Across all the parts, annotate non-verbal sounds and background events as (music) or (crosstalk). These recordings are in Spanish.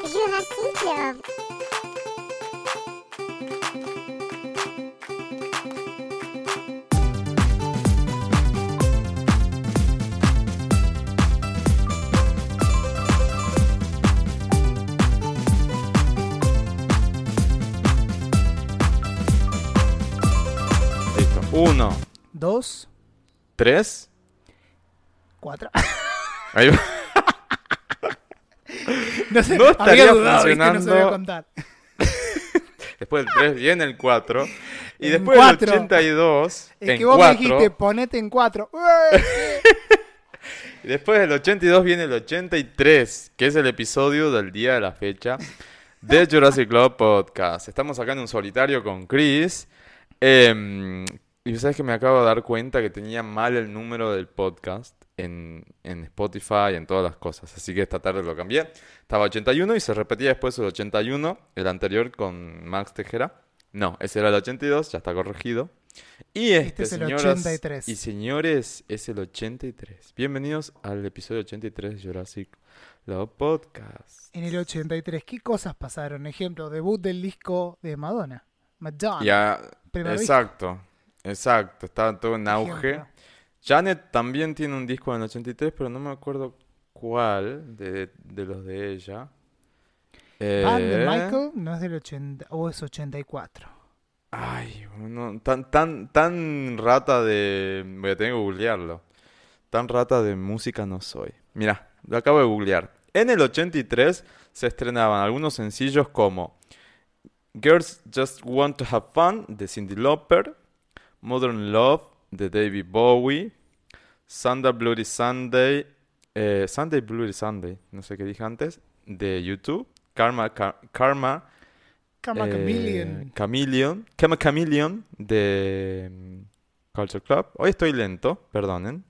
Jurassic Club. Listo. Uno, Dos, tres. cuatro. Ahí va. No, sé, No estaría dudado, ¿viste? No funcionando. contar. (laughs) Después del 3 viene el 4. Y En después del 82, Es en que vos 4. me dijiste, ponete en cuatro. Ué, Y (laughs) después del 82 viene el 83, que es el episodio del día de la fecha de Jurassic Club Podcast. Estamos acá en un solitario con Chris. Em, y sabes que me acabo de dar cuenta que tenía mal el número del podcast en, en Spotify en todas las cosas. Así que esta tarde lo cambié. Estaba 81 y se repetía después el 81, el anterior con Max Tejera. No, ese era el 82, ya está corregido. Y este, Este es el señoras 83. y señores, es el 83. Bienvenidos al episodio 83 de Jurassic Love Podcast. En el 83, ¿qué cosas pasaron? Ejemplo, debut del disco de Madonna. Madonna. Ya, exacto, exacto, está todo en auge. ejemplo. Janet también tiene un disco en el 83, pero no me acuerdo cuál de, de los de ella. Band de Eh, Michael no es del 80, o es 84. Ay, no, tan, tan, tan rata de... Voy a tener que googlearlo. Tan rata de música no soy. Mira, lo acabo de googlear. En el 83 se estrenaban algunos sencillos como Girls Just Want to Have Fun de Cyndi Lauper, Modern Love de David Bowie, Sunday Bloody Sunday, eh, Sunday Bloody Sunday, no sé qué dije antes, de YouTube, Karma, Ka- Karma Karma eh, Chameleon. Chameleon. Karma Chameleon de mm, Culture Club. Hoy estoy lento, perdonen.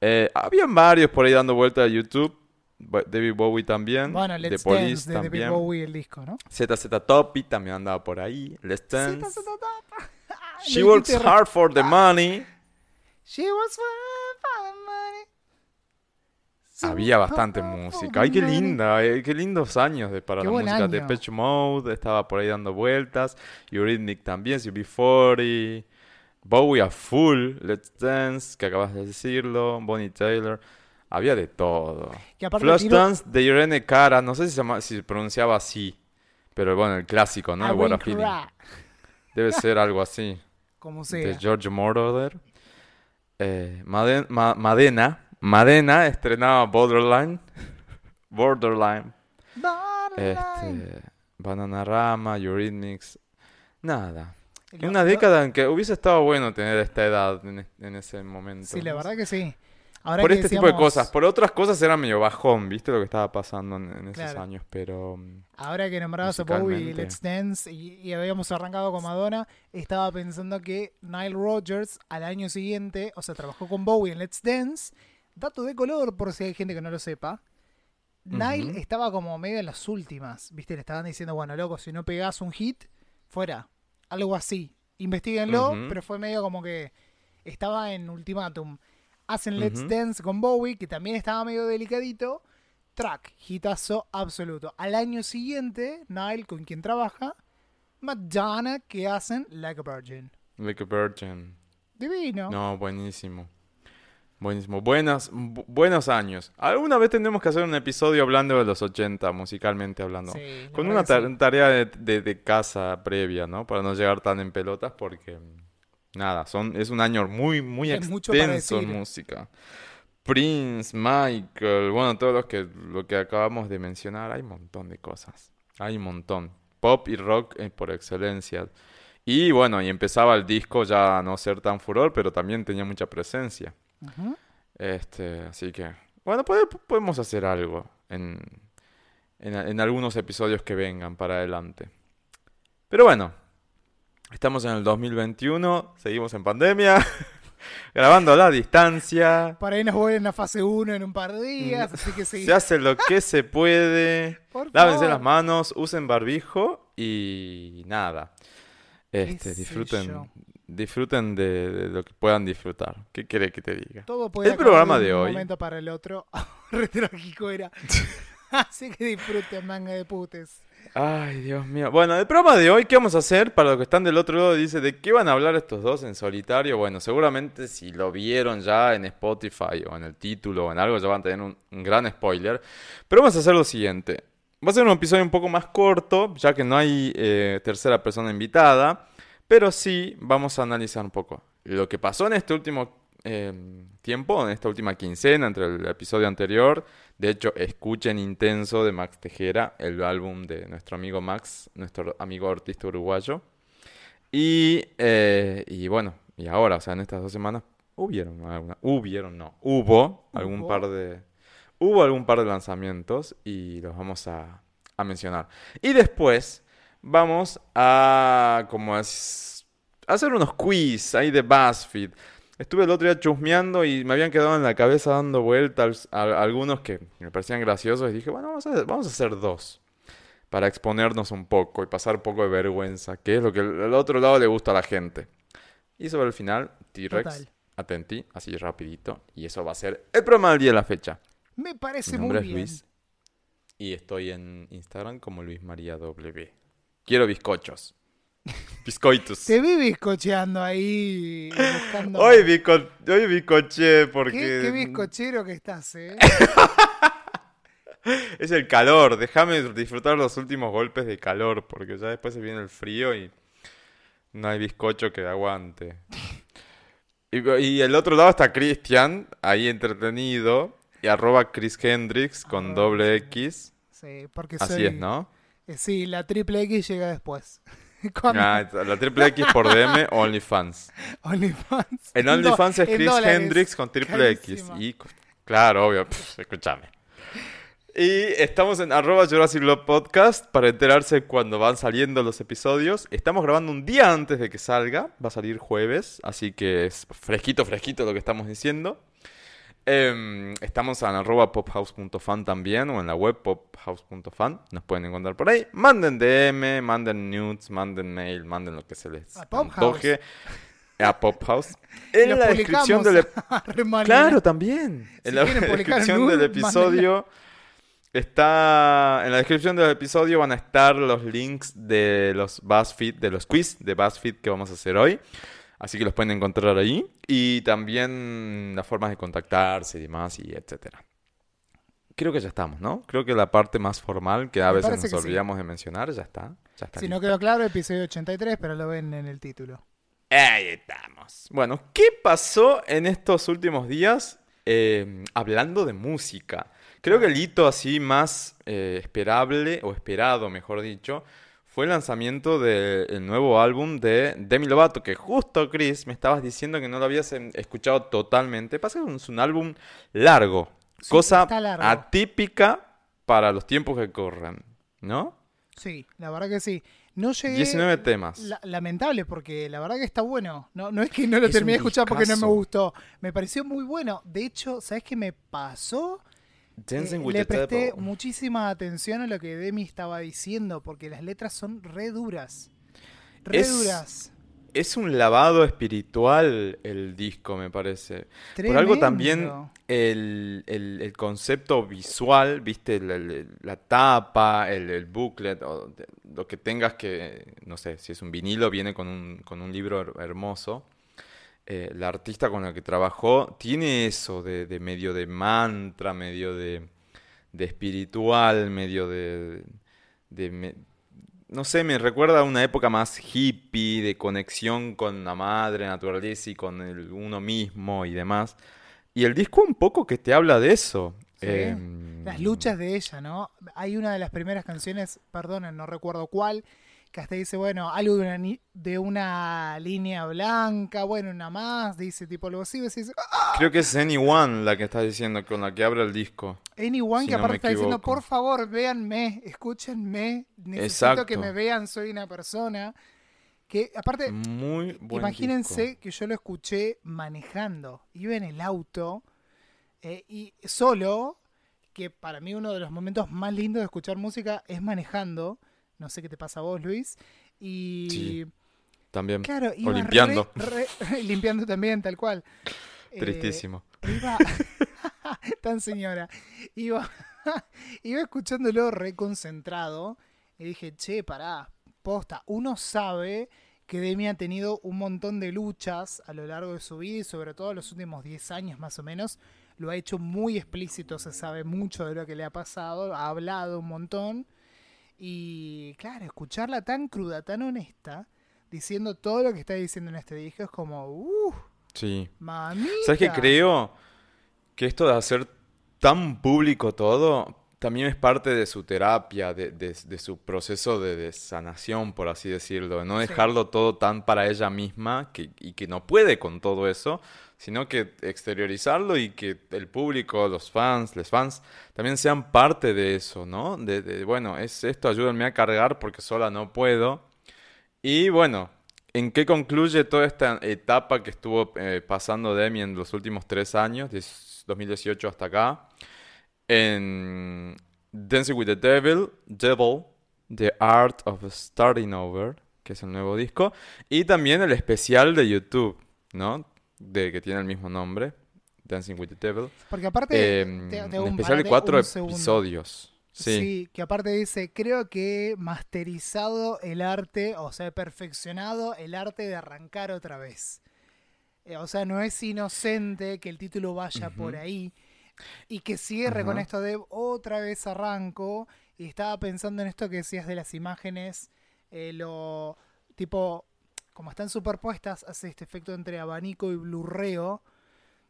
Eh, habían varios por ahí dando vuelta a YouTube. David Bowie también. Bueno, de Let's Police Dance de David también. Bowie, el disco, ¿no? ZZ Topi también andaba por ahí. Let's Dance. Zeta, zeta. She works hard for the money. She was fine for the money. Había bastante hard música. Ay, qué linda, eh, qué lindos años de para Qué la buen música. de año. Depeche Mode estaba por ahí dando vueltas. Eurythmic también, UB40. Bowie a full. Let's Dance, que acabas de decirlo. Bonnie Taylor. Había de todo. Que aparte Flashdance tiro- de Irene Cara. No sé si se, llama- si se pronunciaba así. Pero bueno, el clásico, ¿no? El What a Feeling. Debe ser algo así. Como De sea. George Moroder. Eh, Maden- Ma- Madena. Madena estrenaba Borderline. (laughs) Borderline. Borderline. Este, Bananarama, Eurythmics. Nada. Una década en que hubiese estado bueno tener esta edad en, en ese momento. Sí, la verdad que sí. Ahora Por este tipo de cosas. Por otras cosas era medio bajón, ¿viste lo que estaba pasando en, en esos Claro. años? Pero. mm, Ahora que nombrabas a Bowie. Let's Dance y, y habíamos arrancado con Madonna, estaba pensando que Nile Rodgers al año siguiente, o sea, trabajó con Bowie en Let's Dance. Dato de color, por si hay gente que no lo sepa. Nile estaba como medio en las últimas, ¿viste? Le estaban diciendo, bueno, loco, si no pegás un hit, fuera. Algo así. Investíguenlo, pero fue medio como que estaba en ultimátum. Hacen Let's. Dance con Bowie, que también estaba medio delicadito. Track, hitazo absoluto. Al año siguiente, Nile, con quien trabaja, Madonna, que hacen Like a Virgin. Like a Virgin. Divino. No, buenísimo. Buenísimo. Buenas, bu- buenos años. Alguna vez tendremos que hacer un episodio hablando de los 80, musicalmente hablando. Sí, Con una que ta- sí. tarea de, de- de casa previa, ¿no? Para no llegar tan en pelotas porque, mm, nada, son, es un año muy, muy (laughs) para extenso en música. Prince, Michael, bueno, todos los que, lo que acabamos de mencionar, hay un montón de cosas. Hay un montón. Pop y rock eh, por excelencia. Y bueno, y empezaba el disco ya a no ser tan furor, pero también tenía mucha presencia. Ujú. Este, así que, bueno, puede- podemos hacer algo en, en, en algunos episodios que vengan para adelante. Pero bueno, estamos en el 2021, seguimos en pandemia, (laughs) grabando a la distancia, Por ahí nos vuelven a fase 1 en un par de días, así que sí. se hace lo que se puede, (laughs) Por lávense favor. las manos, usen barbijo y nada. Este, disfruten, disfruten de, de lo que puedan disfrutar. ¿Qué quiere que te diga? Todo puede El programa de de un hoy. momento para el otro. (laughs) Re trágico era. Así que disfruten, manga de putes. Ay, Dios mío. Bueno, el programa de hoy, ¿qué vamos a hacer? Para los que están del otro lado, dice, ¿de qué van a hablar estos dos en solitario? Bueno, seguramente si lo vieron ya en Spotify o en el título o en algo, ya van a tener un, gran spoiler. Pero vamos a hacer lo siguiente. Va a ser un episodio un poco más corto, ya que no hay eh, tercera persona invitada. Pero sí vamos a analizar un poco lo que pasó en este último eh, tiempo, en esta última quincena, entre el episodio anterior. De hecho, escuchen Intenso de Max Tejera, el álbum de nuestro amigo Max, nuestro amigo artista uruguayo. Y, eh, y bueno, y ahora, o sea, en estas dos semanas, hubieron alguna, hubieron, no, hubo algún Hubo. par de, hubo algún par de lanzamientos y los vamos a, a mencionar. Y después vamos a, como es, hacer unos quiz ahí de BuzzFeed. Estuve el otro día chusmeando y me habían quedado en la cabeza dando vueltas a, a algunos que me parecían graciosos y dije, bueno, vamos a, vamos a hacer dos para exponernos un poco y pasar un poco de vergüenza, que es lo que el otro lado le gusta a la gente. Y sobre el final, T-Rex, atentí, así rapidito, y eso va a ser el programa del día de la fecha. Me parece Mi muy es bien. Luis y estoy en Instagram como Luis María W. Quiero bizcochos. (laughs) Bizcoitos. Te vi bizcocheando ahí, buscando... Hoy, bizco- hoy bizcoché porque ¿Qué, qué bizcochero que estás, eh? (laughs) es el calor. Déjame disfrutar los últimos golpes de calor porque ya después se viene el frío y no hay bizcocho que aguante. Y, y el otro lado está Cristian, ahí entretenido, y arroba Chris Hendrix con Arroba doble X. Sí, porque Así soy... es, ¿no? eh, Sí, la triple X llega después. (laughs) Cuando Ah, la triple X por DM, (laughs) OnlyFans. OnlyFans. En OnlyFans es Chris dólares. Hendrix con triple X. Y, claro, obvio, escúchame. Y estamos en arroba Jurassic Love Podcast para enterarse cuando van saliendo los episodios. Estamos grabando un día antes de que salga. Va a salir jueves, así que es fresquito, fresquito lo que estamos diciendo. Em, estamos en arroba pophouse.fan también o en la web pophouse.fan. Nos pueden encontrar por ahí. Manden DM, manden nudes, manden mail, manden lo que se les A antoje. A Pophouse. (laughs) En la descripción del (laughs) mal, Claro, también. Si En la descripción nude, del episodio está. En la descripción del episodio van a estar los links de los BuzzFeed, de los quiz de BuzzFeed que vamos a hacer hoy. Así que los pueden encontrar ahí. Y también las formas de contactarse y demás, y etcétera. Creo que ya estamos, ¿no? Creo que la parte más formal que a Me veces nos sí. olvidamos de mencionar ya está. Ya está Si no quedó claro, episodio 83, pero lo ven en el título. Ahí estamos. Bueno, ¿qué pasó en estos últimos días eh, hablando de música? Creo que el hito así más eh, esperable, o esperado, mejor dicho, fue el lanzamiento del nuevo álbum de Demi Lovato, que justo, Chris, me estabas diciendo que no lo habías em, escuchado totalmente. Pasa que es un álbum largo, Sí, cosa largo. atípica para los tiempos que corren, ¿no? Sí, la verdad que sí. No llegué... 19 temas. la- lamentable, porque la verdad que está bueno. No, no es que no lo Es terminé de escuchar porque no me gustó. Me pareció muy bueno. De hecho, ¿sabes qué me pasó? Dancing Eh, with le the presté Devil. muchísima atención a lo que Demi estaba diciendo, porque las letras son re duras. Re Es duras. Es un lavado espiritual el disco, me parece. Por algo también el, el- el concepto visual, viste, la, la- la tapa, el, el booklet, o lo que tengas que, no sé, si es un vinilo, viene con un, con un libro her- hermoso. Eh, la artista con la que trabajó tiene eso de, de medio de mantra, medio de, de espiritual, medio de, de me- no sé, me recuerda a una época más hippie, de conexión con la madre naturaleza y con el uno mismo y demás. Y el disco un poco que te habla de eso. Sí. Em, Las luchas de ella, ¿no? Hay una de las primeras canciones, perdonen, no recuerdo cuál, que hasta dice, bueno, algo de una, de una línea blanca, bueno, una más, dice tipo algo así, decís, ¡ah! Creo que es Anyone la que estás diciendo, con la que abre el disco. Anyone Si que no aparte está diciendo, por favor, véanme, escúchenme, necesito Exacto. que me vean, soy una persona. Que aparte, Muy buen imagínense disco. que yo lo escuché manejando, iba en el auto eh, y solo, que para mí uno de los momentos más lindos de escuchar música es manejando, no sé qué te pasa a vos, Luis, y Sí, También. claro, iba re- limpiando. re- (laughs) limpiando también, tal cual. Eh, Tristísimo. Iba. (laughs) Tan señora. Iba. (laughs) iba escuchándolo reconcentrado y dije, che, pará, posta, uno sabe que Demi ha tenido un montón de luchas a lo largo de su vida y sobre todo en los últimos 10 años más o menos. Lo ha hecho muy explícito, se sabe mucho de lo que le ha pasado, ha hablado un montón. Y claro, escucharla tan cruda, tan honesta, diciendo todo lo que está diciendo en este disco es como, uff, Sí. mamita. ¿Sabes qué creo? Que esto de hacer tan público todo también es parte de su terapia, de, de- de su proceso de, de sanación, por así decirlo. de No Sí. dejarlo todo tan para ella misma que, y que no puede con todo eso, sino que exteriorizarlo y que el público, los fans, los fans, también sean parte de eso, ¿no? De, bueno, es esto, ayúdenme a cargar porque sola no puedo. Y bueno, ¿en qué concluye toda esta etapa que estuvo eh, pasando Demi en los últimos tres años, de 2018 hasta acá? En Dancing with the Devil, Devil, The Art of Starting Over, que es el nuevo disco, y también el especial de YouTube, ¿no? De que tiene el mismo nombre, Dancing with the Devil. Porque aparte, te- te un un especial de cuatro episodios. Sí. Sí. que aparte dice, creo que he masterizado el arte, o sea, he perfeccionado el arte de arrancar otra vez. Eh, o sea, no es inocente que el título vaya por ahí y que cierre con esto de otra vez arranco y estaba pensando en esto que decías de las imágenes, eh, lo tipo, como están superpuestas, hace este efecto entre abanico y blurreo.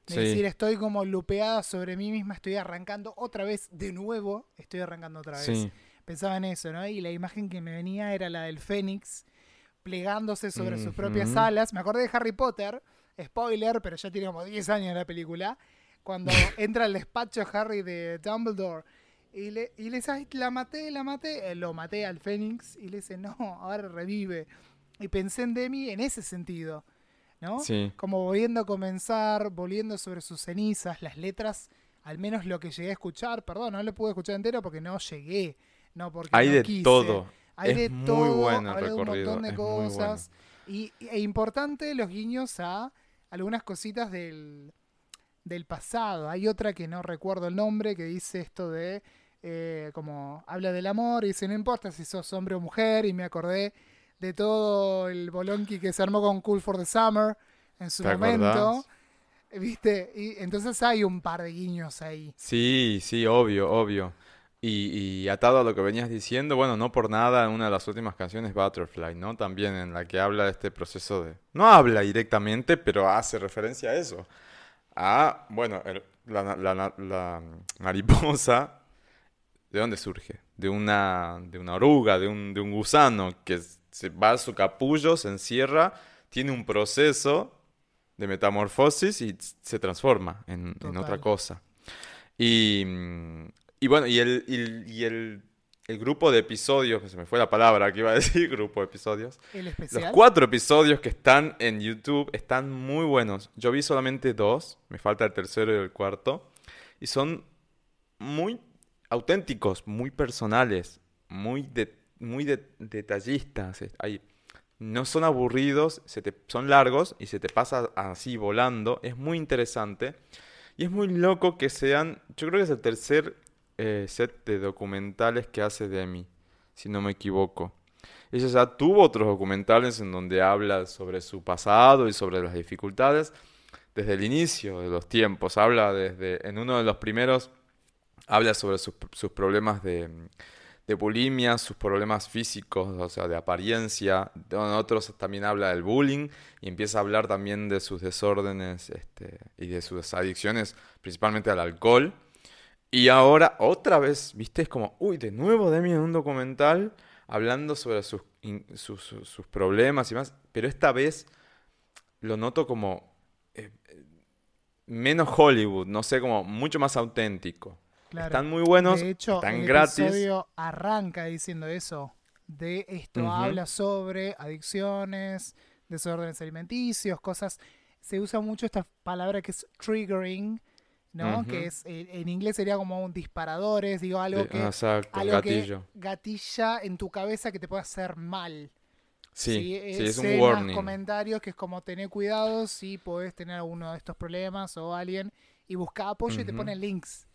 Es Sí. decir, estoy como lupeada sobre mí misma, estoy arrancando otra vez, de nuevo, estoy arrancando otra vez. Sí. Pensaba en eso, ¿no? Y la imagen que me venía era la del Fénix plegándose sobre sus propias alas. Me acordé de Harry Potter, spoiler, pero ya tiene como 10 años la película, cuando (laughs) entra al despacho Harry de Dumbledore y le, y le dice, "Ay, la maté, la maté, Eh, lo maté al Fénix y le dice, no, ahora revive. Y pensé en Demi en ese sentido, ¿no? Sí. como volviendo a comenzar, volviendo sobre sus cenizas, las letras, al menos lo que llegué a escuchar, perdón, no lo pude escuchar entero porque no llegué, no porque Hay no de quise. todo. Hay Es de muy todo, bueno el de un montón de es bueno. cosas y, y- e importante los guiños a algunas cositas del, del pasado. Hay otra que no recuerdo el nombre que dice esto de eh, como habla del amor y dice no importa si sos hombre o mujer y me acordé de todo el bolonqui que se armó con Cool for the Summer en su ¿Te momento. acordás? ¿Viste? Y entonces hay un par de guiños ahí. Sí, sí, obvio, obvio. Y, y atado a lo que venías diciendo, bueno, no por nada, una de las últimas canciones, Butterfly, ¿no? También en la que habla de este proceso de... No habla directamente, pero hace referencia a eso. A, bueno, el- la, la- la- la mariposa, ¿de dónde surge? De una, de una oruga, de un, de un gusano que se va a su capullo, se encierra, tiene un proceso de metamorfosis y se transforma en, otra cosa. Y, y bueno, y el, y el, y el- el grupo de episodios, que se me fue la palabra que iba a (laughs) decir, grupo de episodios. El Los cuatro episodios que están en YouTube están muy buenos. Yo vi solamente dos, me falta el tercero y el cuarto. Y son muy auténticos, muy personales, muy, de- muy de- detallistas. Hay- no son aburridos, se te, son largos y se te pasa así volando. Es muy interesante. Y es muy loco que sean, yo creo que es el tercer eh, set de documentales que hace Demi, si no me equivoco. Ella ya tuvo otros documentales en donde habla sobre su pasado y sobre las dificultades desde el inicio de los tiempos. Habla desde, en uno de los primeros, habla sobre sus problemas de, de bulimia, sus problemas físicos, o sea, de apariencia. En otros también habla del bullying y empieza a hablar también de sus desórdenes este, y de sus adicciones, principalmente al alcohol. Y ahora, otra vez, viste, es como, uy, de nuevo Demi en un documental hablando sobre sus, sus- sus problemas y más, pero esta vez lo noto como eh, eh, menos Hollywood, no sé, como mucho más auténtico. Claro. Están muy buenos, de hecho, están el gratis. episodio arranca diciendo eso. De esto habla sobre adicciones, desórdenes alimenticios, cosas. Se usa mucho esta palabra que es triggering, ¿no? Que es eh, en inglés sería como un disparadores, digo algo que exacto, algo gatillo. que gatilla en tu cabeza que te puede hacer mal. Sí, sí, es un warning. comentarios que es como tener cuidado si podés tener alguno de estos problemas o alguien y busca apoyo y te ponen links.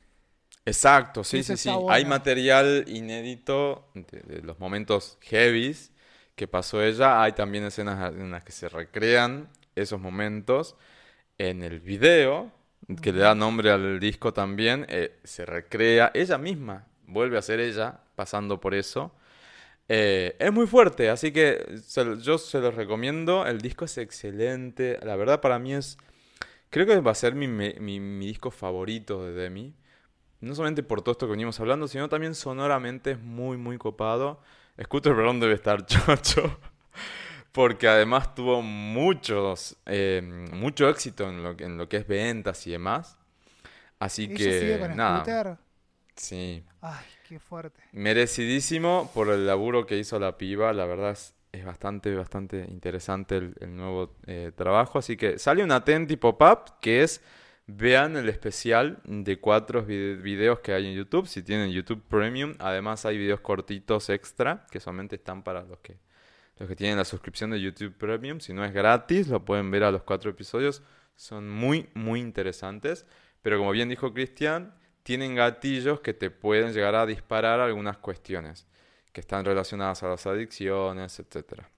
Exacto, sí, sí, sí. Hay material inédito de, de los momentos heavies que pasó ella. Hay también escenas en las que se recrean esos momentos. En el video, que le da nombre al disco también, eh, se recrea ella misma, vuelve a ser ella pasando por eso. Eh, es muy fuerte, así que se- yo se los recomiendo. El disco es excelente. La verdad para mí es... Creo que va a ser mi, mi, mi disco favorito de Demi. No solamente por todo esto que venimos hablando, sino también sonoramente es muy, muy copado. Scooter Brown debe estar (laughs) chocho. Porque además tuvo muchos, eh, mucho éxito en lo, que- en lo que es ventas y demás. Así ¿Ella que, sigue con nada, Scooter? sí. Ay, qué fuerte. Merecidísimo por el laburo que hizo la piba, la verdad es, es bastante, bastante interesante el, el nuevo eh, trabajo, así que sale una Tenti Pop-Up que es, vean el especial de cuatro vide- videos que hay en YouTube, si tienen YouTube Premium, además hay videos cortitos extra que solamente están para los que, los que tienen la suscripción de YouTube Premium, si no es gratis, lo pueden ver a los cuatro episodios, son muy, muy interesantes, pero como bien dijo Cristian, tienen gatillos que te pueden llegar a disparar algunas cuestiones que están relacionadas a las adicciones, etcétera.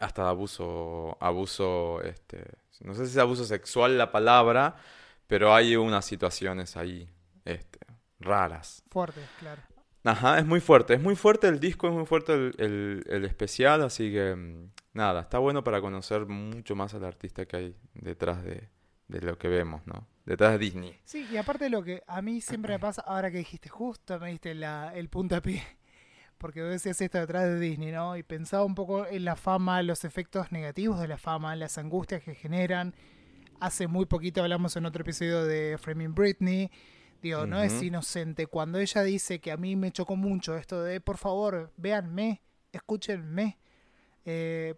Hasta abuso, abuso, este, no sé si es abuso sexual la palabra, pero hay unas situaciones ahí, este, raras. Fuerte, claro. Ajá, es muy fuerte, es muy fuerte el disco, es muy fuerte el, el- el especial, así que mm, nada, está bueno para conocer mucho más al artista que hay detrás de, de lo que vemos, ¿no? Detrás de Disney. Sí, y aparte de lo que a mí siempre me pasa, ahora que dijiste justo, me diste la, el puntapié, (laughs) porque vos decías esto detrás de Disney, ¿no? Y pensaba un poco en la fama, los efectos negativos de la fama, las angustias que generan. Hace muy poquito hablamos en otro episodio de Framing Britney. Digo, no es inocente. Cuando ella dice que a mí me chocó mucho esto de, por favor, véanme, escúchenme, eh,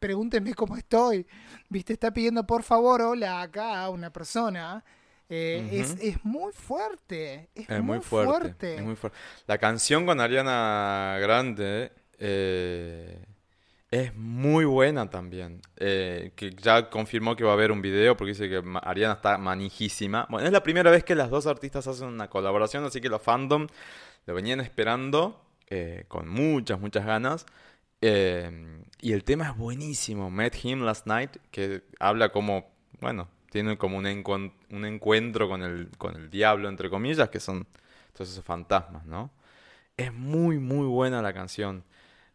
pregúntenme cómo estoy. Viste, está pidiendo por favor, hola acá a una persona. Eh, es, es muy fuerte. Es, Es muy, muy fuerte, fuerte. es muy fuerte. La canción con Ariana Grande eh, es muy buena también. Eh, que ya confirmó que va a haber un video porque dice que Ariana está manijísima. Bueno, es la primera vez que las dos artistas hacen una colaboración, así que los fandom lo venían esperando eh, con muchas, muchas ganas. Eh, y el tema es buenísimo. Met Him Last Night, que habla como, bueno, tiene como un, un encuentro con el, con el diablo, entre comillas, que son todos esos fantasmas, ¿no? Es muy, muy buena la canción.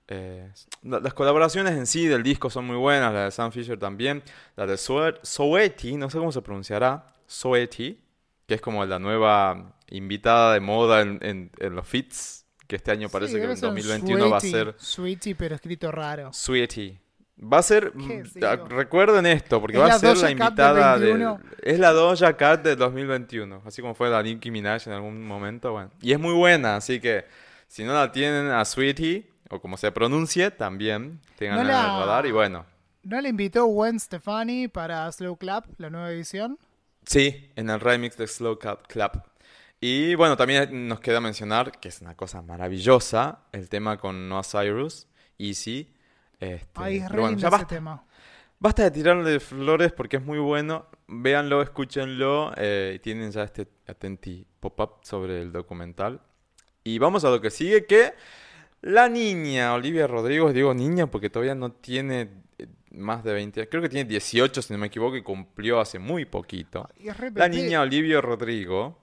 Eh, la- las colaboraciones en sí del disco son muy buenas, la de Sam Fisher también. La de Soe- Soeti, no sé cómo se pronunciará, Soeti, que es como la nueva invitada de moda en, en- en los fits, que este año parece Sí, que en ser un 2021 va a sweetie, ser Sweetie, pero escrito raro. Sweetie. Va a ser, ¿Qué mm, ah, recuerden esto, porque Es va a ser Doja la invitada 21. es la Doja Cat del 2021, así como fue la Nicki Minaj en algún momento, bueno. Y es muy buena, así que si no la tienen a Sweetie, o como se pronuncie, también tengan No en el la- radar y bueno. ¿No le invitó Gwen Stefani para Slow Clap, la nueva edición? Sí, en el remix de Slow Clap. Clap. Y bueno, también nos queda mencionar, que es una cosa maravillosa, el tema con Noah Cyrus, Easy. Este, Ay, es re bueno, lindo ya ese basta. tema. Basta de tirarle flores porque es muy bueno. Véanlo, escúchenlo. eh, tienen ya este atenti pop-up sobre el documental. Y vamos a lo que sigue, que la niña Olivia Rodrigo, digo niña porque todavía no tiene eh, más de 20 creo que tiene 18 si no me equivoco y cumplió hace muy poquito. Re La niña Olivia Rodrigo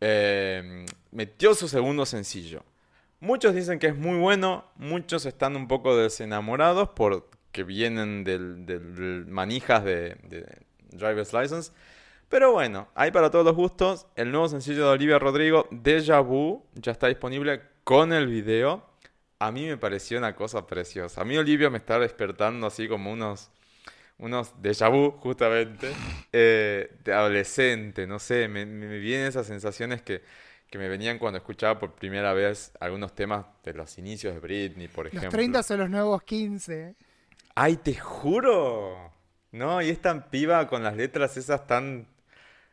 eh, metió su segundo sencillo. Muchos dicen que es muy bueno, muchos están un poco desenamorados porque vienen del, del manijas de, de Driver's License. Pero bueno, hay para todos los gustos. El nuevo sencillo de Olivia Rodrigo, Deja Vu, ya está disponible con el video. A mí me pareció una cosa preciosa. A mí Olivia me está despertando así como unos, unos déjà vu, justamente, (laughs) eh, de adolescente, no sé, me, me vienen esas sensaciones que, que me venían cuando escuchaba por primera vez algunos temas de los inicios de Britney, por Los ejemplo. 30 son los nuevos 15. ¡Ay, te juro! No, y es tan piba con las letras esas tan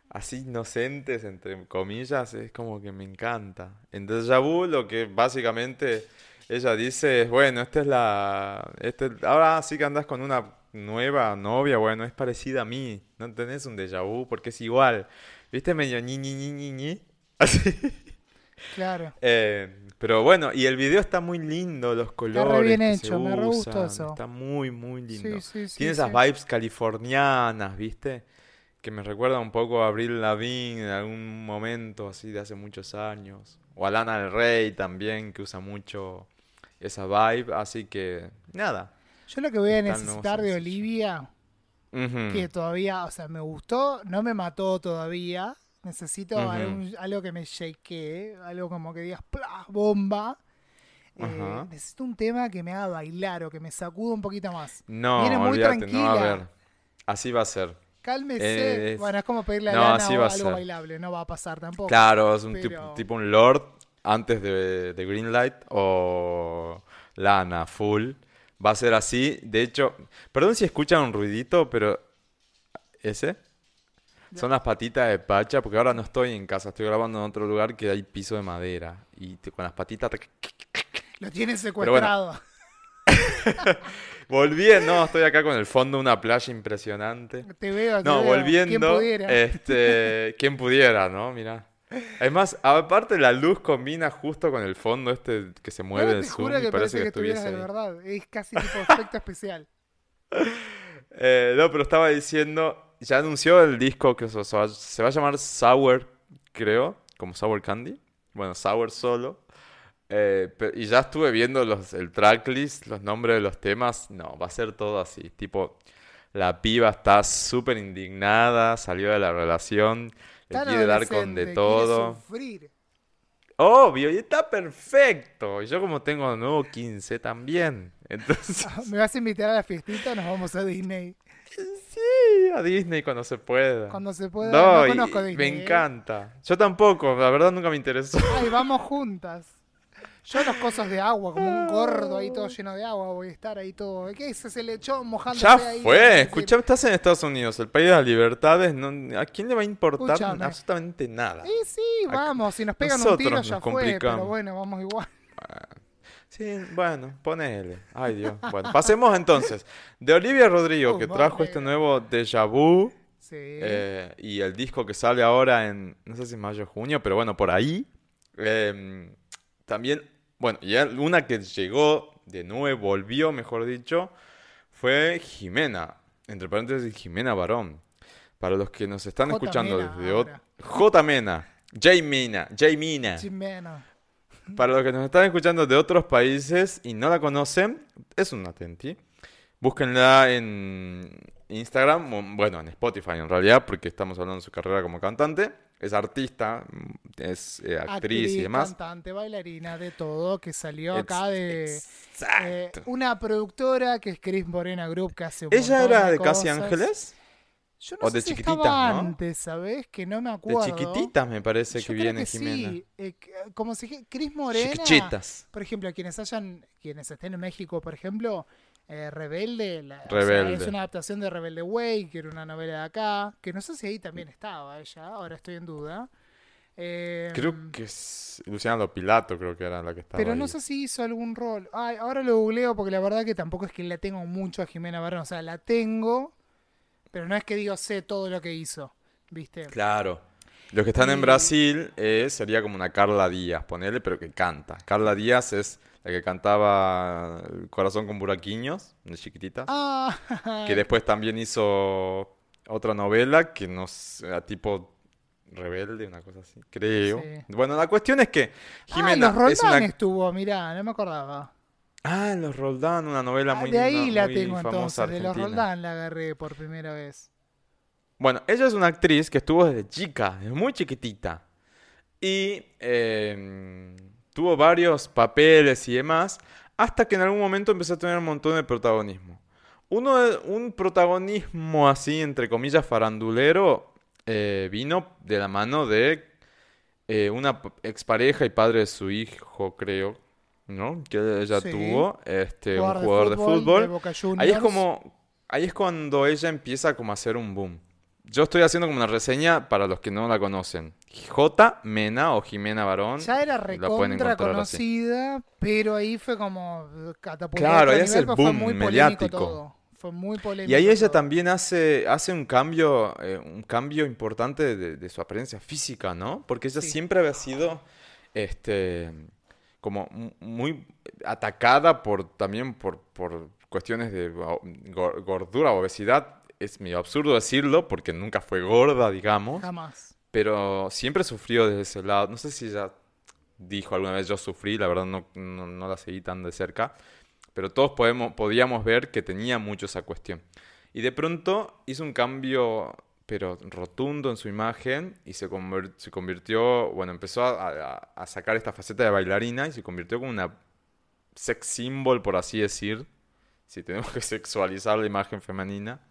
así inocentes, entre comillas, es como que me encanta. En Deja Vu lo que básicamente ella dice bueno, esta es la... Este, ahora sí que andas con una nueva novia, bueno, es parecida a mí, no tenés un déjà vu porque es igual. ¿Viste medio ñi ñi ñi ñi ñi? (laughs) Así. Claro. Eh, pero bueno, y el video está muy lindo, los colores bien que se hecho, me re gustó eso. Está muy, muy lindo. Sí, sí, sí. Tiene esas vibes californianas, ¿viste? Que me recuerda un poco a Avril Lavigne en algún momento así de hace muchos años. O a Lana del Rey también, que usa mucho esa vibe. Así que, nada. Yo lo que voy a necesitar de. Olivia, que todavía, o sea, me gustó, no me mató todavía. Necesito algún- algo que me shakee, algo como que digas, ¡plá! bomba. Eh, necesito un tema que me haga bailar o que me sacuda un poquito más. No, Viene muy olvídate, no a. Así va a ser. Cálmese. Eh, es- Bueno, es como pedirle a no, Lana así a algo ser. bailable, no va a pasar tampoco. Claro, es un pero- tipo, tipo un Lord antes de, de Greenlight o Lana Full. Va a ser así. De hecho, perdón si escuchan un ruidito, pero ese son las patitas de Pacha, porque ahora no estoy en casa, estoy grabando en otro lugar que hay piso de madera y con las patitas. Lo tiene bueno. secuestrado. (laughs) Volviendo, no, estoy acá con el fondo de una playa impresionante. Te veo, te No, veo. ¿Quién volviendo, pudiera? este, quién pudiera, ¿no? Mira. Además, aparte la luz combina justo con el fondo este que se mueve del zoom y parece que estuviese de verdad. Es casi tipo efecto especial. (laughs) (laughs) Eh, no, pero estaba diciendo, ya anunció el disco que se va, se va a llamar Sour, creo, como Sour Candy. Bueno, Sour solo. Eh, y ya estuve viendo los, el tracklist, los nombres de los temas. No, va a ser todo así. Tipo, la piba está súper indignada, salió de la relación, Tan quiere dar con de todo. sufrir. Obvio, y está perfecto. Yo como tengo nuevo 15 también. (laughs) Entonces, ¿Me vas a invitar a la fiestita? Nos vamos a Disney. sí, a Disney cuando se pueda. Cuando se pueda. No, conozco Disney. me ¿eh? encanta. Yo tampoco, la verdad nunca me interesó. Ay, vamos juntas. Yo los cosos de agua, como un gordo ahí todo lleno de agua, voy a estar ahí todo. ¿Qué es ese lechón mojándose Ya ahí? fue, Es decir, escuchame, estás en Estados Unidos, el país de las libertades. no- ¿A quién le va a importar absolutamente nada? Y sí, vamos, si nos pegan un nosotros tiro nos ya fue, pero bueno, vamos igual. Sí, bueno, ponele. Ay, Dios. Bueno, pasemos entonces. De Olivia Rodrigo, Uh, que mamá trajo este nuevo Déjà Vu. Sí. eh, y el disco que sale ahora en, no sé si mayo o junio, pero bueno, por ahí. Eh, también, bueno, y una que llegó de nuevo, volvió, mejor dicho, fue Jimena. Entre paréntesis, Jimena Barón. Para los que nos están J. escuchando Mena desde. J. Mena. J. Mina. J. Mina. Jimena. Para los que nos están escuchando de otros países y no la conocen, es una Tenti. Búsquenla en Instagram, bueno, en Spotify en realidad, porque estamos hablando de su carrera como cantante. Es artista, mm, es eh, actriz, y demás. cantante, bailarina, de todo, que salió Ex- acá de eh, una productora que es Chris Morena Group, que hace un ¿Ella era de de Casi. Ángeles? Yo no o sé de si chiquititas, ¿no? antes, ¿sabes? Que no me De acuerdo. chiquititas me parece Yo que viene que Jimena. sí. Eh, como si Chris Morena, Chiquichitas. por ejemplo, quienes hayan, quienes estén en México, por ejemplo, eh, Rebelde, la- o sea, Rebelde. es una adaptación de Rebelde Way, que era una novela de acá, que no sé si ahí también estaba ella, ahora estoy en duda. Eh, Creo que es Luciana Lopilato, creo que era la que estaba pero no ahí. sé si hizo algún rol. Ay, ahora lo googleo porque la verdad que tampoco es que la tengo mucho a Jimena Barón. O sea, la tengo, pero no es que digo sé todo lo que hizo. ¿Viste? Claro. Los que están en Brasil eh, sería como una Carla Díaz, ponele, pero que canta. Carla Díaz es la que cantaba El Corazón con Buraquiños, de chiquitita. Ah, (laughs) Que después también hizo otra novela que no sé, tipo Rebelde, una cosa así, creo. Sí. Bueno, la cuestión es que ah, Jimena los es una... Roldán estuvo, mirá, no me acordaba. Ah, Los Roldán, una novela Ah, muy de ahí la muy tengo famosa entonces, de los. Roldán la agarré por primera vez. Bueno, ella es una actriz que estuvo desde chica, desde muy chiquitita. Y eh, tuvo varios papeles y demás, hasta que en algún momento empezó a tener un montón de protagonismo. Uno un protagonismo así, entre comillas, farandulero, eh, vino de la mano de eh, una expareja y padre de su hijo, creo, ¿no? Que ella Sí. tuvo, este, un Jugador de fútbol. de Boca Ahí es como, ahí es cuando ella empieza como a hacer un boom. Yo estoy haciendo como una reseña para los que no la conocen. J. Mena o Jimena Barón. Ya era recontra así. pero ahí fue como catapultó Claro, a otro ahí es nivel, el pues fue boom muy polémico mediático. todo. Fue muy polémico. Y ahí ella todo. también hace, hace un cambio, eh, un cambio importante de, de su apariencia física, ¿no? Porque ella Sí. siempre había sido, este, como mu- muy atacada por, también por, por cuestiones de gordura, obesidad. Es medio absurdo decirlo porque nunca fue gorda, digamos, Jamás. pero siempre sufrió desde ese lado. No sé si ella dijo alguna vez yo sufrí, la verdad no, no, no la seguí tan de cerca, pero todos podemos, podíamos ver que tenía mucho esa cuestión. Y de pronto hizo un cambio, pero rotundo en su imagen y se, convirtió, bueno, empezó a, a- a sacar esta faceta de bailarina y se convirtió como una sex symbol, por así decir, si tenemos que (laughs) sexualizar la imagen femenina.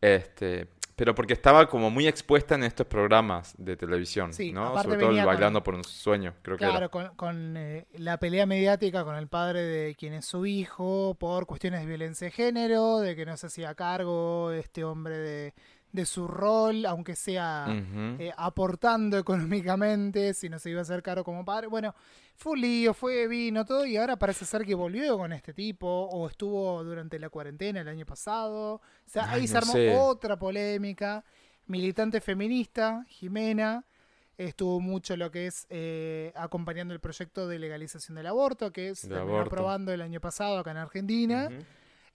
Este, pero porque estaba como muy expuesta en estos programas de televisión, Sí, ¿no? Sobre todo el con- Bailando por un sueño, creo que era. Claro, con, con, eh, la pelea mediática con el padre de quien es su hijo por cuestiones de violencia de género, de que no se hacía cargo este hombre de, de su rol, aunque sea eh, aportando (laughs) económicamente, si no se iba a hacer caro como padre. Bueno, fue un lío, fue vino, todo, y ahora parece ser que volvió con este tipo, o estuvo durante la cuarentena el año pasado. O sea, Ay, ahí se armó sé. otra polémica. Militante feminista, Jimena, estuvo mucho lo que es eh, acompañando el proyecto de legalización del aborto, que se De terminó aprobando el año pasado acá en Argentina.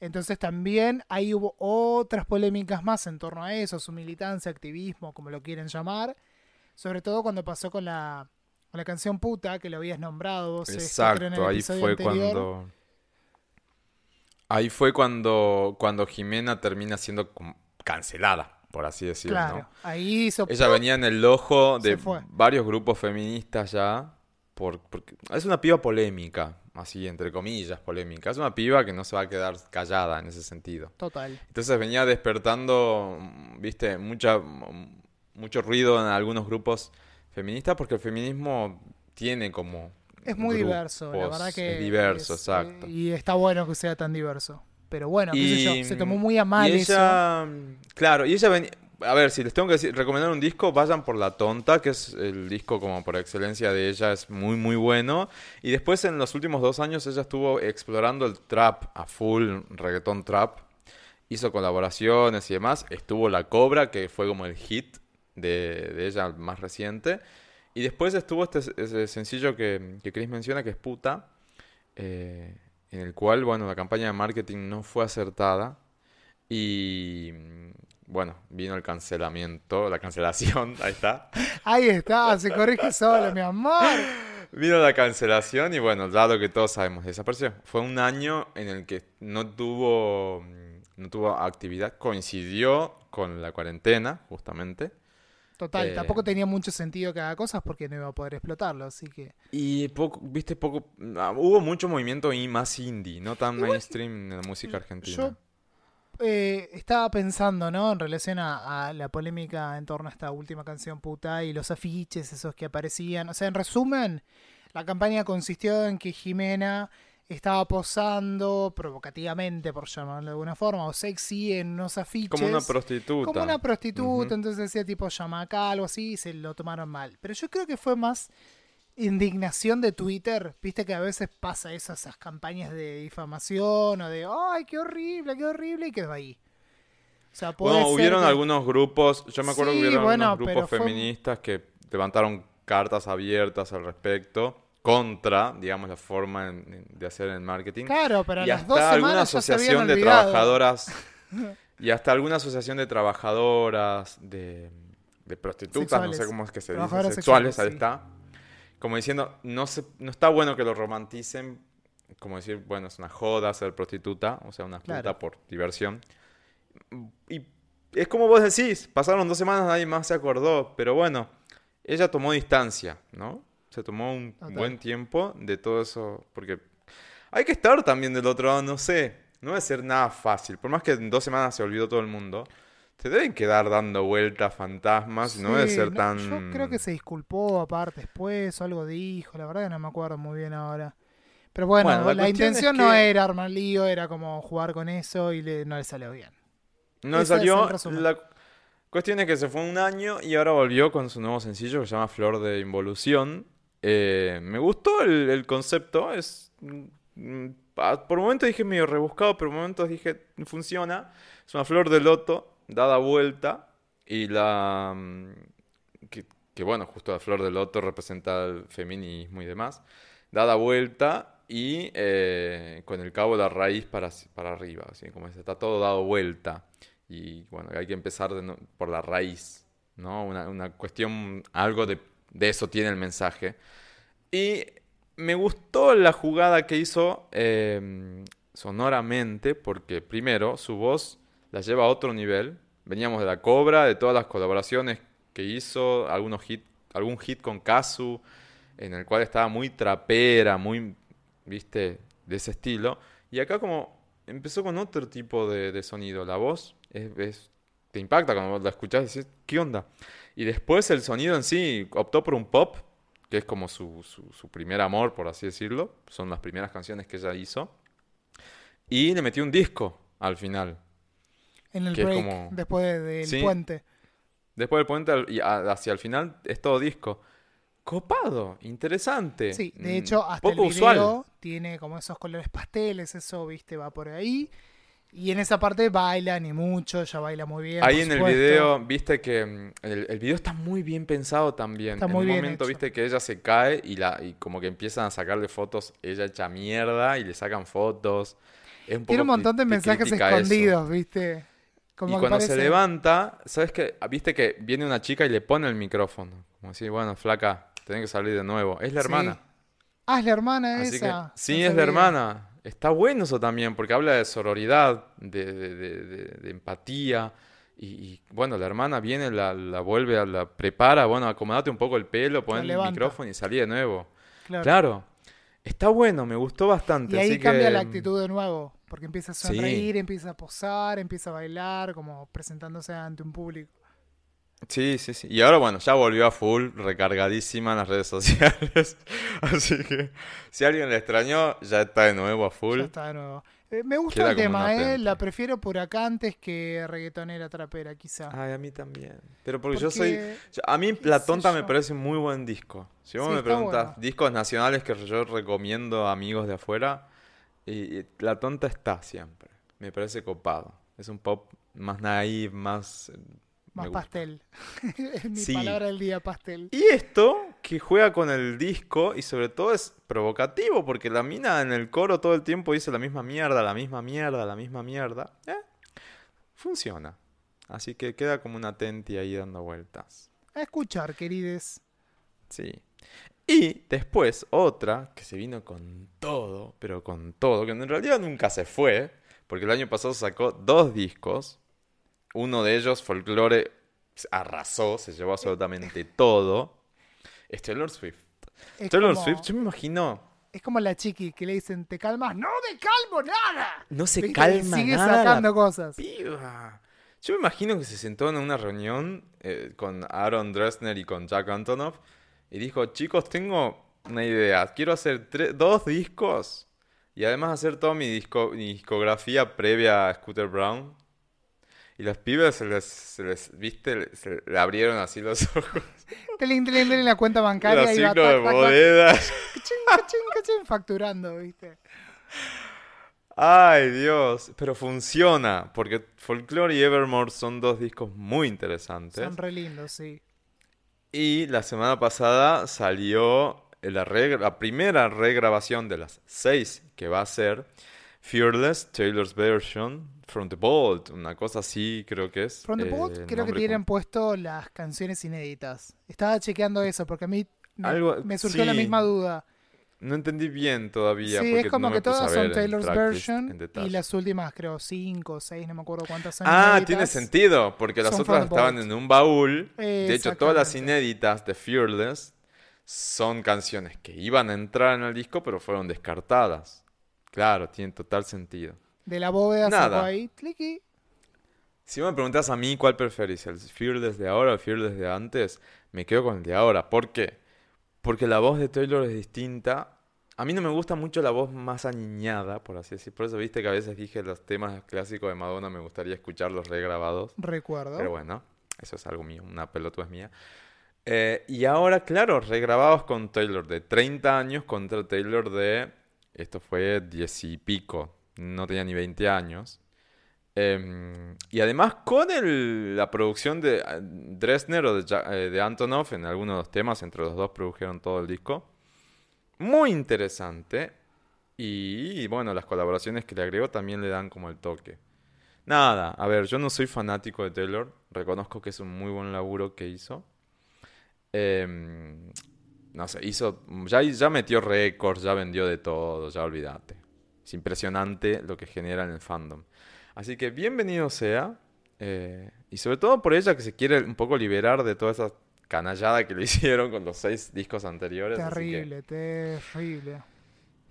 Entonces también ahí hubo otras polémicas más en torno a eso, su militancia, activismo, como lo quieren llamar. Sobre todo cuando pasó con la, con la canción Puta, que lo habías nombrado vos, este, creo, en el Exacto, ahí fue anterior. cuando... Ahí fue cuando, cuando Jimena termina siendo cancelada, por así decirlo, Claro, ¿no? ahí hizo... Ella venía en el ojo de varios grupos feministas ya, por, porque es una piba polémica, así entre comillas polémica. Es una piba que no se va a quedar callada en ese sentido. Total. Entonces venía despertando, viste, mucha, mucho ruido en algunos grupos feministas porque el feminismo tiene como Es muy diverso, la verdad que... es diverso, es, exacto. eh, y está bueno que sea tan diverso. Pero bueno, qué sé yo, se tomó muy a mal y eso. ella, claro, y ella venía, a ver, si les tengo que decir, recomendar un disco, vayan por La Tonta, que es el disco como por excelencia de ella, es muy muy bueno. Y después en los últimos dos años ella estuvo explorando el trap a full, reggaetón trap. Hizo colaboraciones y demás. Estuvo La Cobra, que fue como el hit de, ella más reciente. Y después estuvo este sencillo que, Chris menciona, que es Puta, eh, en el cual, bueno, la campaña de marketing no fue acertada. Y bueno, vino el cancelamiento, la cancelación, (laughs) ahí está. Ahí está, se corrige solo, mi amor. Vino la cancelación y bueno, ya lo que todos sabemos, desapareció. Fue un año en el que no tuvo, no tuvo actividad, coincidió con la cuarentena, justamente. Total, Eh. tampoco tenía mucho sentido que haga cosas porque no iba a poder explotarlo, así que... Y poco, viste, poco, ah, hubo mucho movimiento y más indie, no tan Igual, mainstream en la música argentina. Yo eh, estaba pensando, ¿no? En relación a, a la polémica en torno a esta última canción puta y los afiches esos que aparecían. O sea, en resumen, la campaña consistió en que Jimena estaba posando provocativamente, por llamarlo de alguna forma, o sexy en unos afiches. Como una prostituta. Como una prostituta, entonces decía tipo llama acá, algo así, y se lo tomaron mal. Pero yo creo que fue más indignación de Twitter. Viste que a veces pasa eso, esas campañas de difamación o de ¡ay, qué horrible, qué horrible! y quedó ahí. O sea, Bueno, hubieron que- algunos grupos, yo me acuerdo Sí, que hubieron bueno, algunos grupos fue- feministas que levantaron cartas abiertas al respecto contra, digamos, la forma en- de hacer el marketing. Claro, pero a y las dos hasta alguna se habían asociación de trabajadoras (laughs) y hasta alguna asociación de trabajadoras de, de prostitutas, no sé cómo es que se dice, sexuales, ahí está. Como diciendo, no se, no está bueno que lo romanticen, como decir, bueno, es una joda ser prostituta, o sea, una puta Claro. por diversión. Y es como vos decís, pasaron dos semanas, nadie más se acordó, pero bueno, ella tomó distancia, ¿no? Se tomó un buen tiempo de todo eso, porque hay que estar también del otro lado, no sé, no debe ser nada fácil, por más que en dos semanas se olvidó todo el mundo, te deben quedar dando vueltas fantasmas, no debe Sí, ser no, tan... Yo creo que se disculpó aparte después o algo dijo, la verdad que no me acuerdo muy bien ahora. Pero bueno, Bueno, la intención es no era armar lío, era como jugar con eso y le- no le salió bien. No es salió. La cuestión es que se fue un año y ahora volvió con su nuevo sencillo que se llama Flor de Involución. Eh, me gustó el, el concepto, es mm, pa- por momentos dije medio rebuscado, pero por momentos dije, funciona. Es una flor de loto dada vuelta y la... mm, Que, bueno, justo la flor de loto representa el feminismo y demás. Dada vuelta y eh, con el cabo la raíz para, para arriba, así como es, está todo dado vuelta. Y bueno, hay que empezar por la raíz, ¿no? Una, una cuestión, algo de, de eso tiene el mensaje. Y me gustó la jugada que hizo eh, sonoramente, porque primero su voz la lleva a otro nivel. Veníamos de la Cobra, de todas las colaboraciones que hizo, algunos hit, algún hit con Kazu, en el cual estaba muy trapera, muy, viste, de ese estilo. Y acá como empezó con otro tipo de, de sonido. La voz es, es- te impacta cuando la escuchás y dices, ¿qué onda? Y después el sonido en sí optó por un pop, que es como su, su, su primer amor, por así decirlo. Son las primeras canciones que ella hizo. Y le metió un disco al final. En el break, como- después de- del Sí. puente. Después del puente al- y a- hacia el final es todo disco. Copado, interesante. Sí, de mm, hecho, hasta poco el usual. video tiene como esos colores pasteles, eso, viste, va por ahí. Y en esa parte bailan y mucho, ella baila muy bien. Ahí en el video, viste que mm, el, el video está muy bien pensado también. Está en muy un bien momento, hecho. viste que ella se cae y, la, y como que empiezan a sacarle fotos, ella hecha mierda y le sacan fotos. Es un Tiene un montón de mensajes eso. escondidos, viste. Y Como cuando se levanta, ¿sabes qué? Viste que viene una chica y le pone el micrófono. Como así, bueno, flaca, tenés que salir de nuevo. Es la Sí. hermana. Ah, es la hermana Así que, esa. sí, no es la hermana. Está bueno eso también, porque habla de sororidad, de, de- de- de- de empatía. Y, y, bueno, la hermana viene, la, la vuelve, a la prepara, bueno, acomodate un poco el pelo, pon el micrófono y salí de nuevo. Claro. Claro. Está bueno, me gustó bastante. Y ahí así cambia que, la actitud de nuevo, porque empieza a Sí. sonreír, empieza a posar, empieza a bailar, como presentándose ante un público. Sí, sí, sí. Y ahora, bueno, ya volvió a full, recargadísima en las redes (laughs) sociales. Así que si alguien la extrañó, ya está de nuevo a full. Ya está de nuevo. Eh, me gusta Queda el tema, ¿eh? La prefiero por acá antes que reggaetonera trapera, quizá. Ay, a mí también. Pero porque, yo soy... a mí La Tonta me parece muy buen disco. Si vos Sí, me preguntas bueno. discos nacionales que yo recomiendo a amigos de afuera, y, y La Tonta está siempre. Me parece copado. Es un pop más naive, más... eh, Más pastel. (laughs) es mi Sí. palabra del día, pastel. Y esto, que juega con el disco y sobre todo es provocativo, porque la mina en el coro todo el tiempo dice la misma mierda, la misma mierda, la misma mierda. Eh, funciona. Así que queda como una tenti ahí dando vueltas. A escuchar, querides. Sí. Y después otra que se vino con todo, pero con todo, que en realidad nunca se fue, porque el año pasado sacó dos discos. Uno de ellos, Folklore, arrasó, se llevó absolutamente (laughs) todo. Es Taylor Swift. Es Taylor como, Swift, yo me imagino, es como la chiqui que le dicen, ¿te calmas? ¡No me calmo nada! no se ¿Viste? calma Sigue nada. sacando la cosas. piba. Yo me imagino que se sentó en una reunión eh, con Aaron Dresner y con Jack Antonoff y dijo, chicos, tengo una idea, quiero hacer dos discos y además hacer toda mi, disco mi discografía previa a Scooter Brown. Y los pibes se les, se les, viste, se le abrieron así los (laughs) ojos. Telín, telín, telín, la cuenta bancaria Los signos de cachín, facturando, ¿viste? Ay, Dios. Pero funciona, porque Folklore y Evermore son dos discos muy interesantes. Son re lindos, sí. Y la semana pasada salió la, la primera regrabación de las seis que va a ser Fearless, Taylor's Version, From the Vault, una cosa así creo que es. From the eh, Vault creo que tienen puesto las canciones inéditas. Estaba chequeando eso porque a mí me, Algo- me surgió la misma duda. No entendí bien todavía. Sí, porque es como no que todas son Taylor's version y las últimas creo cinco o seis, no me acuerdo cuántas son Ah, inéditas. tiene sentido, porque las otras estaban en un baúl. De hecho, todas las inéditas de Fearless son canciones que iban a entrar en el disco, pero fueron descartadas. Claro, tiene total sentido. De la bóveda Nada. ahí, cliqui. Si me preguntas a mí cuál preferís, el Fearless de ahora o el Fearless de antes, me quedo con el de ahora. ¿Por qué? Porque la voz de Taylor es distinta. A mí no me gusta mucho la voz más aniñada, por así decir. Por eso viste que a veces dije los temas clásicos de Madonna me gustaría escucharlos regrabados. Recuerdo. Pero bueno, eso es algo mío, una pelota es mía. Eh, y ahora, claro, regrabados con Taylor de 30 años contra Taylor de Esto fue diez y pico, no tenía ni 20 años. Em, y además con el- la producción de eh, Dresner o de, eh, de Antonov en algunos de los temas, entre los dos produjeron todo el disco. Muy interesante. Y, bueno, las colaboraciones que le agregó también le dan como el toque. Nada, a ver, yo no soy fanático de Taylor. Reconozco que es un muy buen laburo que hizo. Em, no sé, hizo. Ya, ya metió récords, ya vendió de todo, ya olvídate. Es impresionante lo que genera en el fandom. Así que bienvenido sea. eh, y sobre todo por ella que se quiere un poco liberar de toda esa canallada que le (laughs) hicieron con los seis discos anteriores. así que- Terrible, terrible.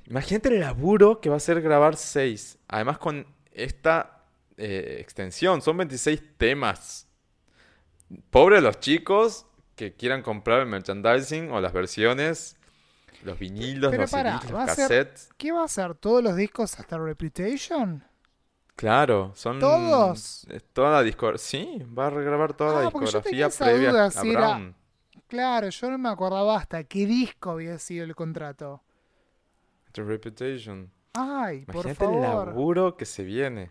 Imagínate el laburo que va a ser grabar 6. Además con esta eh, extensión. Son 26 temas. Pobre los chicos que quieran comprar el merchandising o las versiones. Los vinilos, Pero los pará, CDs, los ser- cassettes. ¿Qué va a hacer? ¿Todos los discos hasta Reputation? Claro, son... ¿Todos? es Toda la discografía. Sí, va a regrabar toda Ah, la yo tenía discografía previa duda a si era-. Claro, yo no me acordaba hasta qué disco había sido el contrato. The Reputation. Ay, por Imagínate el favor. laburo que se viene.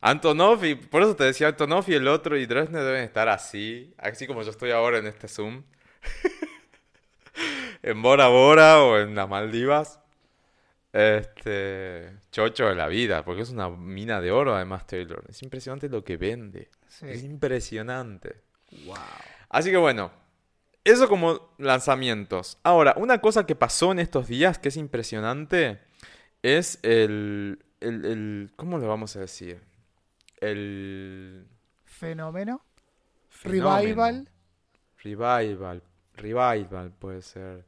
Antonov, y por eso te decía, Antonov y el otro y Dresner deben estar así, así como yo estoy ahora en este Zoom. (laughs) en Bora Bora o en las Maldivas. Este. Chocho de la vida, porque es una mina de oro además Taylor. Es impresionante lo que vende. Es impresionante. Así que bueno, eso como lanzamientos. Ahora, una cosa que pasó en estos días que es impresionante es el, el, el- ¿cómo lo vamos a decir? El Fenómeno. fenómeno. Revival. Revival. Revival puede ser.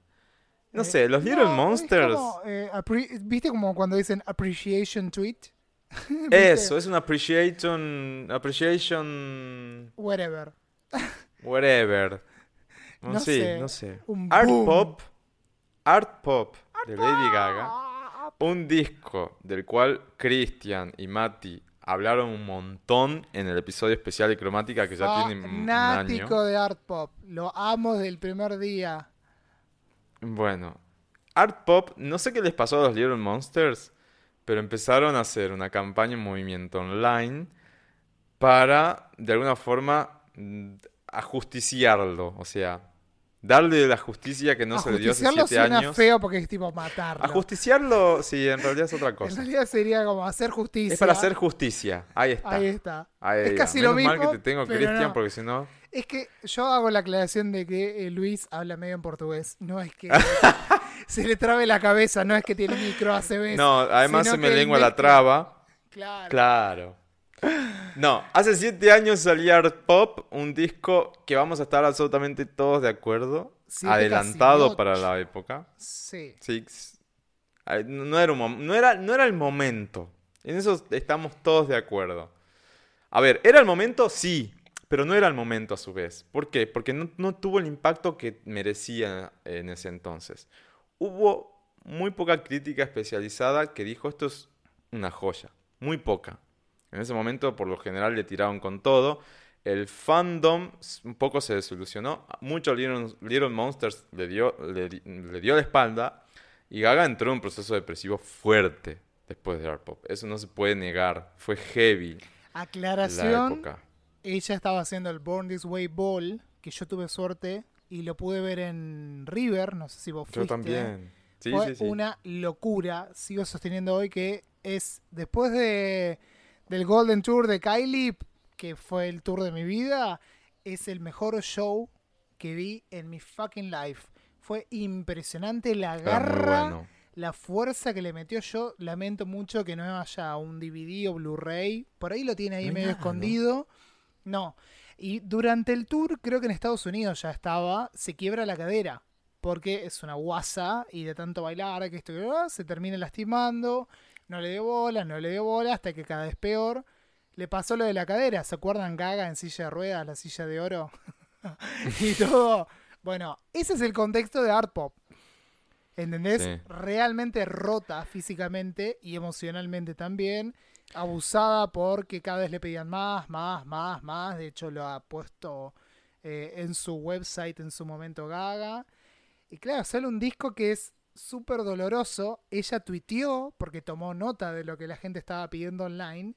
No Eh, sé, los Little no, Monsters. como, eh, ¿Viste como cuando dicen appreciation tweet? (laughs) Eso, es un appreciation. Appreciation. Whatever. Whatever. (laughs) No, No sí, sé, no sé. un Art boom. Pop. Art Pop de Lady Gaga. Un disco del cual Christian y Mati hablaron un montón en el episodio especial de Cromática que ya tiene un año. De art pop. Lo amo desde el primer día. Bueno, Art Pop, no sé qué les pasó a los Little Monsters, pero empezaron a hacer una campaña en movimiento online para, de alguna forma, mm, ajusticiarlo. O sea, darle la justicia que no se le dio hace siete suena años. feo porque es tipo matarlo. Ajusticiarlo, sí, en realidad es otra (laughs) En cosa. realidad sería como hacer justicia. Es para hacer justicia. Ahí está. Ahí está. Ahí es casi Menos lo mal mismo. que te tengo, Cristian, no. porque si no... Es que yo hago la aclaración de que eh, Luis habla medio en portugués. No es que (laughs) se le trabe la cabeza, no es que tiene micro ACB. No, además se me lengua la traba. Claro. Claro. No, hace siete años salía Art Pop, un disco que vamos a estar absolutamente todos de acuerdo. Siete, adelantado para la época. Sí. Sí. Ay, No era, un mom- no, era, no era el momento. En eso estamos todos de acuerdo. A ver, ¿era el momento? Sí, pero no era el momento a su vez. ¿Por qué? Porque no, no tuvo el impacto que merecía en ese entonces. Hubo muy poca crítica especializada que dijo esto es una joya. Muy poca. En ese momento, por lo general, le tiraron con todo. El fandom un poco se desilusionó. Mucho Little, Little Monsters le dio, le, di- le dio la espalda. Y Gaga entró en un proceso depresivo fuerte después de Art Pop. Eso no se puede negar. Fue heavy la Aclaración. época. Ella estaba haciendo el Born This Way Ball, que yo tuve suerte y lo pude ver en River, no sé si vos fuiste. Yo también. Sí, Fue sí, sí. una locura. Sigo sosteniendo hoy que es después de del Golden Tour de Kylie, que fue el tour de mi vida, es el mejor show que vi en mi fucking life. Fue impresionante la garra, bueno. la fuerza que le metió. Yo lamento mucho que no haya un DVD o Blu-ray. Por ahí lo tiene ahí No medio escondido. No. Y durante el tour, creo que en Estados Unidos ya estaba, se quiebra la cadera. Porque es una guasa y de tanto bailar, que esto que se termina lastimando. No le dio bola, no le dio bola, hasta que cada vez peor. Le pasó lo de la cadera. ¿Se acuerdan Gaga en silla de ruedas, la silla de oro? (laughs) y todo. Bueno, ese es el contexto de Art Pop. ¿Entendés? Sí. Realmente rota físicamente y emocionalmente también. Abusada porque cada vez le pedían más, más, más, más. De hecho, lo ha puesto eh, en su website en su momento Gaga. Y claro, sale un disco que es súper doloroso, ella tuiteó, porque tomó nota de lo que la gente estaba pidiendo online,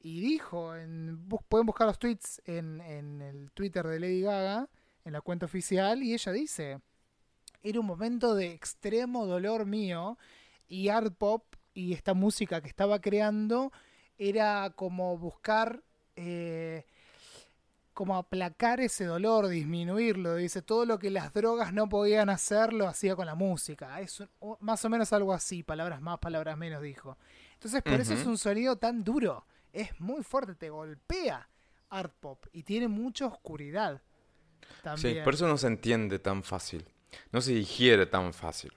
y dijo, en, pueden buscar los tweets en, en el Twitter de Lady Gaga, en la cuenta oficial, y ella dice, era un momento de extremo dolor mío, y art pop y esta música que estaba creando era como buscar... Eh, como aplacar ese dolor, disminuirlo. Dice, todo lo que las drogas no podían hacer lo hacía con la música. Es más o menos algo así, palabras más, palabras menos, dijo. Entonces, por eso es un sonido tan duro. Es muy fuerte, te golpea art pop y tiene mucha oscuridad. Sí, por eso no se entiende tan fácil. No se digiere tan fácil.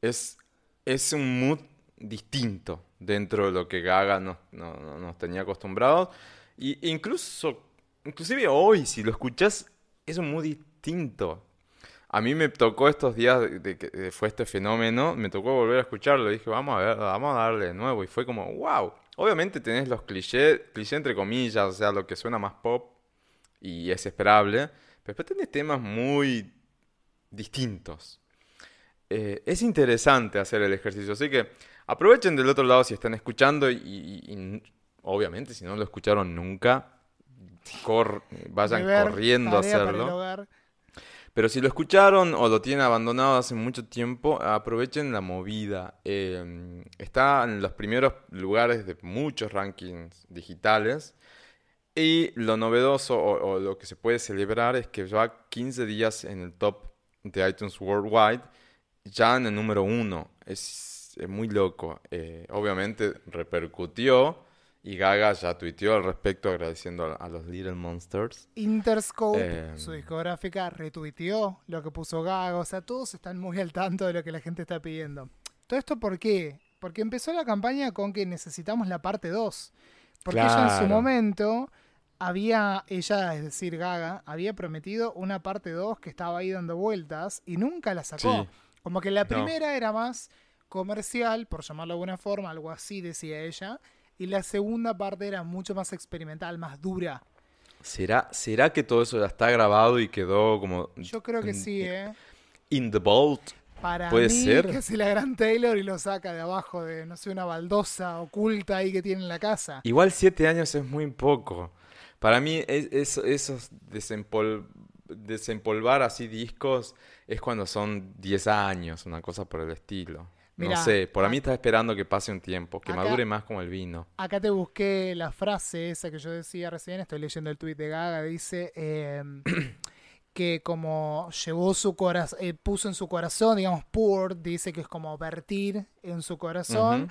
Es, es un mood distinto dentro de lo que Gaga nos, nos tenía acostumbrados. Y incluso inclusive hoy, si lo escuchas, es muy distinto. A mí me tocó estos días de que fue este fenómeno, me tocó volver a escucharlo. Dije, vamos a ver, vamos a darle de nuevo. Y fue como, wow. Obviamente tenés los clichés, cliché entre comillas, o sea, lo que suena más pop y es esperable. Pero después tenés temas muy distintos. Eh, es interesante hacer el ejercicio, así que aprovechen del otro lado si están escuchando y obviamente si no lo escucharon nunca, vayan corriendo a hacerlo. Pero si lo escucharon o lo tienen abandonado hace mucho tiempo, aprovechen la movida. Em, está en los primeros lugares de muchos rankings digitales. Y lo novedoso o, lo que se puede celebrar es que va 15 días en el top de iTunes Worldwide, ya en el número uno. Es, muy loco. Eh, obviamente repercutió y Gaga ya tuiteó al respecto agradeciendo a, los Little Monsters. Interscope, em, su discográfica, retuiteó lo que puso Gaga. O sea, todos están muy al tanto de lo que la gente está pidiendo. ¿Todo esto por qué? Porque empezó la campaña con que necesitamos la parte 2. Porque ella en su momento había, ella, es decir, Gaga, había prometido una parte 2 que estaba ahí dando vueltas y nunca la sacó. Como que la primera era más comercial, por llamarlo de alguna forma, algo así decía ella y la segunda parte era mucho más experimental, más dura. ¿Será, ¿Será que todo eso ya está grabado y quedó como... Yo creo que sí, ¿eh? In the vault. Para ¿Puede mí, ser? que hace la gran Taylor y lo saca de abajo de, no sé, una baldosa oculta ahí que tiene en la casa. Igual siete años es muy poco. Para mí, es, esos desempolvar así discos es cuando son diez años, una cosa por el estilo no sé, por a mí está esperando que pase un tiempo, que madure más como el vino. Acá te busqué la frase esa que yo decía recién, estoy leyendo el tweet de Gaga, dice em, (clears throat) que como llevó su corazón, eh, puso en su corazón, digamos, pour, dice que es como vertir en su corazón.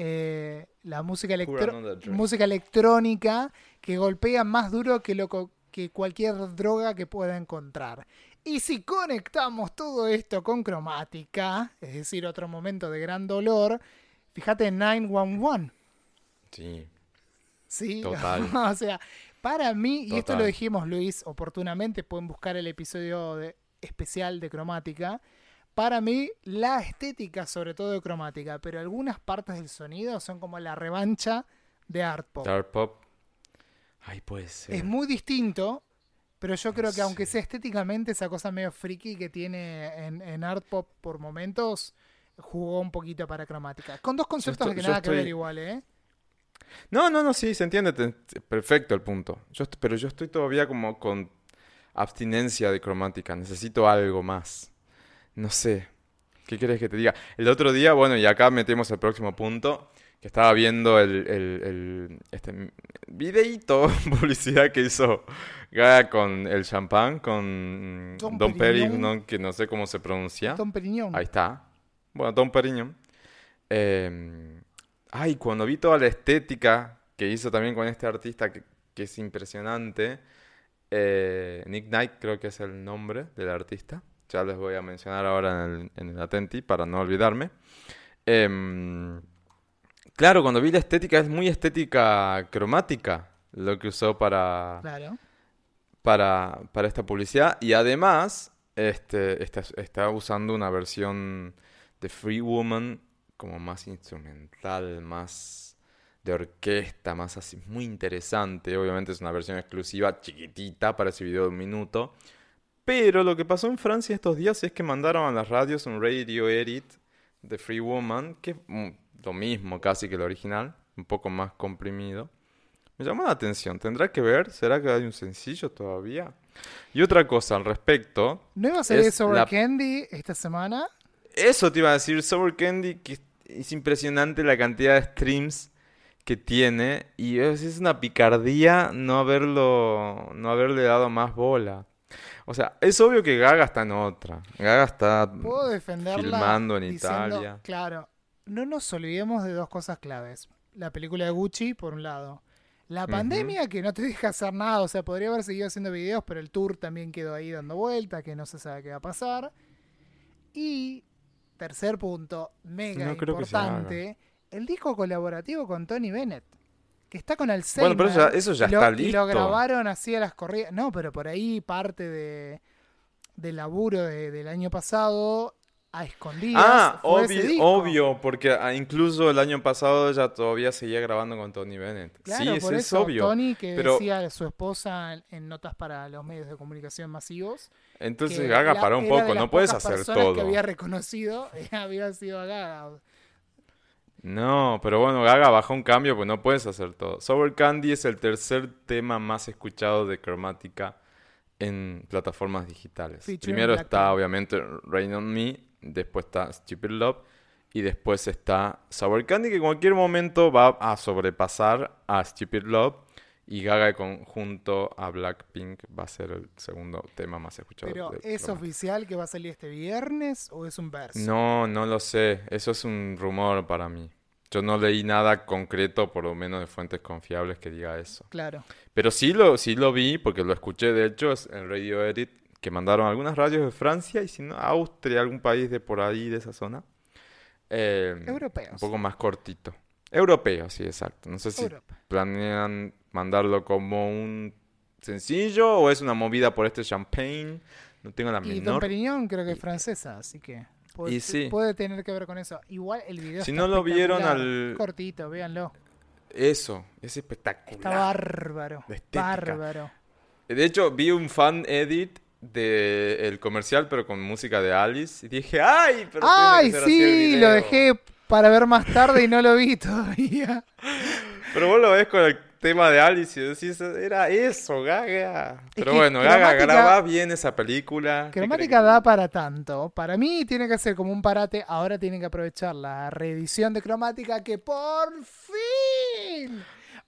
Eh, la música, música electrónica que golpea más duro que, lo que cualquier droga que pueda encontrar. Y si conectamos todo esto con cromática, es decir, otro momento de gran dolor, fíjate en 911. Sí. Sí, Total. (laughs) o sea, para mí, y esto lo dijimos Luis oportunamente, pueden buscar el episodio de, especial de cromática. Para mí, la estética, sobre todo de cromática, pero algunas partes del sonido son como la revancha de art pop. Art pop. Ay, puede ser. Es muy distinto, pero yo creo que aunque sea estéticamente esa cosa medio friki que tiene en, art pop por momentos, jugó un poquito para cromática. Con dos conceptos que nada que ver igual, ¿eh? No, no, no, sí, se entiende. Perfecto el punto. Yo, pero yo estoy todavía como con abstinencia de cromática. Necesito algo más. No sé. ¿Qué quieres que te diga? El otro día, bueno, y acá metemos el próximo punto que estaba viendo el, el, el este videíto, (laughs) publicidad que hizo Gaga con el champán, con Don, Perignon, que no sé cómo se pronuncia. Don Perignon. Ahí está. Bueno, Don Perignon. Eh, ay, cuando vi toda la estética que hizo también con este artista, que, que es impresionante, eh, Nick Knight creo que es el nombre del artista. Ya les voy a mencionar ahora en el, en el Atenti para no olvidarme. Eh, Claro, cuando vi la estética es muy estética cromática lo que usó para, para, para esta publicidad. Y además este, está, está usando una versión de Free Woman como más instrumental, más de orquesta, más así, muy interesante. Obviamente es una versión exclusiva, chiquitita, para ese video de un minuto. Pero lo que pasó en Francia estos días es que mandaron a las radios un radio edit de Free Woman, que lo mismo casi que el original, un poco más comprimido. Me llama la atención, ¿tendrá que ver? ¿Será que hay un sencillo todavía? Y otra cosa al respecto. ¿No iba a salir Sour Candy esta semana? Eso te iba a decir, Sour Candy, que es impresionante la cantidad de streams que tiene y es, es una picardía no haberlo no haberle dado más bola. O sea, es obvio que Gaga está en otra. Gaga está filmando en Italia. Claro, no nos olvidemos de dos cosas claves. La película de Gucci, por un lado. La pandemia que no te deja hacer nada, o sea, podría haber seguido haciendo videos, pero el tour también quedó ahí dando vuelta, que no se sabe qué va a pasar. Y tercer punto, mega importante, el disco colaborativo con Tony Bennett, que está con Alzheimer. Bueno, pero eso ya está listo. Y lo grabaron así a las corridas. No, pero por ahí parte de, del laburo del año pasado a escondidas. Ah, obvio, obvio, porque ah, incluso el año pasado ella todavía seguía grabando con Tony Bennett. Claro, sí, por es obvio. Tony que decía a su esposa en, notas para los medios de comunicación masivos. Entonces Gaga paró un poco, no puedes hacer todo. que había reconocido (laughs) había sido Gaga. No, pero bueno, Gaga bajó un cambio, pues no puedes hacer todo. Sour Candy es el tercer tema más escuchado de Cromática en plataformas digitales. Primero está obviamente Rain on Me, después está Stupid Love y después está Sour Candy que en cualquier momento va a sobrepasar a Stupid Love y Gaga conjunto a Blackpink va a ser el segundo tema más escuchado. Pero ¿es oficial que va a salir este viernes o es un verso? No, no lo sé, eso es un rumor para mí. Yo no leí nada concreto, por lo menos de fuentes confiables, que diga eso. Claro. Pero sí lo, sí lo vi, porque lo escuché, de hecho, en Radio Edit, que mandaron algunas radios de Francia y si no, Austria, algún país de por ahí, de esa zona. Eh, Europeos. Un poco más cortito. Europeo, sí, exacto. No sé si planean mandarlo como un sencillo o es una movida por este champagne. No tengo la menor. Y Don Perignon creo que es francesa, así que puede, puede tener que ver con eso. Igual el video Si no lo vieron al cortito, véanlo. Eso, es espectacular. Está bárbaro. Bárbaro. De hecho, vi un fan edit de el comercial, pero con música de Alice. Y dije, ¡ay! Pero ¡Ay, sí! Lo dejé para ver más tarde y no lo vi (laughs) todavía. Pero vos lo ves con el tema de Alice y decís, era eso, Gaga. Pero bueno, Gaga graba bien esa película. Cromática da para tanto. Para mí tiene que ser como un parate. Ahora tienen que aprovechar la reedición de Cromática que por fin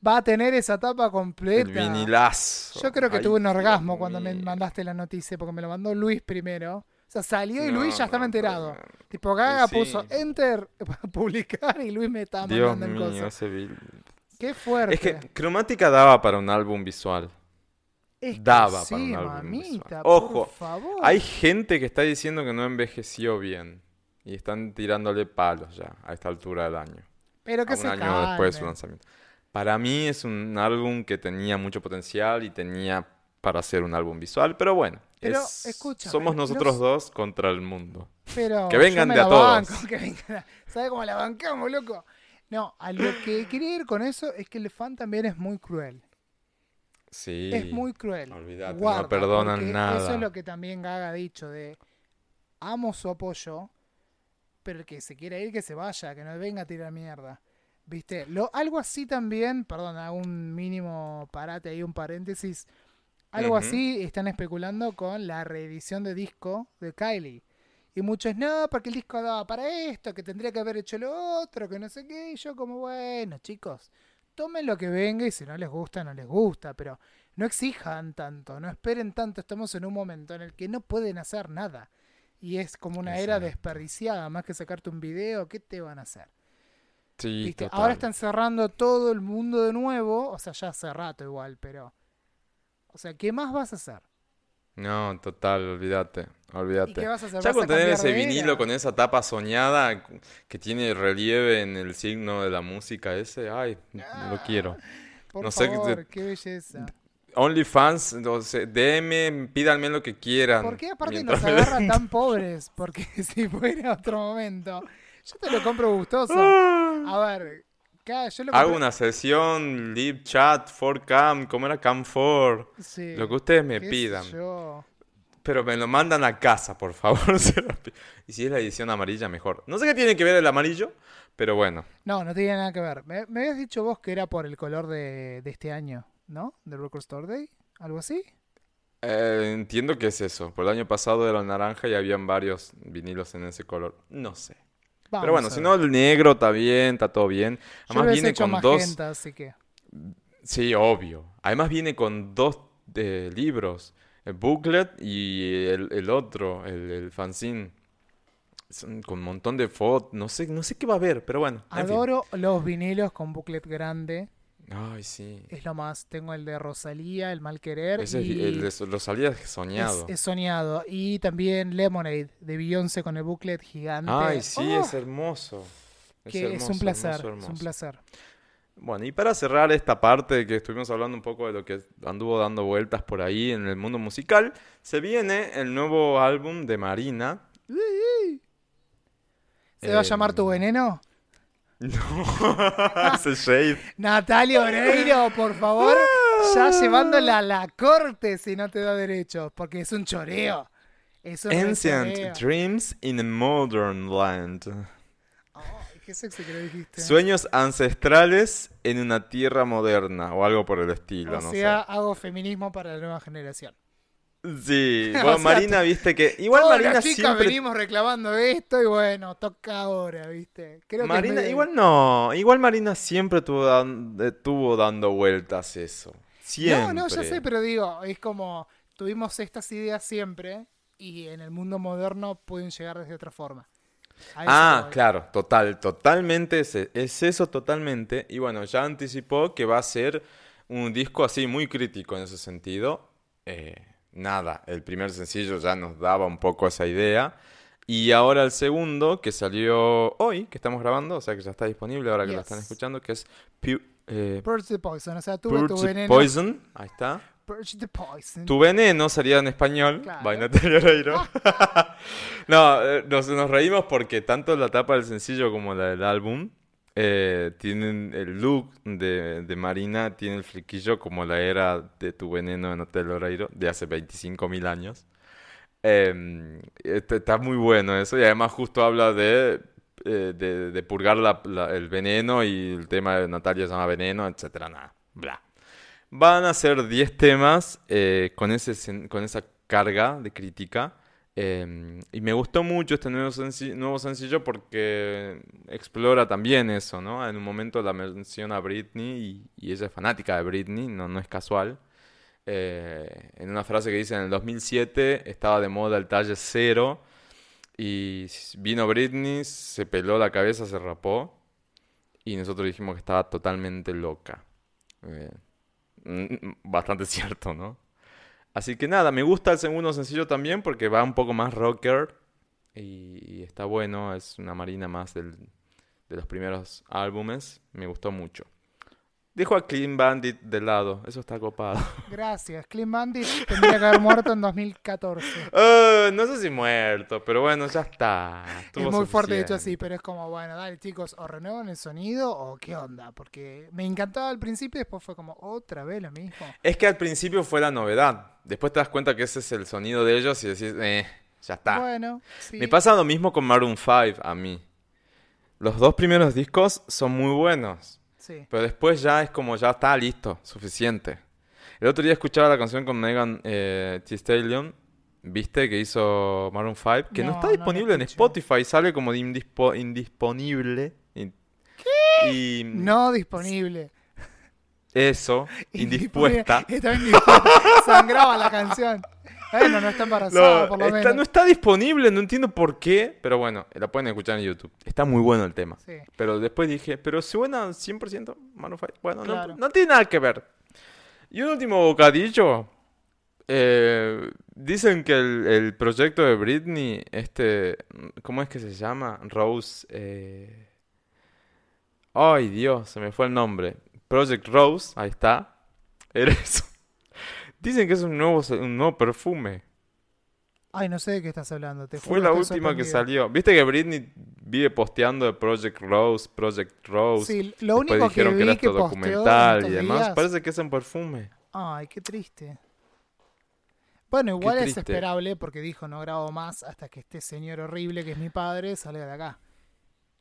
va a tener esa tapa completa. El vinilazo. Yo creo que tuve un orgasmo cuando me mandaste la noticia, porque me lo mandó Luis primero. O sea, salió y Luis ya estaba enterado. Tipo, Gaga puso enter (laughs) para publicar y Luis me estaba mandando mío, ese Qué fuerte. Es que Cromática daba para un álbum visual. daba para un álbum visual. Ojo, hay gente que está diciendo que no envejeció bien. Y están tirándole palos ya a esta altura del año. Pero que a un año después de su lanzamiento. Para mí es un álbum que tenía mucho potencial y tenía para hacer un álbum visual, pero bueno, pero, somos nosotros dos contra el mundo. Pero que vengan de a todos. ¿Sabes cómo la bancamos, loco? No, a lo que quería ir con eso es que el fan también es muy cruel. Sí. Es muy cruel. Olvídate, no perdonan nada. Eso es lo que también Gaga ha dicho de amo su apoyo, pero el que se quiera ir que se vaya, que no venga a tirar mierda. ¿Viste? Lo, algo así también, perdón, hago un mínimo parate ahí, un paréntesis. Algo así están especulando con la reedición de disco de Kylie. Y muchos, no, porque el disco daba para esto, que tendría que haber hecho lo otro, que no sé qué. Y yo como, bueno, chicos, tomen lo que venga y si no les gusta, no les gusta. Pero no exijan tanto, no esperen tanto. Estamos en un momento en el que no pueden hacer nada. Y es como una era desperdiciada, más que sacarte un video, ¿qué te van a hacer? Ahora están cerrando todo el mundo de nuevo. O sea, ya hace rato igual, pero. O sea, ¿qué más vas a hacer? No, total, olvídate, olvídate. ¿Y qué vas a hacer? Ya con tener ese vinilo con esa tapa soñada que tiene relieve en el signo de la música ese, ay, lo ah, quiero. Por no favor, sé, qué belleza. OnlyFans, DM, pídanme lo que quieran. ¿Por qué aparte nos agarran tan pobres? Porque (laughs) si fuera otro momento yo te lo compro gustoso. A ver, yo lo Hago una sesión, live chat, for cam, como era cam for. Lo que ustedes me pidan. Pero me lo mandan a casa, por favor. (laughs) y si es la edición amarilla, mejor. No sé qué tiene que ver el amarillo, pero bueno. No, no tiene nada que ver. Me, me habías dicho vos que era por el color de, de este año, ¿no? De Record Store Day, algo así. Eh, entiendo que es eso. Por el año pasado era naranja y habían varios vinilos en ese color. No sé. Vamos pero bueno, si no, el negro está bien, está todo bien. Además viene hecho con dos... magenta, así que. Sí, obvio. Además viene con dos eh, libros. El booklet y el, el otro, el, el fanzine. Con un montón de fotos. No sé, no sé qué va a haber, pero bueno. en fin. Adoro los vinilos con booklet grande. Ay, sí. Es lo más. Tengo el de Rosalía, el Mal Querer. Ese es y el de Rosalía es soñado. Es, es soñado. Y también Lemonade de Beyoncé con el booklet gigante. Ay, sí, ¡Oh! es hermoso. Es que es hermoso, un placer. hermoso, Es un placer. Bueno, y para cerrar esta parte que estuvimos hablando un poco de lo que anduvo dando vueltas por ahí en el mundo musical, se viene el nuevo álbum de Marina. ¿Se va a llamar Em, Tu Veneno? No, (laughs) ese shade. Natalia Oreiro, por favor. Ya llevándola a la corte si no te da derechos. Porque es un choreo. Es un re Ancient choreo. Dreams in a Modern Land. Ay, qué sexy que lo dijiste. Sueños ancestrales en una tierra moderna o algo por el estilo, o no sea, hago feminismo para la nueva generación. Sí, (laughs) o bueno, sea, Marina, viste que igual Marina siempre venimos reclamando esto y bueno, toca ahora, ¿viste? Creo que Marina, medio- igual no, igual Marina siempre tuvo, dan- estuvo dando vueltas eso. Siempre. No, no, ya sé, pero digo, es como tuvimos estas ideas siempre y en el mundo moderno pueden llegar desde otra forma. Ah, claro, total, totalmente es, es eso totalmente. Y bueno, ya anticipó que va a ser un disco así muy crítico en ese sentido. Eh, nada, el primer sencillo ya nos daba un poco esa idea. Y ahora el segundo, que salió hoy, que estamos grabando, o sea que ya está disponible ahora que lo están escuchando, que es Pu- eh, Purge the Poison, o sea, tuve tu Purge veneno. Poison. Ahí está. Purge the Poison. Tu veneno sería en español. Claro. (laughs) (laughs) no, eh, nos, nos reímos porque tanto la tapa del sencillo como la del álbum eh, tienen el look de, de Marina, tiene el flequillo como la era de Tu veneno de Natalia Oreiro de hace 25.000 años. Eh, está muy bueno eso y además justo habla de, eh, de, de purgar la- la- el veneno y el tema de Natalia se llama veneno, etcétera, nada, bla. Van a ser 10 temas eh, con, ese, con esa carga de crítica. Eh, y me gustó mucho este nuevo, senci- nuevo sencillo porque explora también eso, ¿no? En un momento la menciona Britney y, ella es fanática de Britney, no, no es casual. Eh, en una frase que dice, en el 2007 estaba de moda el talle cero y vino Britney, se peló la cabeza, se rapó y nosotros dijimos que estaba totalmente loca. Eh, Bastante (laughs) cierto, ¿no? Así que nada, me gusta el segundo sencillo también porque va un poco más rocker y, está bueno, es una marina más del- de los primeros álbumes, me gustó mucho. Dejo a Clean Bandit de lado, eso está copado. (laughs) Gracias. Clean Bandit tendría que haber muerto en 2014. Ah, no sé si muerto, pero bueno, ya está. Es muy fuerte dicho así, suficiente. pero es como, bueno, dale chicos, o renuevan el sonido o qué onda, porque me encantaba al principio y después fue como otra vez lo mismo. Es que al principio fue la novedad, después te das cuenta que ese es el sonido de ellos y decís, eh, ya está. Bueno, sí. Me pasa lo mismo con Maroon 5 a mí. Los dos primeros discos son muy buenos, Sí. pero después ya es como ya está listo, suficiente. El otro día escuchaba la canción con Megan eh, Thee Stallion, ¿viste? Que hizo Maroon 5, que no, No, está no disponible en. Spotify, sale como de indispo- indisponible. In- Y No disponible. Eso, (laughs) indispuesta. Está indispuesta. (laughs) Sangraba la canción. Bueno, no está embarazada, por lo está- menos. no está disponible, no entiendo por qué, pero bueno, la pueden escuchar en YouTube. Está muy bueno el tema. Sí. Pero después dije, pero suena 100% Maroon 5. Bueno, no- no, tiene nada que ver. Y un último bocadillo. Eh, dicen que el, el proyecto de Britney, este, ¿cómo es que se llama? Rose. eh, Ay, Dios, se me fue el nombre. Project Rose, ahí está. Era eso. (laughs) Dicen que es un nuevo, un nuevo perfume. Ay, no sé de qué estás hablando. Te Fue la última que salió. Viste que Britney vive posteando de Project Rose, Project Rose. Sí, lo Después único que dijeron que vi era que documental en y demás. días- Parece que es un perfume. Ay, qué triste. Bueno, igual es triste. esperable porque dijo no grabo más hasta que este señor horrible que es mi padre salga de acá.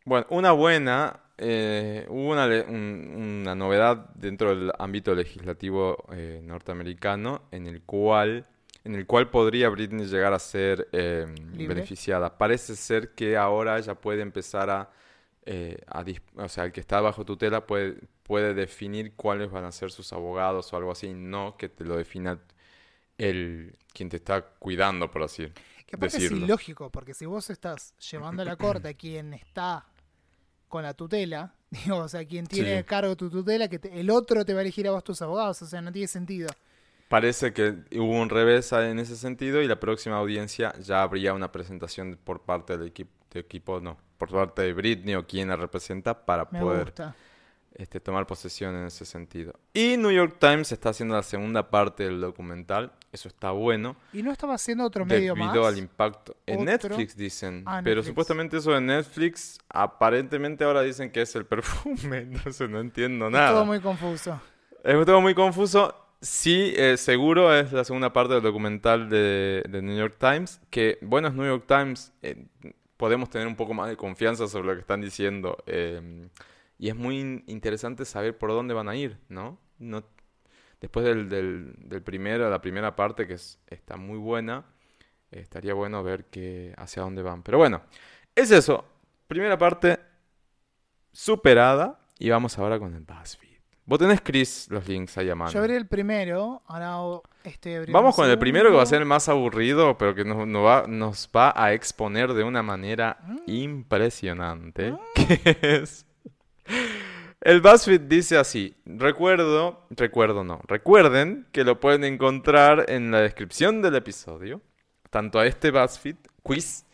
Bueno, una buena, eh, hubo una, un- una novedad dentro del ámbito legislativo eh, norteamericano en el cual, en el cual podría Britney llegar a ser eh, beneficiada. Parece ser que ahora ella puede empezar a, a o sea, el que está bajo tutela puede, puede definir cuáles van a ser sus abogados o algo así, no que te lo defina el quien te está cuidando, por así Que aparte es decirlo. ilógico, porque si vos estás llevando a la corte a quien está con la tutela, (laughs) digo, o sea, quien tiene Sí. cargo tu tutela, que te- el otro te va a elegir a vos tus abogados, o sea, no tiene sentido. Parece que hubo un revés en ese sentido y la próxima audiencia ya habría una presentación por parte del equipo, de equipo no, por parte de Britney o quien la representa para Me poder gusta. Este, tomar posesión en ese sentido. Y New York Times está haciendo la segunda parte del documental, eso está bueno, ¿Y no estaba haciendo otro medio más? debido al impacto. En. Netflix dicen, Ah, pero Netflix. supuestamente eso de Netflix, aparentemente ahora dicen que es el (laughs) perfume, entonces no entiendo Es nada. todo muy confuso. Es todo muy confuso. Sí, eh, seguro es la segunda parte del documental de, de New York Times. Que, bueno, es New York Times. eh, podemos tener un poco más de confianza sobre lo que están diciendo. eh, y es muy in- interesante saber por dónde van a ir, ¿no? no después del, del, del primero, la primera parte, que es- está muy buena, estaría bueno ver que, hacia dónde van. Pero bueno, es eso. Primera parte superada. Y vamos ahora con el BuzzFeed. Vos tenés, Chris, los links ahí a mano. Yo abrí el primero, ahora estoy abriendo Vamos con el primero que va a ser el más aburrido, pero que nos, nos va, nos va a exponer de una manera Mm. impresionante. Que es. El BuzzFeed dice así: Recuerdo, recuerdo no, recuerden que lo pueden encontrar en la descripción del episodio, tanto a este BuzzFeed quiz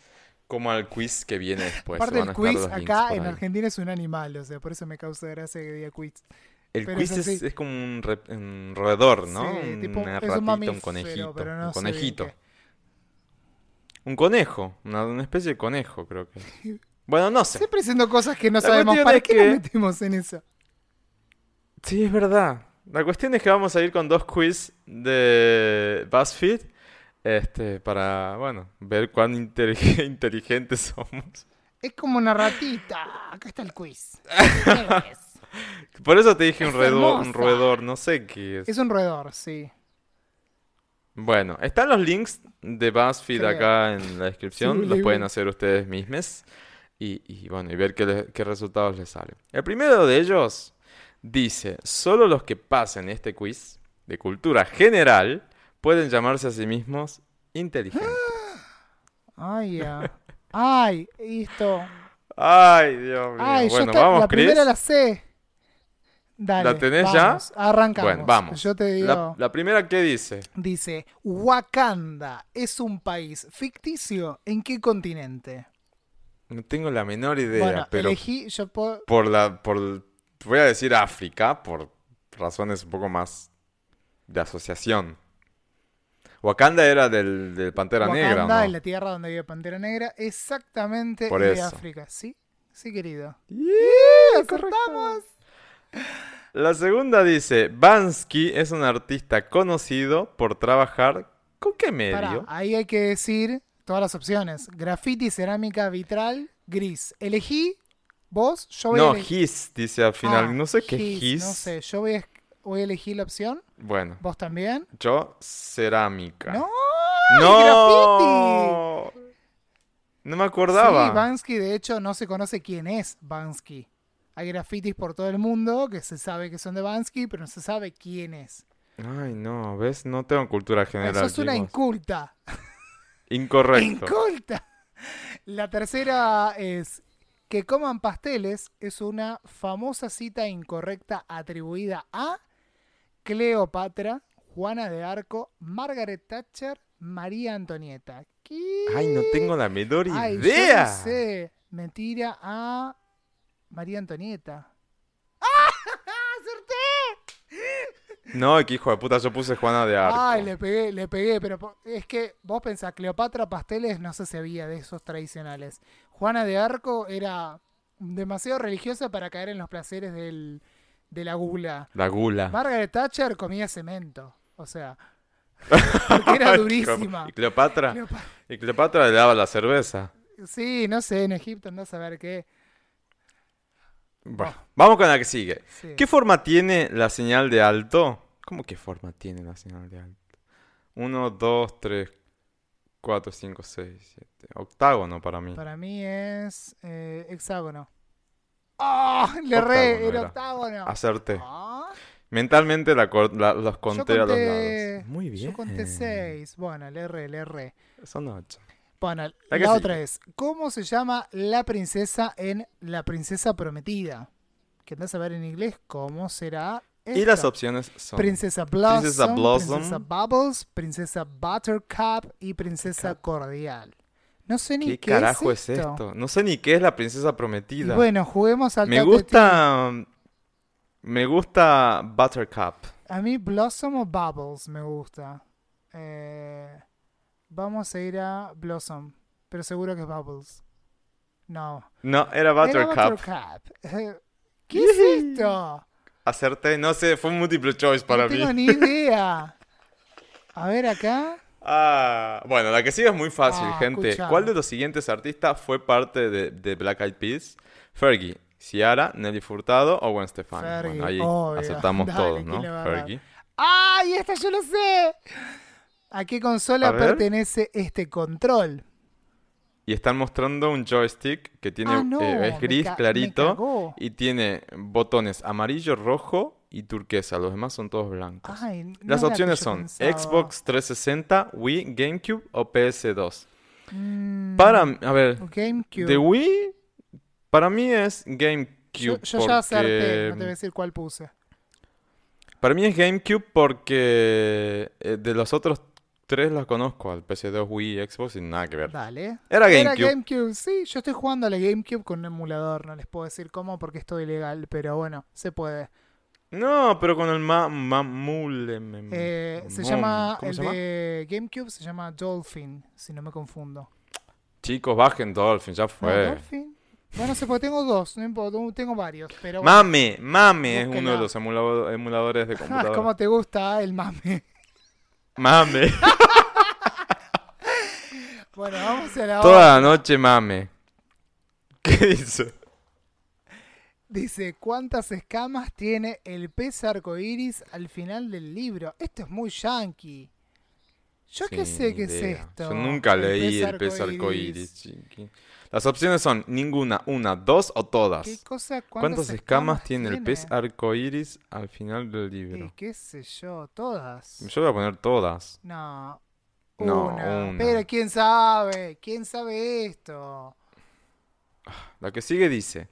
como al quiz que viene después. Aparte el quiz acá en ahí. Argentina es un animal, o sea, por eso me causa gracia que diga quiz. El pero quiz es como un, re- un roedor, ¿no? Sí, tipo, es un ratita, mamífero, un conejito. pero no un conejito. conejo, una, una especie de conejo, creo que. (laughs) Bueno, no sé. Siempre haciendo cosas que no La sabemos. ¿Para qué que- nos metimos en eso? Sí, es verdad. La cuestión es que vamos a ir con dos quiz de BuzzFeed. Este, para, bueno, ver cuán intelig- (laughs) inteligentes somos. Es como una ratita. Acá está el quiz. es? Por eso te dije un, roedor, un roedor, no sé qué es. Es un roedor, sí. Bueno, están los links de BuzzFeed acá en la descripción. Sí, los pueden hacer ustedes mismos. Y, y bueno, y ver qué, le- qué resultados les salen. El primero de ellos dice: Solo los que pasen este quiz de cultura general pueden llamarse a sí mismos inteligentes. (gasps) Ay, ya. Ay, esto. Ay, Dios mío. Ay, yo bueno, esta- vamos, la Chris. primera la sé. Dale. ¿La tenés ya? Arrancamos. Bueno, vamos. Yo te digo. La, la primera, ¿qué dice? Dice: Wakanda es un país ficticio. ¿En qué continente? No tengo la menor idea, bueno, pero elegí. Yo puedo. por la, por, voy a decir África, por razones un poco más de asociación. Wakanda era del, del Pantera Wakanda, Negra, ¿o ¿no? en la tierra donde vive Pantera Negra. Exactamente Por de eso. África. ¿Sí? Sí, querido. Yeah, ¡Acertamos! La segunda dice, Bansky es un artista conocido por trabajar ¿con qué medio? Pará, ahí hay que decir todas las opciones. Graffiti, cerámica, vitral, gris. Elegí vos, yo voy a no, elegir... his, dice al final. Ah, no sé qué es his, his. No sé, yo voy a, voy a elegir la opción. Bueno, ¿Vos también? yo cerámica. ¡No! ¡No! No me acordaba. Sí, Bansky, de hecho, no se conoce quién es Bansky. Hay grafitis por todo el mundo que se sabe que son de Bansky, pero no se sabe quién es. Ay, no, ¿ves? No tengo cultura general. Eso es una inculta. Incorrecto. Inculta. La tercera es que coman pasteles es una famosa cita incorrecta atribuida a Cleopatra, Juana de Arco, Margaret Thatcher, María Antonieta. ¿Qué? Ay, no tengo la menor Ay, yo idea. no sé. Me tira a María Antonieta. ¡Ah! ¡Acerté! No, que hijo de puta, yo puse Juana de Arco. Ay, le pegué, le pegué, pero es que vos pensás, Cleopatra pasteles no sé si había de esos tradicionales. Juana de Arco era demasiado religiosa para caer en los placeres del, de la gula. La gula. Margaret Thatcher comía cemento. O sea, (laughs) Porque era durísima. ¿Y Cleopatra? Cleopa- Y Cleopatra le daba la cerveza. Sí, no sé, en Egipto andás a ver qué. Bueno, vamos con la que sigue. Sí. ¿Qué forma tiene la señal de alto? ¿Cómo qué forma tiene la señal de alto? 1, 2, 3, 4, 5, 6, 7. Octágono para mí. Para mí es eh, hexágono. ¡Oh! Le Octágono era era. octágono. Acerté. Ah, Mentalmente la cor- la- los conté a los lados. Muy bien. Yo conté seis. Bueno, le erré, le erré. Son ocho. Bueno, La otra es, ¿cómo se llama la princesa en La princesa prometida? Que andás a ver en inglés cómo será Y las opciones son... Princesa Blossom, Princesa Blossom. Princesa Bubbles, Princesa Buttercup y Princesa. Cordial. No sé ni ¿Qué qué, carajo es es esto. No sé ni qué es la princesa Y prometida. bueno, juguemos al me gusta... Me gusta Buttercup. A mí Blossom o Bubbles me gusta. Eh, vamos a ir a Blossom, pero seguro que es Bubbles. No. No, era Era Buttercup. Buttercup. (laughs) ¿Qué es esto? Acerté, no sé, fue un multiple choice para no mí. tengo ni idea. A ver acá. (laughs) Ah, bueno, la que sigue es muy fácil, Ah, gente. escuchame. ¿Cuál de los siguientes artistas fue parte de, de Black Eyed Peas? Fergie, Ciara, Nelly Furtado o Gwen Stefani. Fergie, bueno, ahí obvio. acertamos (laughs) Dale, todos, ¿quién ¿no? Fergie. ¡Ay, esta yo lo sé! ¿A qué consola A pertenece este control? Y están mostrando un joystick que tiene ah, no, eh, es gris clarito y tiene botones amarillo, rojo y turquesa. Los demás son todos blancos. Ay, no Las opciones son pensaba. Xbox 360, Wii, GameCube o PS2. Mm, Para, a ver, GameCube. de Wii, para mí es GameCube. yo yo ya acerté, porque- no te voy a decir cuál puse. Para mí es GameCube porque eh, de los otros tres los conozco, al PS2, Wii, Xbox y nada que ver. Dale. Era Era GameCube. Sí, yo estoy jugando a la GameCube con un emulador, no les puedo decir cómo porque esto es ilegal, pero bueno, se puede. No, pero con el ma, ma- mule, me- Eh, se mom- llama, ¿cómo el se llama? de GameCube se llama Dolphin, si no me confundo. Chicos, bajen Dolphin, ya ¿No, fue. Dolphin? Bueno, sé porque tengo dos, no importa, tengo varios, pero bueno. Mame, Mame es uno de los emulado- emuladores de (laughs) computadora. ¿Cómo te gusta el mame? Mame. (laughs) Bueno, vamos a la Toda la noche mame. ¿Qué dice? Dice, ¿cuántas escamas tiene el pez arcoíris al final del libro? Esto es muy yankee. Yo qué sé qué es esto. Yo nunca El leí pez el pez arcoíris. Las opciones son ninguna, una, dos o todas. ¿Qué cosa? ¿Cuántas escamas tiene el pez arcoíris al final del libro? Y qué sé yo, todas. Yo voy a poner todas. No. No, una. una. Pero ¿quién sabe? ¿Quién sabe esto? La que sigue dice: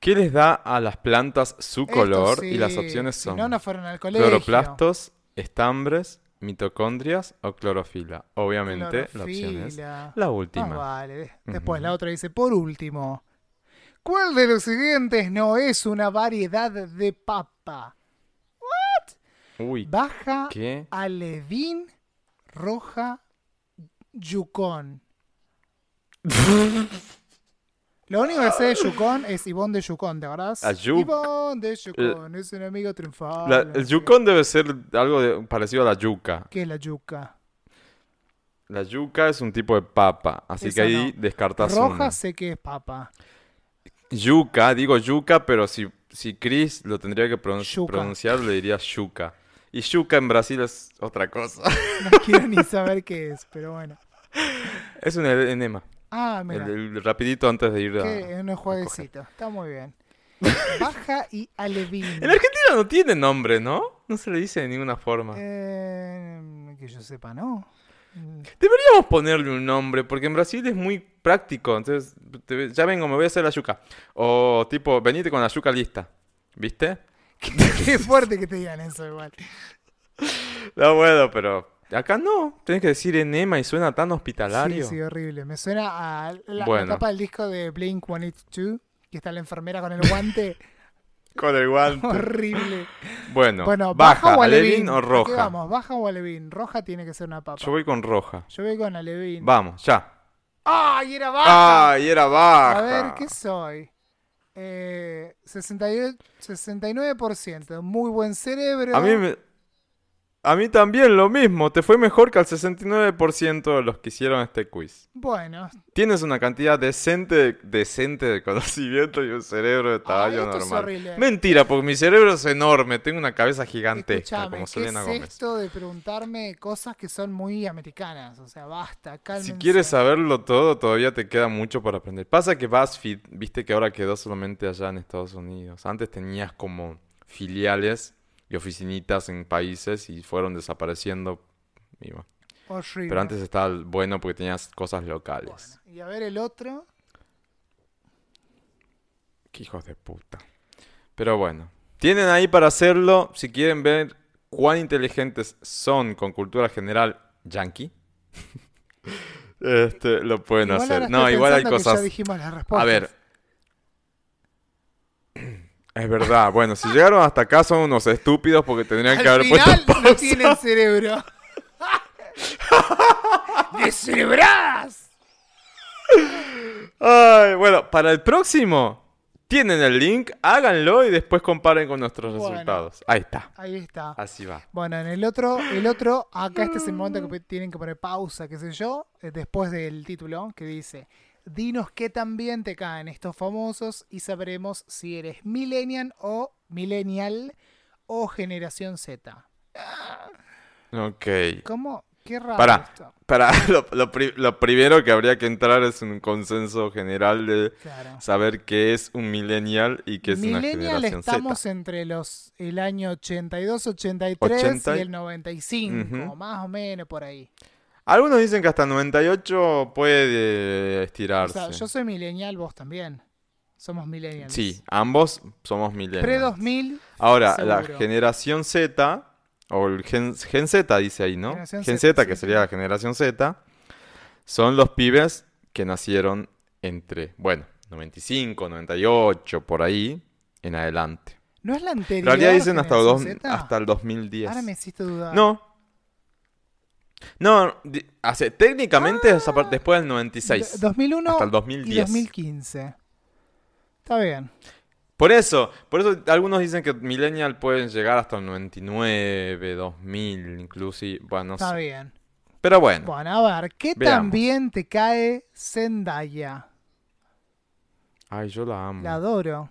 ¿Qué les da a las plantas su color? sí, Y las opciones si son no, no fueron al colegio. cloroplastos, estambres, mitocondrias o clorofila. Obviamente, la opción es la Ah, última. vale. Después la otra dice, por último, ¿cuál de los siguientes no es una variedad de papa? Uy, Baja, ¿qué? alevín, roja, yucón. (laughs) Lo único que sé de Yukon es Ivonne de Yukon, ¿te acordás? Yuk. Ivonne de Yukon es un amigo triunfal. La- el yukon debe ser algo de- parecido a la yuca. qué. ¿Qué es la yuca? La yuca es un tipo de papa, así Esa que ahí no. descartas Roja una. sé que es papa. Yuca, digo yuca, pero si, si Chris lo tendría que pronun- Yuca. pronunciar, le diría yuca. Y yuca en Brasil es otra cosa. No quiero ni saber qué es, pero bueno. (laughs) es un enema. Ah, El, mira. el rapidito antes de ir a... Que un jueguecito. Está muy bien. (laughs) Baja y alevín. En Argentina no tiene nombre, ¿no? No se le dice de ninguna forma. Eh, que yo sepa, ¿no? Mm, Deberíamos ponerle un nombre, porque en Brasil es muy práctico. Entonces, te- ya vengo, me voy a hacer la yuca. O tipo, venite con la yuca lista. ¿Viste? (laughs) Qué fuerte que te digan eso igual. (laughs) No, bueno, pero acá no. Tienes que decir enema y suena tan Sí, hospitalario. sí, horrible. Me suena a la, la Bueno. tapa del disco de Blink 182, que está la enfermera con el guante. (laughs) Con el guante. horrible. Bueno, Bueno, baja, baja o alevín alevín. o ¿A qué roja. vamos? ¿Baja o alevín? Roja tiene que ser una papa. Yo voy con roja. Yo voy con alevín. Vamos, ya. ¡Ay, era baja! ¡Ay, era baja! A ver, ¿qué soy? Eh, 68, 69%. Muy buen cerebro. A mí me... A mí también lo mismo, te fue mejor que al 69% de los que hicieron este quiz. Bueno, Tienes una cantidad decente, decente de conocimiento y un cerebro de tamaño es normal. horrible. Mentira, porque mi cerebro es enorme, tengo una cabeza gigantesca, Escuchame, como ¿qué Selena es Gómez. esto de preguntarme cosas que son muy americanas? O sea, basta, Si cálmense. quieres saberlo todo, todavía te queda mucho por aprender. Pasa que BuzzFeed, viste que ahora quedó solamente allá en Estados Unidos. Antes tenías como filiales y oficinitas en países y fueron desapareciendo. y bueno. Horrible. Pero antes estaba bueno porque tenías cosas locales. Bueno, y a ver el otro. Qué hijos de puta. Pero bueno, tienen ahí para hacerlo si quieren ver cuán inteligentes son con cultura general yankee. (laughs) este, lo pueden Igual hacer. No, igual hay cosas. A ver. (clears throat) Es verdad. Bueno, si llegaron hasta acá son unos estúpidos porque tendrían Al que haber final puesto no pausa. tienen cerebro. (laughs) ¡Descerebrás! Ay, bueno, para el próximo tienen el link, háganlo y después comparen con nuestros Bueno. resultados. Ahí está. Ahí está. Así va. Bueno, en el otro, el otro, acá este es el momento que tienen que poner pausa, qué sé yo, eh, después del título que dice, dinos qué tan bien te caen estos famosos y sabremos si eres millennial o millennial o generación Z. Ok. ¿Cómo? Qué raro esto. Para (laughs) lo, lo pri- lo primero que habría que entrar es un consenso general de Claro. saber qué es un millennial y qué es una Millennial generación estamos Z. entre los el año 82, 83 80 y y- el 95, Ujú. más o menos por ahí. Algunos dicen que hasta 98 puede O estirarse. sea, yo soy millennial, vos también. Somos millennials. Sí, ambos somos millennials. Pre 2000, Ahora, la generación Z, o el gen, gen Z dice ahí, ¿no? Generación gen Z, que sí. sería la generación Z, son los pibes que nacieron entre, bueno, 95, 98, por ahí, en adelante. ¿no es la En anterior? realidad dicen hasta, dos- hasta el 2010. Ahora me hiciste dudar. No. No, hace, técnicamente es a par- después del 96. D- 2001 hasta el y 2010. 2015. Está bien. Por eso, por eso algunos dicen que Millennial pueden llegar hasta el 99, 2000, inclusive. Bueno, no Está sé. bien. Pero bueno, Bueno, a ver, ¿qué Veamos. bien te cae Zendaya? ay, yo la amo. La adoro.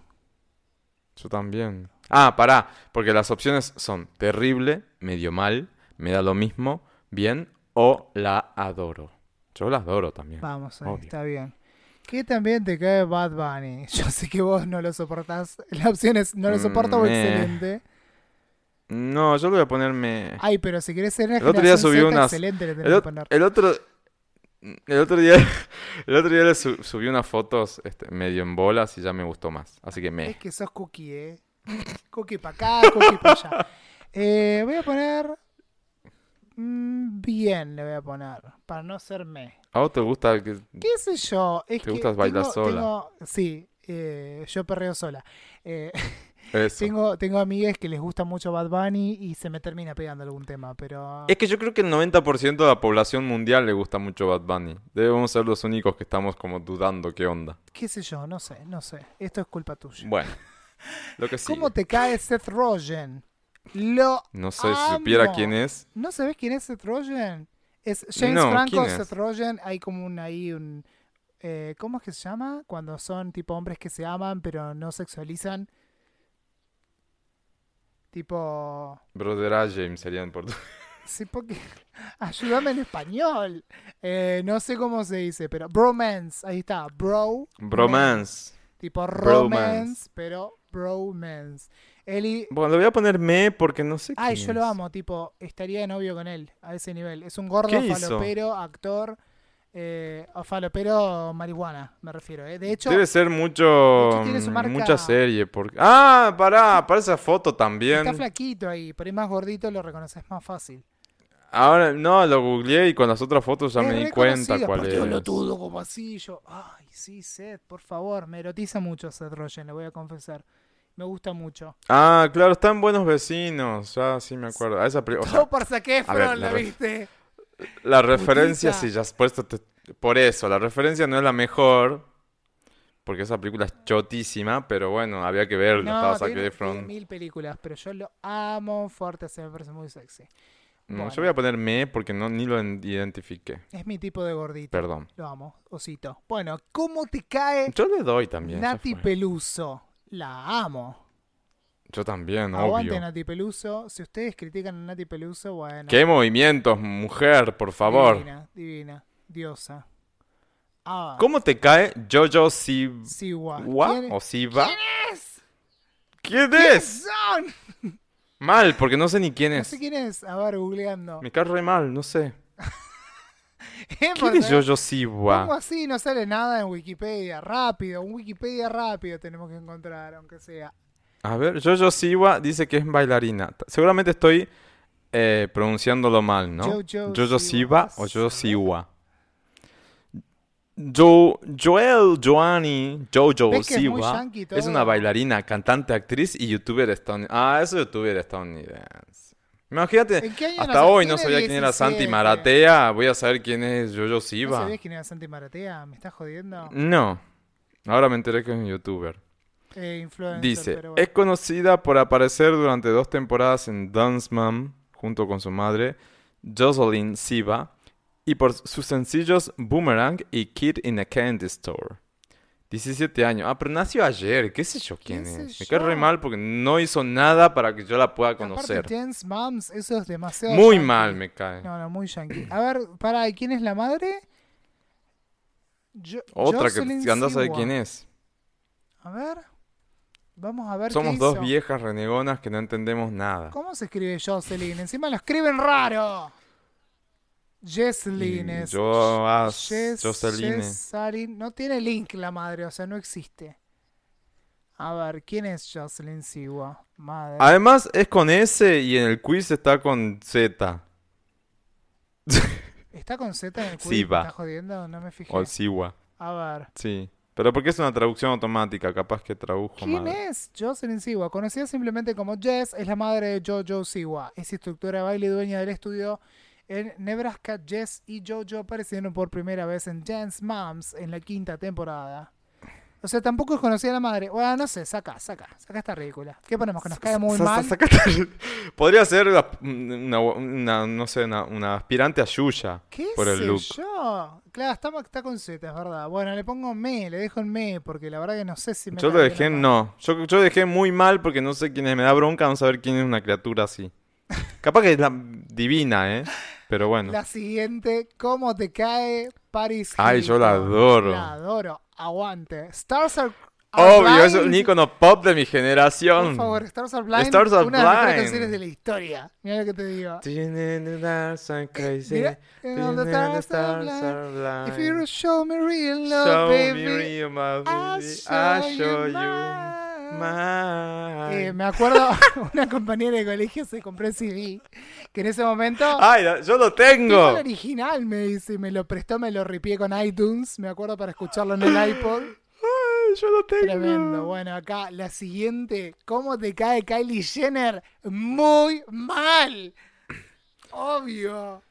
Yo también. Ah, pará, porque las opciones son terrible, medio mal, me da lo mismo, bien o la adoro. Yo la adoro también. Vamos, ahí, está bien. ¿Qué tan bien te cae Bad Bunny? (laughs) Yo sé que vos no lo soportás. La opción es no lo soporto o Mm, excelente. No, yo le voy a ponerme... Ay, pero si querés ser una El otro día subí Z, unas- excelente le tenés El, que poner. el otro... El otro día, (laughs) el otro día le su- subí unas fotos este, medio en bolas y ya me gustó más. Así que me... Es que sos cookie, ¿eh? (laughs) Cookie para acá, cookie para allá. Eh, voy a poner... mm, bien le voy a poner, para no ser me. ¿A vos te gusta que... ¿Qué sé yo? Es ¿Te gusta bailar sola? tengo- sí, eh, yo perreo sola. Eh, (laughs) Eso. tengo, tengo amigas que les gusta mucho Bad Bunny y se me termina pegando algún tema, pero... Es que yo creo que el 90% de la población mundial le gusta mucho Bad Bunny. Debemos ser los únicos que estamos como dudando qué onda. ¿Qué sé yo? No sé, no sé. Esto es culpa tuya. Bueno, lo que (laughs) sí. ¿Cómo te cae Seth Rogen? Lo No sé si supiera quién es. ¿No sabes quién es Seth Rogen? Es James No, Franco. Seth Rogen. Hay como un ahí un. eh, ¿Cómo es que se llama? Cuando son tipo hombres que se aman pero no sexualizan. Tipo. Brother. James sería en portugués. (laughs) Sí, porque. (laughs) Ayúdame en español. Eh, no sé cómo se dice, pero. Bromance. Ahí está. Bro. Bromance. Tipo Bromance. romance, pero bromance. Eli. Bueno, le voy a poner me porque no sé Ay, quién yo lo amo, tipo, estaría de novio con él, a ese nivel. Es un gordo falopero, actor, eh, falopero marihuana, me refiero. ¿eh? De hecho, Debe ser mucho. hecho, tiene marca- Mucha serie. Porque... Ah, pará, para esa foto también. está flaquito ahí, pero es más gordito, lo reconoces más fácil. Ahora, no, lo googleé y con las otras fotos ya Es me di cuenta cuál es. como así, yo, ay, sí, Seth, por favor, me erotiza mucho Seth Rogen, le voy a confesar. Me gusta mucho. Ah, claro, están buenos vecinos. Ya sí me acuerdo. A esa o sea, Todo por Zac a ver, Efron, la ¿la ref- viste? La referencia, Putita. sí, ya has puesto. te- Por eso, la referencia no es la mejor. porque esa película es chotísima, pero bueno, había que verla, estaba tiene, Efron. tiene mil películas, pero yo lo amo fuerte, se me parece muy sexy. No, Bueno. yo voy a poner me porque no ni lo en- identifiqué. Es mi tipo de gordito. Perdón. Lo amo, osito. Bueno, ¿cómo te cae Yo le doy también. Nati. Peluso? La amo. Yo también, Aguante obvio. Nati Peluso. Si ustedes critican a Nati Peluso, bueno. ¿Qué movimientos, mujer, por favor? Divina, divina, diosa. Ah, ¿Cómo te cae Jojo Siwa Siwa. ¿Quién- o Siva? ¿Quién es? ¿Quién ¿Quién es? son? Mal, porque no sé ni quién No es. sé quién es. A ver, googleando. Me cae re mal, no sé. (laughs) ¿Quién ¿Quién es Jojo Siwa? Pongo así, no sale nada en Wikipedia. Rápido, un Wikipedia rápido tenemos que encontrar, aunque sea. A ver, Jojo Siwa dice que es bailarina. Seguramente estoy eh, pronunciándolo mal, ¿no? Jojo Jojo Siwa. O Jojo Siwa. Jo, Joel Joanny Jojo ¿Ves que es Siwa yankee es una bailarina, cantante, actriz y youtuber estadounidense. Ah, es youtuber estadounidense. Imagínate, ¿En qué año hasta hoy no sabía quién era Santi 17. Maratea. Voy a saber quién es Jojo ¿No Siwa. sabías quién era Santi Maratea? ¿Me estás jodiendo? No, ahora me enteré que es un youtuber. Eh, Dice, bueno. es conocida por aparecer durante dos temporadas en Dance Mom junto con su madre, Jocelyn Siva, y por sus sencillos Boomerang y Kid in a Candy Store. 17 años. Ah, pero nació ayer. ¿Qué sé yo quién ¿Qué sé es? Me cae re yo? mal porque no hizo nada para que yo la pueda conocer. Aparte, Dance Moms, eso es demasiado. Muy yankee. mal me cae. No, no, muy yankee. A ver, para, ¿y quién es la madre? Jo- Otra Jocelyn que anda a quién es. A ver. Vamos a ver Somos qué dos hizo. viejas renegonas que no entendemos nada. ¿Cómo se escribe Jocelyn? Encima lo escriben raro. Jesslyn Y es. yo- ah, Joceline. Jessalyn. No tiene link la madre, o sea, no existe. A ver, ¿quién es Jocelyn Siwa? Madre. Además es con S y en el quiz está con Z. (laughs) ¿Está con Z en el quiz? Siwa. ¿Me está jodiendo? No me fijé. O Siwa. A ver. Sí. Pero porque es una traducción automática, capaz que tradujo ¿Quién es Jocelyn Siwa? Conocida simplemente como Jess, es la madre de Jojo Siwa. Es instructora de baile y dueña del estudio en Nebraska. Jess y Jojo aparecieron por primera vez en Dance Moms en la quinta temporada. O sea, tampoco es conocida la madre. Bueno, no sé, saca, saca. Saca esta ridícula. ¿Qué ponemos? ¿Que nos cae muy mal? Podría ser una, una- no sé, una, una aspirante a Yuya ¿Qué por el sé look. yo? Claro, está, está con Z, es verdad. Bueno, le pongo me, le dejo en me, porque la verdad que no sé si me Yo lo dejé no. Yo, yo dejé muy mal porque no sé quién es. Me da bronca no saber quién es una criatura así. (laughs) Capaz que es la divina, ¿eh? Pero bueno. La siguiente, ¿cómo te cae Paris Ay, yo la Hilton? adoro. La adoro. Aguante. Stars are, Obvio, es un Blind. ícono pop de mi Por generación. favor, Stars Are Blind. Stars Are una de las mejores Blind. canciones de la historia. Mira lo que te digo. Crazy. Mira, blind. are If you blind. show me real love, Show me baby, real, my I'll baby. show, I'll show you you Eh, me acuerdo, (laughs) una compañera de colegio se compró el CD, que en ese momento... Ay, la- yo lo Tengo el original, me dice, me lo prestó, me lo ripié con iTunes, me acuerdo para escucharlo en el (gasps) iPod. Ay, yo lo tengo. Tremendo. Bueno, acá la siguiente. ¿Cómo te cae Kylie Jenner? Muy mal. Obvio.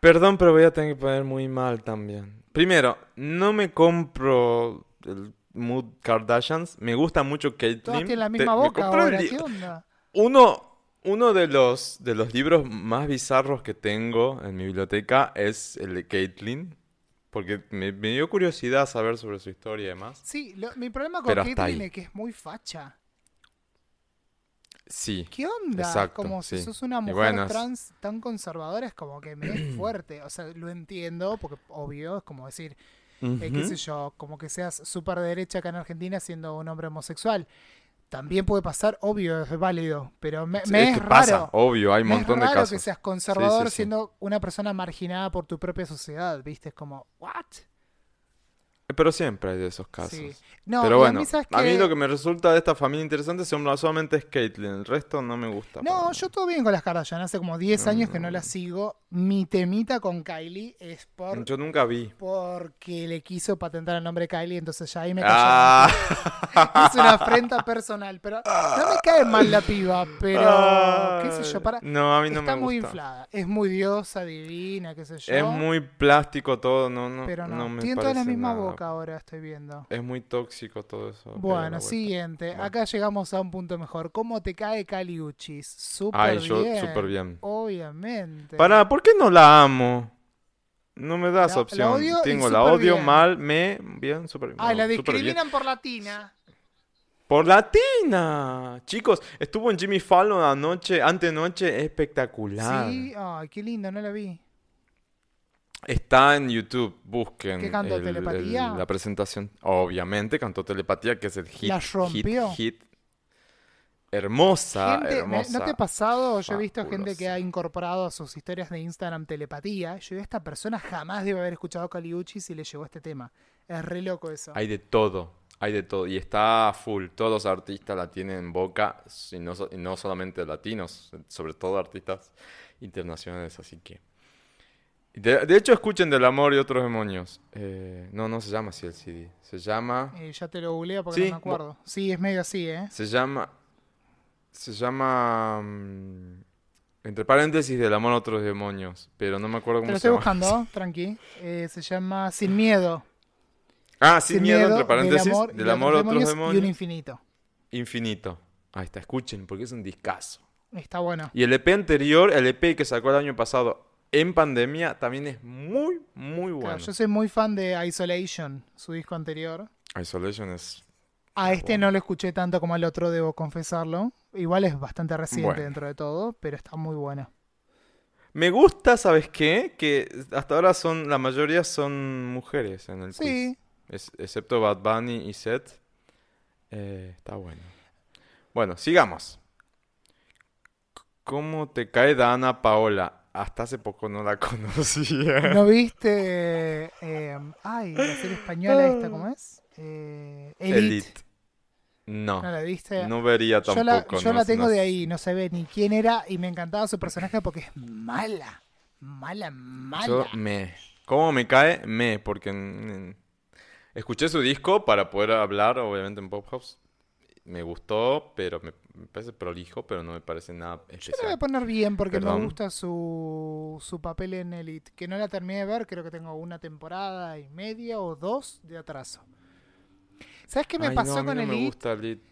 Perdón, pero voy a tener que poner muy mal también. Primero, no me compro el Mood Kardashians. Me gusta mucho Caitlyn. Todas tienen la misma boca ahora. ¿Qué onda? Uno, uno de los, de los libros más bizarros que tengo en mi biblioteca es el de Caitlyn. Porque me, me dio curiosidad saber sobre su historia y demás. Sí, lo- mi problema con Caitlyn es que es muy facha. Sí. ¿Qué onda? Exacto, como si sí. sos una mujer bueno, trans tan conservadora, es como que me es (clears throat) fuerte. O sea, lo entiendo, porque obvio, es como decir, eh, qué sé yo, como que seas súper derecha acá en Argentina siendo un hombre homosexual. También puede pasar, obvio, es válido, pero me, Sí, me es que raro. pasa, obvio, hay un montón es de raro casos. que seas conservador sí, sí. siendo una persona marginada por tu propia sociedad, ¿viste? Es como, ¿what? Pero siempre hay de esos casos. Sí. No, Pero bueno, a mí, lo que me resulta de esta familia interesante son- solamente es Caitlyn. El resto no me gusta. No, yo todo bien con las Kardashian. Hace como 10 No, años que no. las sigo. Mi temita con Kylie es por Yo nunca vi. porque le quiso patentar el nombre Kylie, entonces ya ahí me cayó. Ah. (laughs) Es una afrenta personal, pero no me cae mal la piba, pero qué sé yo, para No, a mí no está me muy gusta. inflada, es muy diosa, divina, qué sé yo. Es muy plástico todo, no, no, pero no, no me tienen toda la misma nada boca, ahora, estoy viendo. Es muy tóxico todo eso. la Bueno, siguiente. Bueno. Acá llegamos a un punto mejor. ¿Cómo te cae Caliuchis? Súper Ay, yo bien. súper bien. Obviamente. Pará, ¿por qué no la amo? No me das La- la opción. odio y Tengo la odio bien. mal, me, bien, súper bien. Ah, la discriminan por latina. Por latina. Chicos, estuvo en Jimmy Fallon anoche, antenoche, espectacular. Sí, ay, qué lindo, no la vi. Está en YouTube, busquen ¿Qué cantó, el- Telepatía? el- la presentación. Obviamente cantó Telepatía, que es el hit, ¿La rompió? hit, hit. Hermosa, Gente, me- hermosa. ¿no te ha pasado? Yo he visto gente que ha incorporado a sus historias de Instagram telepatía. Yo esta persona jamás debe haber escuchado Caliuchis y le llegó este tema. Es re loco eso. Hay de todo, hay de todo. Y está full. Todos los artistas la tienen en boca, y no, so- y no solamente latinos, sobre todo artistas internacionales, así que... De, de hecho, escuchen Del Amor y Otros Demonios. Eh, no, no se llama así el CD. Se llama... Eh, ya te lo googleo porque Sí, no me acuerdo. Sí, es medio así, ¿eh? Se llama... Se llama... mm, entre paréntesis, Del Amor a Otros Demonios. Pero no me acuerdo Te cómo lo se estoy llama. buscando, (laughs) tranqui. Eh, se llama Sin Miedo. Ah, sin, miedo, entre del paréntesis. amor, y Del Amor a Otros Y un Demonios. infinito. Infinito. Ahí está, escuchen, porque es un discazo. Está bueno. Y el EP anterior, el EP que sacó el año pasado en pandemia, también es muy, muy Claro, bueno. yo soy muy fan de Isolation, su disco anterior. Isolation es... A este bueno. no lo escuché tanto como al otro, debo confesarlo. Igual es bastante reciente Bueno. dentro de todo, pero está muy bueno. Me gusta, ¿sabes qué? Que hasta ahora son, la mayoría son mujeres en el quiz. Sí, Es- excepto Bad Bunny y Seth. Eh, está bueno. Bueno, sigamos. ¿Cómo te cae Dana Paola? Hasta hace poco no la (laughs) conocía. ¿no viste? eh, ay, la serie española esta, ¿cómo es? Eh, Elite. Elite. No, ¿No la viste? no vería yo la, tampoco. yo no la tengo no de ahí, no se ve ni quién era y me encantaba su personaje porque es mala. Mala, mala. Yo me. ¿Cómo me cae? Me, porque escuché su disco para poder hablar, obviamente, en Pop House. Me gustó, pero me, me parece prolijo, pero no me parece nada Yo la voy a especial. poner bien porque me Perdón. gusta su, su papel en Elite. Que no la terminé de ver, creo que tengo una temporada y media o dos de atraso. ¿Sabes qué me Ay, pasó no, a mí con no me Elite? gusta Elite.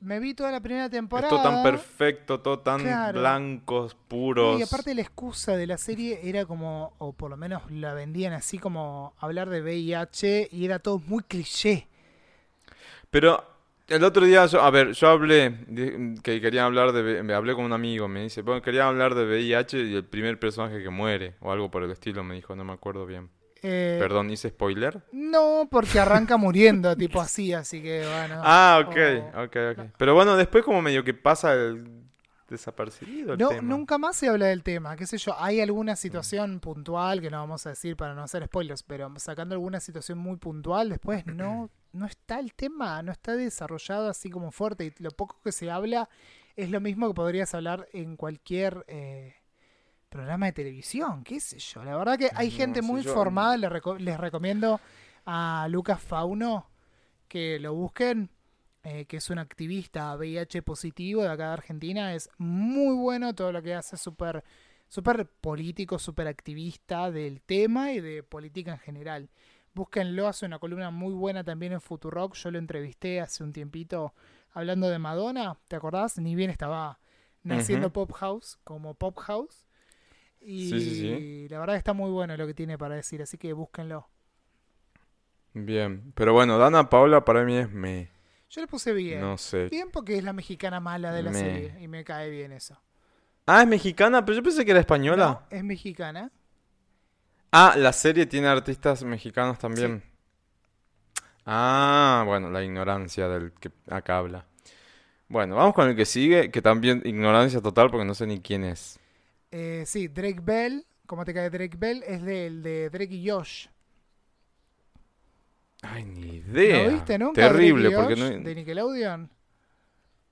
Me vi toda la primera temporada. Es todo tan perfecto, todo tan Claro. blancos, puros. Y aparte la excusa de la serie era como, o por lo menos la vendían así como hablar de VIH y era todo muy cliché. Pero el otro día, yo, a ver, yo hablé, que quería hablar de, me hablé con un amigo, me dice, bueno, quería hablar de VIH y el primer personaje que muere, o algo por el estilo, me dijo, no me acuerdo bien. Eh, Perdón, ¿hice spoiler? No, porque arranca muriendo, (laughs) tipo así, así que bueno. Ah, ok, o- ok, ok. Pero bueno, después como medio que pasa el desapercibido el No, tema. nunca más se habla del tema, qué sé yo, hay alguna situación puntual que no vamos a decir para no hacer spoilers, pero sacando alguna situación muy puntual, después (clears throat) no, no está el tema, no está desarrollado así como fuerte y lo poco que se habla es lo mismo que podrías hablar en cualquier eh, programa de televisión, qué sé yo. La verdad que hay No gente muy yo- formada, les, reco- les recomiendo a Lucas Fauno que lo busquen eh, que es un activista VIH positivo de acá de Argentina, es muy bueno todo lo que hace, súper súper político, súper activista del tema y de política en general. Búsquenlo, hace una columna muy buena también en Futurock, yo lo entrevisté hace un tiempito hablando de Madonna, ¿te acordás? Ni bien estaba naciendo. Pop House, como Pop House. Y Sí, sí, sí. la verdad está muy bueno lo que tiene para decir, así que búsquenlo. Bien, pero bueno, Dana Paola para mí es me. Yo le puse bien. No sé. Bien porque es la mexicana mala de la Me. serie y me cae bien eso. Ah, es mexicana, pero yo pensé que era española. No, es mexicana. Ah, la serie tiene artistas mexicanos también. Ah, bueno, la ignorancia del que acá habla. Bueno, vamos con el que sigue, que también ignorancia total porque no sé ni quién es. Eh, sí, Drake Bell. ¿Cómo te cae Drake Bell? Es del de Drake y Josh. Ay, ni idea. ¿No viste nunca? Terrible, Drake porque Josh no... De Nickelodeon.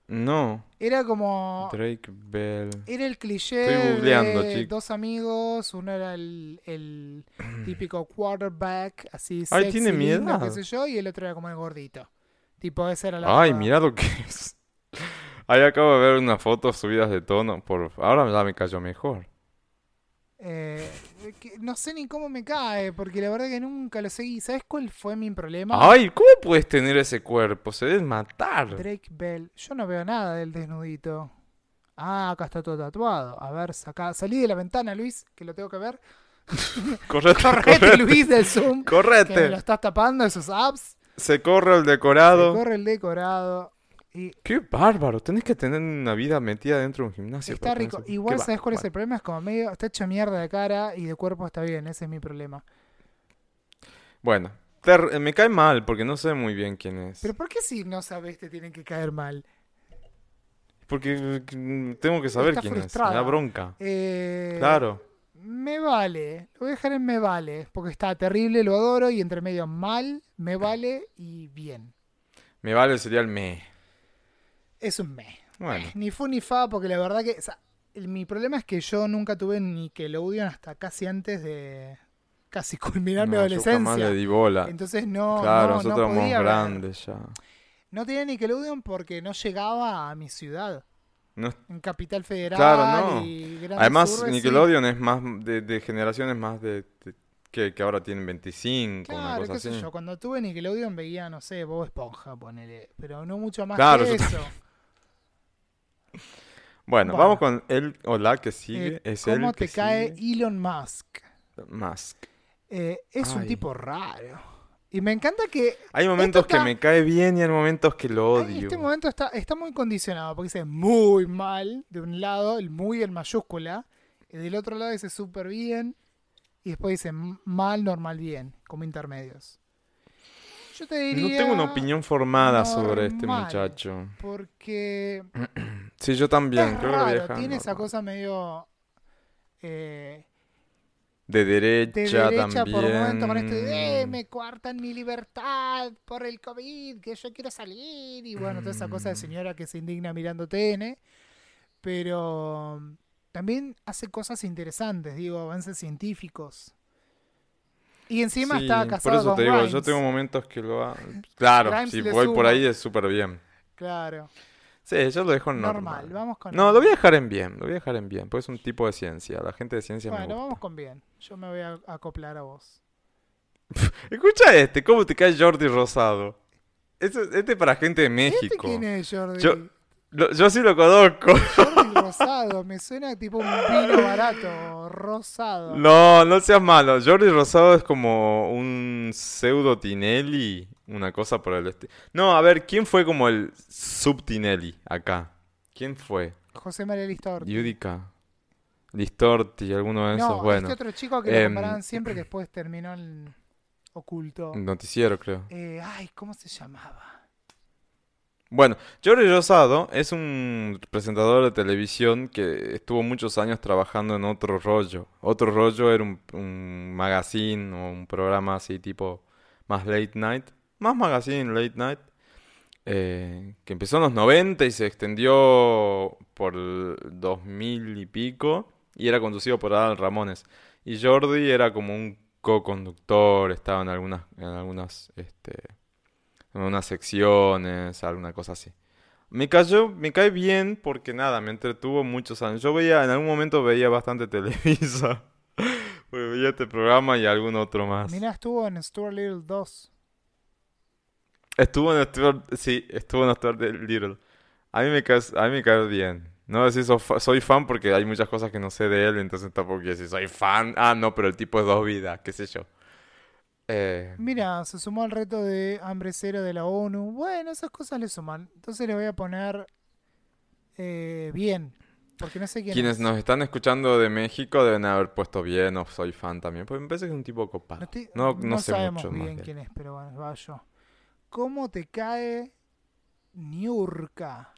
No, Era como. Drake Bell. Era el cliché Estoy de chico. dos amigos, uno era el, el (clears throat) típico quarterback, así Ay, sexy, tiene lindo, miedo. qué sé yo, y el otro era como el gordito. Tipo, ese era la Ay, mira lo que es. Ahí acabo de ver unas fotos subidas de tono. Por... Ahora ya me cayó mejor. Eh, que no sé ni cómo me cae, porque la verdad que nunca lo seguí. ¿Sabes cuál fue mi problema? Ay, ¿cómo puedes tener ese cuerpo? Se debe matar. Drake Bell. Yo no veo nada del desnudito. Ah, acá está todo tatuado. A ver, saca, salí de la ventana, Luis, que lo tengo que ver. (laughs) Correte, (laughs) Correte, correte. Luis, del Zoom. Que me lo Correte. estás tapando esos apps. Se corre el Se decorado. corre el decorado. Y Qué bárbaro. Tenés que tener una vida metida dentro de un gimnasio. está rico. eso. Igual, Qué ¿sabes cuál es el problema? Es como medio. Está hecho mierda de cara y de cuerpo está bien. Ese es mi problema. Bueno, te- me cae mal porque no sé muy bien quién es. Pero ¿por qué si no sabes te tienen que caer mal? Porque mm, tengo que saber Está quién es. frustrada. Me da bronca. Eh, Claro. Me vale. Lo voy a dejar en me vale. Porque está terrible, lo adoro. Y entre medio mal, me vale y bien. Me vale sería el me. Es un me. Bueno. Ni fu ni fa, porque la verdad que. o sea, el- mi problema es que yo nunca tuve Nickelodeon hasta casi antes de. Casi culminar mi No, yo jamás adolescencia. di bola. Entonces no. claro, no, nosotros no éramos grandes ya. No tenía Nickelodeon porque no llegaba a mi ciudad. No- En Capital Federal Claro, no. y Además, sí. Nickelodeon es más de, de generaciones más de, de- que, que ahora tienen 25, una Claro, cosa qué sé así. yo. Cuando tuve Nickelodeon veía, no sé, Bob Esponja, ponele. Pero no mucho más Claro, que eso. Bueno, vamos con el o la que sigue. Eh, es ¿Cómo el que te cae sigue. Elon Musk? Musk. Eh, es un tipo raro. Y me encanta que Hay momentos que me cae bien y hay momentos que lo en odio. este momento está, está muy condicionado. Porque dice muy mal de un lado, el muy en mayúscula. Y del otro lado dice súper bien. Y después dice mal, normal, bien. Como intermedios. Yo te No diría... tengo una opinión formada sobre este muchacho. Porque (clears throat) (clears throat) Sí, yo también, es creo que tiene esa cosa medio eh, De de derecha, derecha también. por momento con esto de "Eh, me coartan mi libertad por el COVID, que yo quiero salir y bueno, toda esa cosa de Mm. señora que se indigna mirando TN, pero um, también hace cosas interesantes, digo, avances científicos. Y encima Sí, está por casado eso con te digo, yo tengo momentos que lo ha... Claro, Grimes si voy por ahí es súper bien. Claro, Sí, yo lo dejo normal, normal. vamos con No, lo voy a dejar en bien, lo voy a dejar en bien, porque es un tipo de ciencia. La gente de ciencia me Bueno, gusta. vamos con bien. Yo me voy a acoplar a vos. (laughs) Escucha este, ¿cómo te cae Jordi Rosado? Este, este es para gente de ¿Este México. quién es, Jordi? Yo- Lo- yo sí lo conozco. Jordi Rosado, me suena tipo un vino barato, rosado. No, no seas malo. Jordi Rosado es como un pseudo Tinelli, una cosa por el estilo. No, a ver, ¿quién fue como el sub Tinelli acá? ¿Quién fue? José María Listorti. Yudica. Listorti, alguno de esos, No, bueno. este otro chico que lo Em, comparaban siempre (clears throat) que después terminó en oculto. Noticiero, creo. Eh, ay, ¿cómo se llamaba? Bueno, Jordi Rosado es un presentador de televisión que estuvo muchos años trabajando en Otro Rollo. Otro Rollo era un, magazine o un programa así tipo más late night. Más magazine, late night. eh, que empezó en los 90 y se extendió por el 2000 y pico. Y era conducido por Adal Ramones. Y Jordi era como un co-conductor, estaba en algunas, en algunas, este, unas secciones, alguna cosa así. Me cayó, me cae bien porque nada, me entretuvo muchos años. Yo veía, en algún momento veía bastante (laughs) Televisa. Porque veía este programa y algún otro más. Mirá, estuvo en Stuart Little 2. Estuvo en Stuart, sí, estuvo en Stuart Little. A mí me cae, a mí me cae bien. No decir soy fan porque hay muchas cosas que no sé de él, entonces tampoco quiero decir soy fan. Ah, no, pero el tipo es dos vidas, qué sé yo. Eh, Mira, se sumó al reto de hambre cero de la ONU. Bueno, esas cosas le suman. Entonces le voy a poner eh, bien. Porque no sé quién Quienes es. nos están escuchando de México deben haber puesto bien o soy fan también, porque me parece que es un tipo copado. No, estoy- No, no no sé sabemos mucho bien quién es, pero bueno, va yo. ¿Cómo te cae Niurka?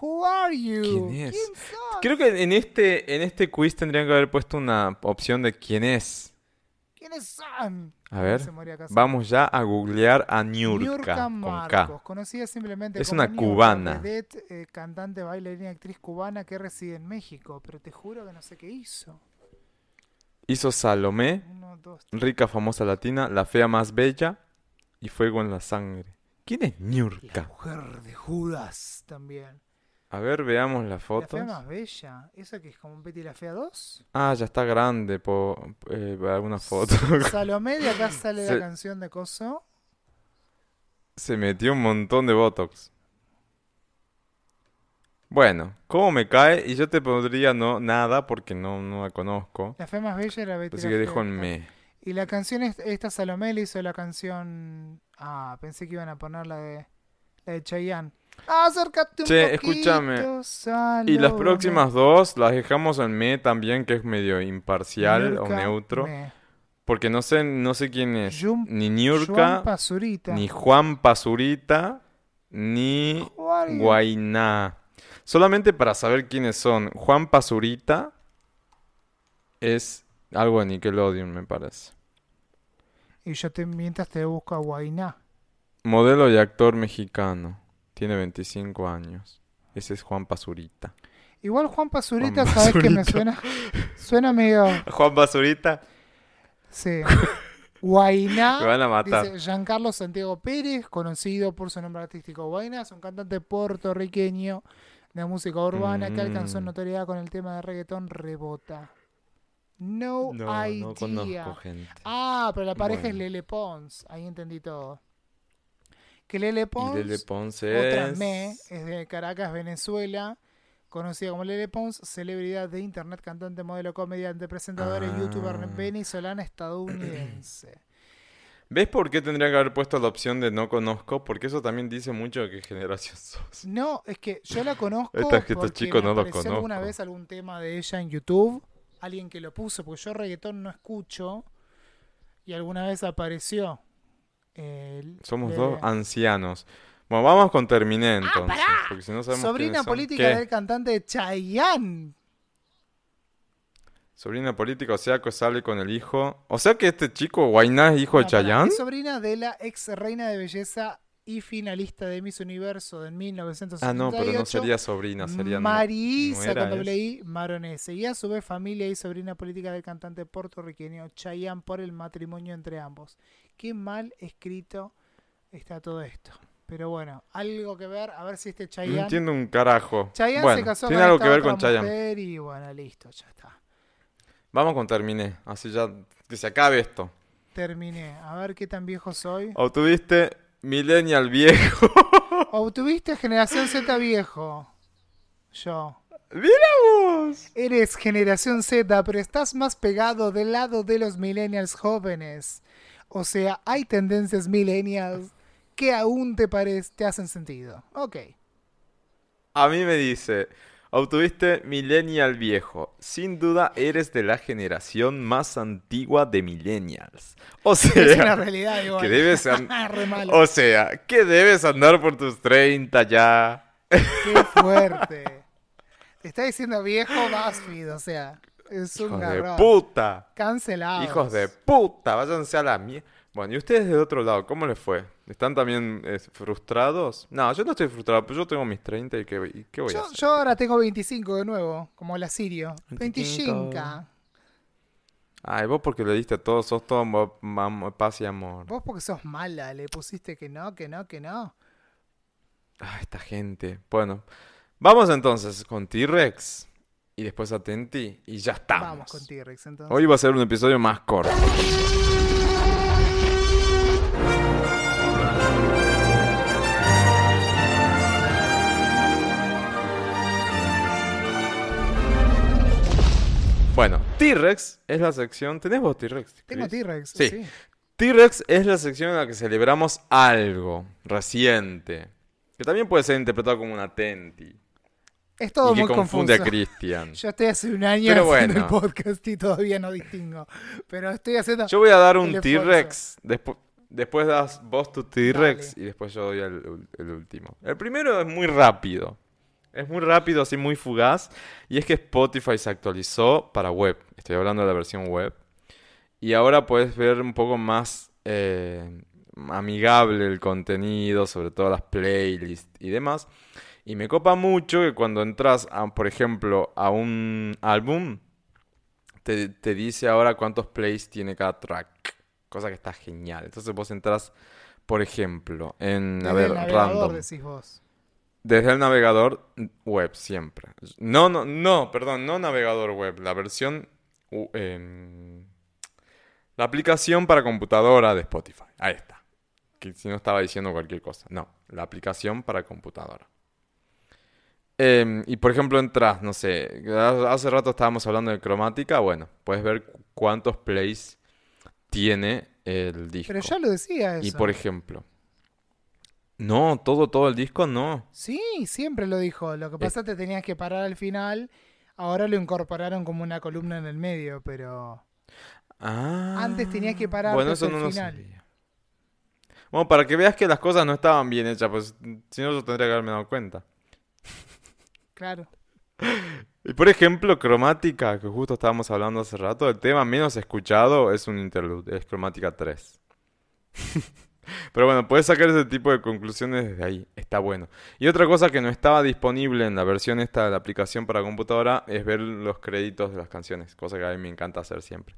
Who are you? ¿Quién es? sos? Creo que en este, en este quiz tendrían que haber puesto una opción de quién es. ¿Quiénes son? A ver, vamos ya a googlear a Niurka Niurka con Marcos, K. conocida simplemente Es como una Niurka, cubana. vedette, eh, cantante, bailarina actriz cubana que reside en México, pero te juro que no sé qué hizo. Hizo Salomé, Uno, dos, rica famosa latina, la fea más bella y fuego en la sangre. ¿Quién es La Niurka? mujer de Judas también. A ver, veamos las La fotos. fea más bella. ¿Esa que es como Betty la Fea 2? Ah, ya está grande por eh, alguna foto. (laughs) Salomé, de acá sale Se- la canción de Coso. Se metió un montón de Botox. Bueno, ¿cómo me cae? Y yo te pondría no nada porque no, no la conozco. La fe más bella era Betty Así la que dejo en me. Y la canción, est- esta Salomé le hizo la canción. Ah, pensé que iban a poner la de. La de Chayanne. Acércate un Che, escúchame. Y las próximas dos las dejamos en me también, que es medio imparcial o neutro. me. Porque no sé, no sé quién es. Yum- Ni Niurka, ni Juan Pazurita, ni Guainá. Solamente para saber quiénes son. Juan Pazurita es algo de Nickelodeon, me parece. Y yo te mientras te busco a Guainá. Modelo y actor mexicano. Tiene 25 años. Ese es Juan Pazurita. Igual Juan Pazurita, Juan sabes que me suena. Suena medio. Juan Pazurita. Sí. Guainá. (laughs) Me van a matar. Dice Giancarlo Santiago Pérez, conocido por su nombre artístico Guainá, es un cantante puertorriqueño de música urbana que alcanzó Mm. notoriedad con el tema de reggaetón Rebota. No, idea. gente. Ah, pero la pareja es Bueno. Lele Pons. Ahí entendí todo. Que Lele Pons, Lele Ponce otra es... me, es de Caracas, Venezuela. Conocida como Lele Pons, celebridad de internet, cantante, modelo, comediante, presentadora y youtuber Ah. venezolana estadounidense. (clears throat) ¿Ves por qué tendría que haber puesto la opción de no conozco? Porque eso también dice mucho de qué generación (laughs) sos. No, es que yo la conozco Esta- que estos porque chicos me no los apareció alguna conozco. vez algún tema de ella en YouTube, alguien que lo puso, porque yo reggaetón no escucho, y alguna vez apareció. El- Somos de- dos ancianos. Bueno, vamos con Terminé entonces. Porque si no sabemos Sobrina política del cantante Chayanne. Sobrina política, o sea que sale con el hijo. O sea que este chico, Guainá, es hijo de No, pará, Chayanne. Es sobrina de la ex reina de belleza y finalista de Miss Universo en 1968. Ah, no, pero no sería sobrina, sería Marisa nuera, con doble Maronese. Y a su vez familia y sobrina política del cantante puertorriqueño Chayanne por el matrimonio entre ambos. Qué mal escrito está todo esto. Pero bueno, algo que ver, a ver si este No Chayanne... entiendo un carajo. Chayanne bueno, se casó tiene con algo esta que ver con Chayanne. y bueno, listo, ya está. Vamos con Terminé. Así ya que se acabe esto. Terminé. A ver qué tan viejo soy. Obtuviste Millennial viejo. (laughs) Obtuviste generación Z viejo. Yo. ¡Miramos! Eres generación Z, pero estás más pegado del lado de los millennials jóvenes. O sea, hay tendencias millennials que aún te, parec- te hacen sentido. Ok. A mí me dice, obtuviste Millennial viejo. Sin duda eres de la generación más antigua de Millennials. O Es una sea, realidad igual. que debes (laughs) malo. o sea, que debes andar por tus 30 ya. Qué fuerte. Te está diciendo viejo BuzzFeed, o sea, es un Hijos de puta. Cancelado. Hijos de puta, váyanse a la mierda. Bueno, ¿y ustedes del otro lado, cómo les fue? ¿Están también eh, frustrados? No, yo no estoy frustrado, pero yo tengo mis 30 y qué, y qué voy a hacer. yo ahora tengo 25 de nuevo, como la Sirio. 25. 25. Ay, vos porque le diste a todos, sos todo paz y amor. Vos porque sos mala, le pusiste que no, que no, que no. Ah, esta gente. Bueno, vamos entonces con T-Rex y después Atenti y ya estamos. Vamos con T-Rex entonces. Hoy va a ser un episodio más corto. Bueno, T-Rex es la sección. ¿Tenés vos T-Rex? Tengo? T-Rex, Sí. sí. T-Rex es la sección en la que celebramos algo reciente. Que también puede ser interpretado como un Atenti. Es todo y que muy confunde a. Cristian. Yo estoy hace un año Pero haciendo bueno. el podcast y todavía no distingo. Pero estoy haciendo... Yo voy a dar un. T-Rex. Despu- después das vos tu T-Rex y después yo doy el último. El primero es muy rápido. Es muy rápido, así muy fugaz. Y es que Spotify se actualizó para web. Estoy hablando de la versión web. Y ahora puedes ver un poco más eh, amigable el contenido, sobre todo las playlists y demás. Y me copa mucho que cuando entras, a, por ejemplo, a un álbum, te, te dice ahora cuántos plays tiene cada track. Cosa que está genial. Entonces vos entras, por ejemplo, en, a ver, el navegador, random. decís vos. Desde el navegador web, siempre. No, no, no, perdón, no navegador web, la versión... em, la aplicación para computadora de Spotify. Ahí está. Que si no estaba diciendo cualquier cosa. No, la aplicación para computadora. Em, y por ejemplo entras, no sé, ha- hace rato estábamos hablando de cromática, bueno, puedes ver cu- cuántos plays tiene el disco. Pero ya lo decía eso. Y por ejemplo, no, todo, todo el disco no. Sí, siempre lo dijo. Lo que pasa es que te tenías que parar al final. Ahora lo incorporaron como una columna en el medio, pero... Ah, Antes tenías que pararte Bueno, eso no el lo final. sabía. Bueno, para que veas que las cosas no estaban bien hechas, pues si no yo tendría que haberme dado cuenta. Claro. Y por ejemplo, cromática, que justo estábamos hablando hace rato, el tema menos escuchado es un interlude, es cromática 3. (laughs) Pero bueno, puedes sacar ese tipo de conclusiones desde ahí, está bueno. Y otra cosa que no estaba disponible en la versión esta de la aplicación para computadora es ver los créditos de las canciones, cosa que a mí me encanta hacer siempre.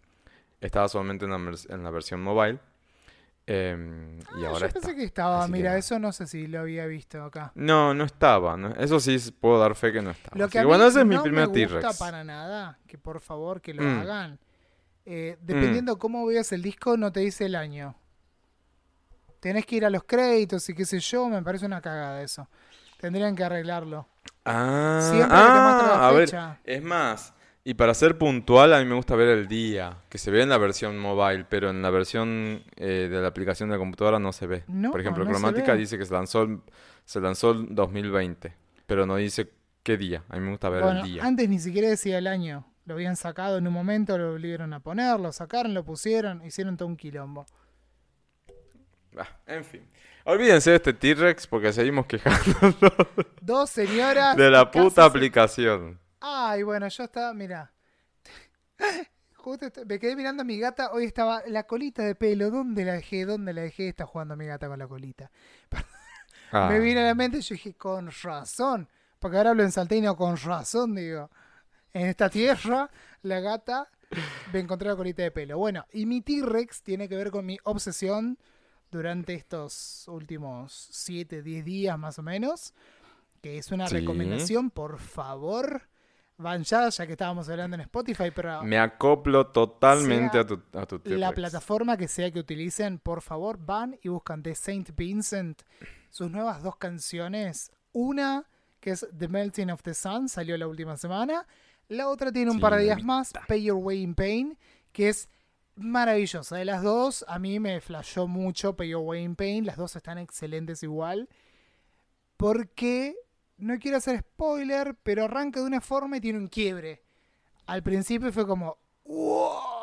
Estaba solamente en la, en la versión mobile em, y Ah, ahora yo pensé está. que estaba. Así que Mira, nada. eso no sé si lo había visto acá. No, no estaba, no- eso sí puedo dar fe que no estaba. Lo que a que mí bueno, ese es mi no primer me gusta T-Rex. para nada, que por favor que lo Mm. hagan. Eh, dependiendo cómo veas el disco, no te dice el año. Tenés que ir a los créditos y qué sé yo, me parece una cagada eso. Tendrían que arreglarlo. Ah, Siempre que te la ah, a ver, fecha. es más, y para ser puntual, a mí me gusta ver el día, que se ve en la versión mobile, pero en la versión eh, de la aplicación de la computadora no se ve. No, Por ejemplo, no Cromática dice que se lanzó, el- se lanzó el 2020, pero no dice qué día. A mí me gusta ver Bueno, el día. antes ni siquiera decía el año. Lo habían sacado en un momento, lo volvieron a poner, lo sacaron, lo pusieron, hicieron todo un quilombo. Ah, en fin. Olvídense de este T-Rex porque seguimos quejando Dos señoras. de la puta aplicación. Ay, bueno, yo estaba, mira. (laughs) Justo me quedé mirando a mi gata. Hoy estaba la colita de pelo. ¿Dónde la dejé? ¿Dónde la dejé? Está jugando mi gata con la colita. Ah, (laughs) Me vino a la mente y yo dije, con razón. Porque ahora hablo en salteño, con razón, digo. En esta tierra, la gata me encontró la colita de pelo. Bueno, y mi T-Rex tiene que ver con mi obsesión durante estos últimos 7, 10 días más o menos. Que es una Sí. recomendación, por favor. Van ya, ya que estábamos hablando en Spotify, pero Me acoplo totalmente a tu, a tu la plataforma que sea que utilicen, por favor, van y buscan de Saint Vincent sus nuevas dos canciones. Una que es The Melting of the Sun, salió la última semana. La otra tiene un Sí, par de días más, Pay Your Way in Pain, que es maravillosa. De las dos, a mí me flashó mucho Pay Your Way in Pain. Las dos están excelentes igual. Porque, no quiero hacer spoiler, pero arranca de una forma y tiene un quiebre. Al principio fue como, ¡wow!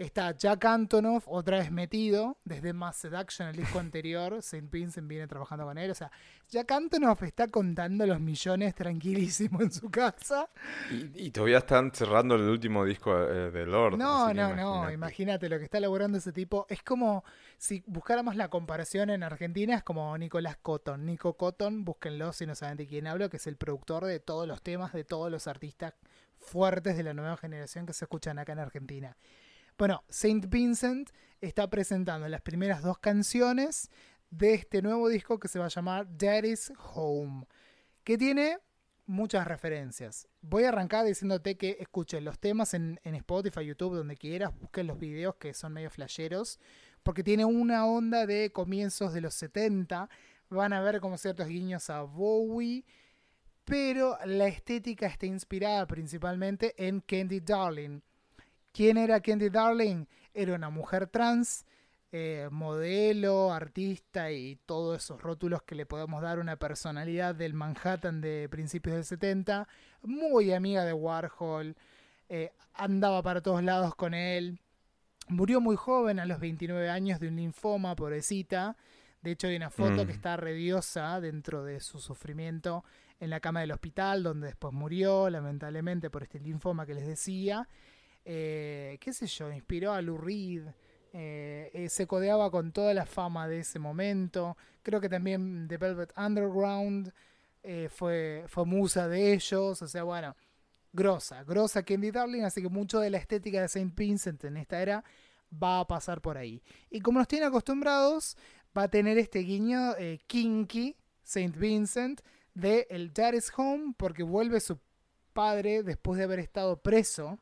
Está Jack Antonoff otra vez metido desde Mass Seduction, el disco anterior. St. Vincent viene trabajando con él. O sea, Jack Antonoff está contando los millones tranquilísimo en su casa. Y, y todavía están cerrando el último disco eh, de Lord. No, no, no. imagínate. Imagínate lo que está elaborando ese tipo. Es como si buscáramos la comparación en Argentina, es como Nicolás Cotton. Nico Cotton, búsquenlo si no saben de quién hablo, que es el productor de todos los temas de todos los artistas fuertes de la nueva generación que se escuchan acá en Argentina. Bueno, Saint Vincent está presentando las primeras dos canciones de este nuevo disco que se va a llamar Daddy's Home, que tiene muchas referencias. Voy a arrancar diciéndote que escuchen los temas en, en Spotify, YouTube, donde quieras, busquen los videos que son medio flasheros, porque tiene una onda de comienzos de los 70, van a ver como ciertos guiños a Bowie, pero la estética está inspirada principalmente en Candy Darling. ¿Quién era Candy Darling? Era una mujer trans, eh, modelo, artista y todos esos rótulos que le podemos dar a una personalidad del Manhattan de principios del 70, muy amiga de Warhol, eh, andaba para todos lados con él, murió muy joven, a los 29 años, de un linfoma, pobrecita. De hecho, hay una foto Mm. que está rediosa dentro de su sufrimiento en la cama del hospital, donde después murió, lamentablemente, por este linfoma que les decía. Eh, ¿Qué sé yo? Inspiró a Lou Reed. eh, eh, se codeaba con toda la fama de ese momento. Creo que también The Velvet Underground eh, fue, fue musa de ellos. O sea, bueno, grosa, grosa Candy Darling. Así que mucho de la estética de Saint Vincent en esta era va a pasar por ahí. Y como nos tiene acostumbrados, va a tener este guiño kinky, Saint Vincent, de el Dad Home porque vuelve su padre después de haber estado preso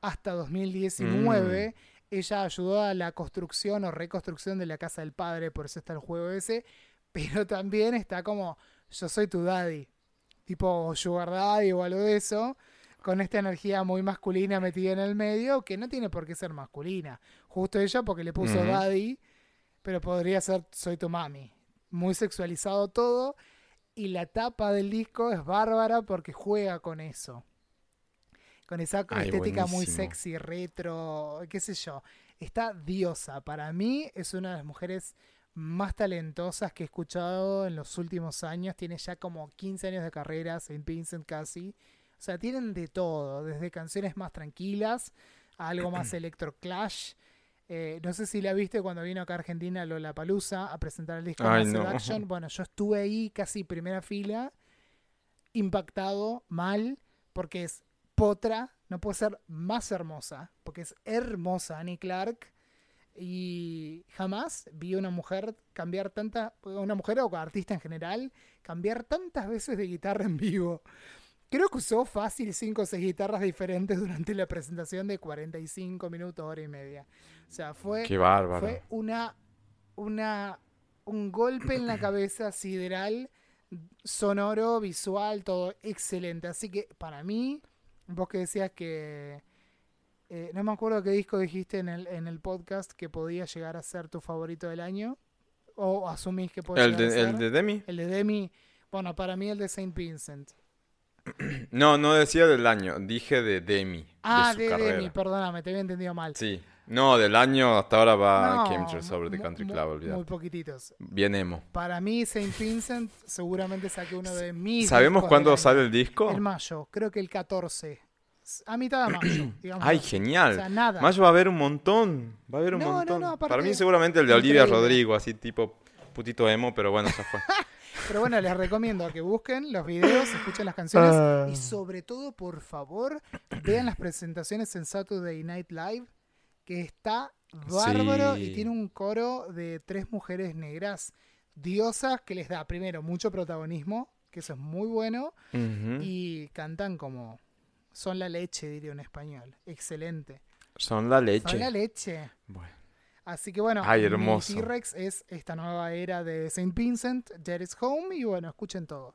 hasta 2019. Ella ayudó a la construcción o reconstrucción de la casa del padre, por eso está el juego ese. (laughs) Pero también está como, yo soy tu daddy. Tipo sugar daddy o algo de eso. Con esta energía muy masculina metida en el medio, que no tiene por qué ser masculina. Justo ella porque le puso daddy, pero podría ser soy tu mami. Muy sexualizado todo. Y la tapa del disco es bárbara porque juega con eso. Con esa Ay, estética muy sexy, retro, qué sé yo. Está diosa. Para mí es una de las mujeres más talentosas que he escuchado en los últimos años. Tiene ya como 15 años de carrera, Saint Vincent casi. O sea, tienen de todo, desde canciones más tranquilas a algo más (clears throat) electro clash. Eh, no sé si la viste cuando vino acá a Argentina Lola Palusa a presentar el disco Ay, Massive no. Action. (laughs) Bueno, yo estuve ahí casi primera fila, impactado, mal, porque es potra, no puede ser más hermosa, porque es hermosa Annie Clark. Y jamás vi una mujer cambiar tanta, una mujer o artista en general, cambiar tantas veces de guitarra en vivo. Creo que usó fácil 5 o 6 guitarras diferentes durante la presentación de 45 minutos, hora y media. O sea, fue, Qué bárbaro. fue una, una, un golpe en la (clears throat) cabeza sideral, sonoro, visual, todo excelente. Así que para mí, vos que decías que... eh, no me acuerdo qué disco dijiste en el, en el podcast que podía llegar a ser tu favorito del año. O asumís que puede ¿El de, ser. el de Demi? El de Demi. Bueno, para mí el de Saint Vincent. No, no decía del año, dije de Demi. Ah, de su de. Demi, perdóname, te había entendido mal. Sí. No, del año hasta ahora va No, Chemtrails Over the Country Club, olvidate. Muy poquititos. Bien emo. Para mí, Saint Vincent, seguramente saqué uno de mis. ¿Sabemos cuándo sale el disco? En mayo, creo que el 14. A mitad de mayo, (clears throat) digamos. Ay, O genial. sea, nada. Mayo va a haber un montón. Va a haber un No, no, montón. no, Para mí seguramente el de Olivia Increíble. Rodrigo, así tipo putito emo, pero bueno, ya fue. (laughs) Pero bueno, les recomiendo que busquen los videos, escuchen las canciones Ah. y sobre todo, por favor, vean las presentaciones en Saturday Night Live, que está bárbaro Sí. y tiene un coro de tres mujeres negras diosas que les da primero mucho protagonismo, que eso es muy bueno, y cantan como son la leche, diría en español. Excelente. Son la leche. Son la leche. Bueno. Así que bueno. T-Rex es esta nueva era de Saint Vincent, Dead is Home, y bueno, escuchen todo.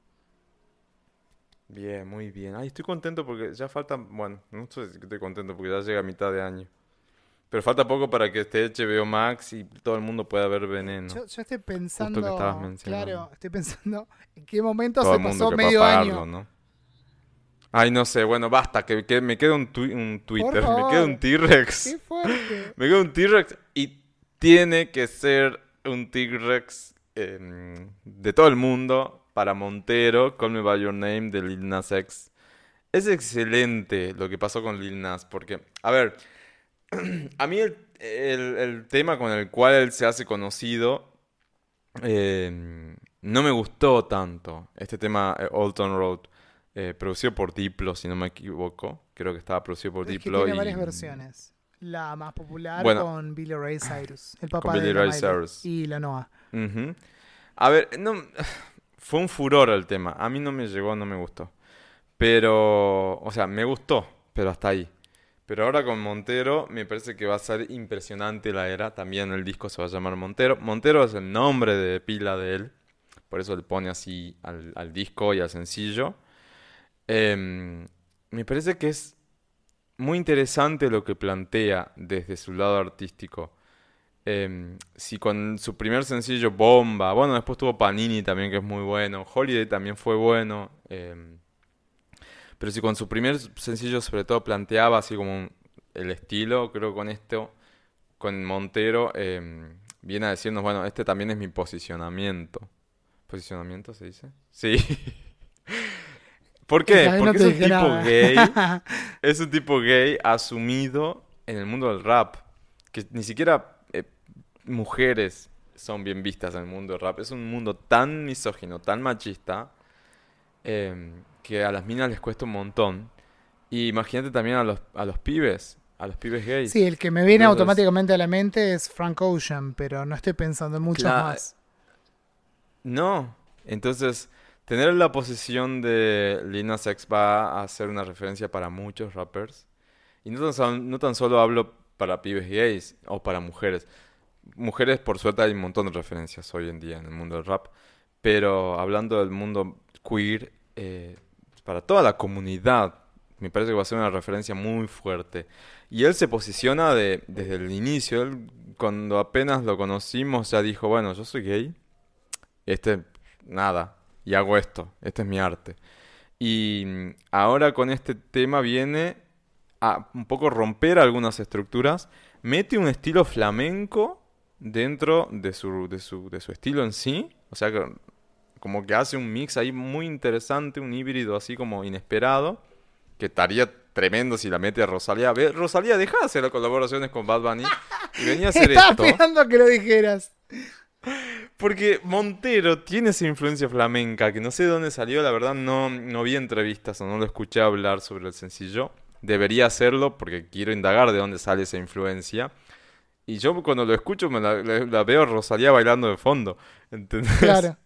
Bien, muy bien. Ay, estoy contento porque ya falta, bueno, no si estoy contento porque ya llega a mitad de año. Pero falta poco para que esté HBO Max y todo el mundo pueda ver Veneno. Yo, yo estoy pensando, estabas mencionando. claro, estoy pensando en qué momento todo se el mundo pasó medio año. ¿no? Ay, no sé, bueno, basta, que, que me queda un, Twitter, me queda un T-Rex. Qué fuerte. (laughs) Me queda un T-Rex y tiene que ser un T-Rex em, de todo el mundo para Montero, Call Me By Your Name de Lil Nas X. Es excelente lo que pasó con Lil Nas, porque, a ver, (clears throat) a mí el, el- el tema con el cual él se hace conocido em, no me gustó tanto. Este tema, eh, Old Town Road, eh, producido por Diplo, si no me equivoco. Creo que estaba producido por Es que Diplo. tiene y- varias versiones. La más popular Bueno. con Billy Ray Cyrus, el papá Con Billy de Ray Cyrus. y la Noah. A ver, no, (sighs) fue un furor el tema. A mí no me llegó, no me gustó. Pero, o sea, me gustó, pero hasta ahí. Pero ahora con Montero me parece que va a ser impresionante la era. También el disco se va a llamar Montero. Montero es el nombre de pila de él. Por eso le pone así al, al disco y al sencillo. Em, me parece que es muy interesante lo que plantea desde su lado artístico. Em, si con su primer sencillo Bomba, bueno, después tuvo Panini también, que es muy bueno, Holiday también fue bueno, em, pero si con su primer sencillo sobre todo planteaba así como un- el estilo, creo con esto, con Montero, em, viene a decirnos, bueno, este también es mi posicionamiento. ¿Posicionamiento se dice? Sí. (laughs) ¿Por qué? Porque es un tipo gay (laughs) es un tipo gay asumido en el mundo del rap. Que ni siquiera eh, mujeres son bien vistas en el mundo del rap. Es un mundo tan misógino, tan machista, eh, que a las minas les cuesta un montón. Y imagínate también a los, a los pibes, a los pibes gays. Sí, el que me viene Entonces- automáticamente a la mente es Frank Ocean, pero no estoy pensando en muchos más. No. Entonces, tener la posición de Lil Nas X va a ser una referencia para muchos rappers. Y no tan, no tan solo hablo para pibes gays o para mujeres. Mujeres, por suerte, hay un montón de referencias hoy en día en el mundo del rap. Pero hablando del mundo queer, eh, para toda la comunidad, me parece que va a ser una referencia muy fuerte. Y él se posiciona de- desde el inicio. Él, cuando apenas lo conocimos, ya dijo, bueno, yo soy gay. Este, nada, y hago esto. Este es mi arte. Y mm, ahora con este tema viene a un poco romper algunas estructuras. Mete un estilo flamenco dentro de su, de su, de su estilo en sí. O sea, que como que hace un mix ahí muy interesante, un híbrido así como inesperado, que estaría tremendo si la mete a Rosalía. Ve, Rosalía, deja de hacer colaboraciones con Bad Bunny y venía a hacer Estaba esto. esperando a que lo dijeras. Porque Montero tiene esa influencia flamenca, que no sé de dónde salió, la verdad no, no vi entrevistas o no lo escuché hablar sobre el sencillo. Debería hacerlo porque quiero indagar de dónde sale esa influencia. Y yo cuando lo escucho me la, la- la veo a Rosalía bailando de fondo. (laughs) ¿entendés? Claro.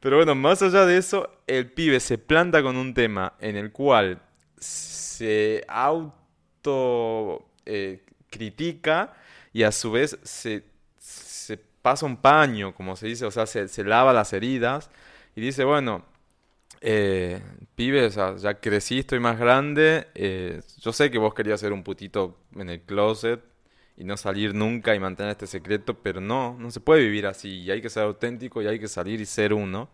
Pero bueno, más allá de eso, el pibe se planta con un tema en el cual se auto eh, critica y a su vez se, se pasa un paño, como se dice, o sea, se, se lava las heridas y dice, bueno, eh, pibe, o sea, ya crecí, estoy más grande, eh, yo sé que vos querías ser un putito en el closet y no salir nunca y mantener este secreto, pero no, no se puede vivir así y hay que ser auténtico y hay que salir y ser uno.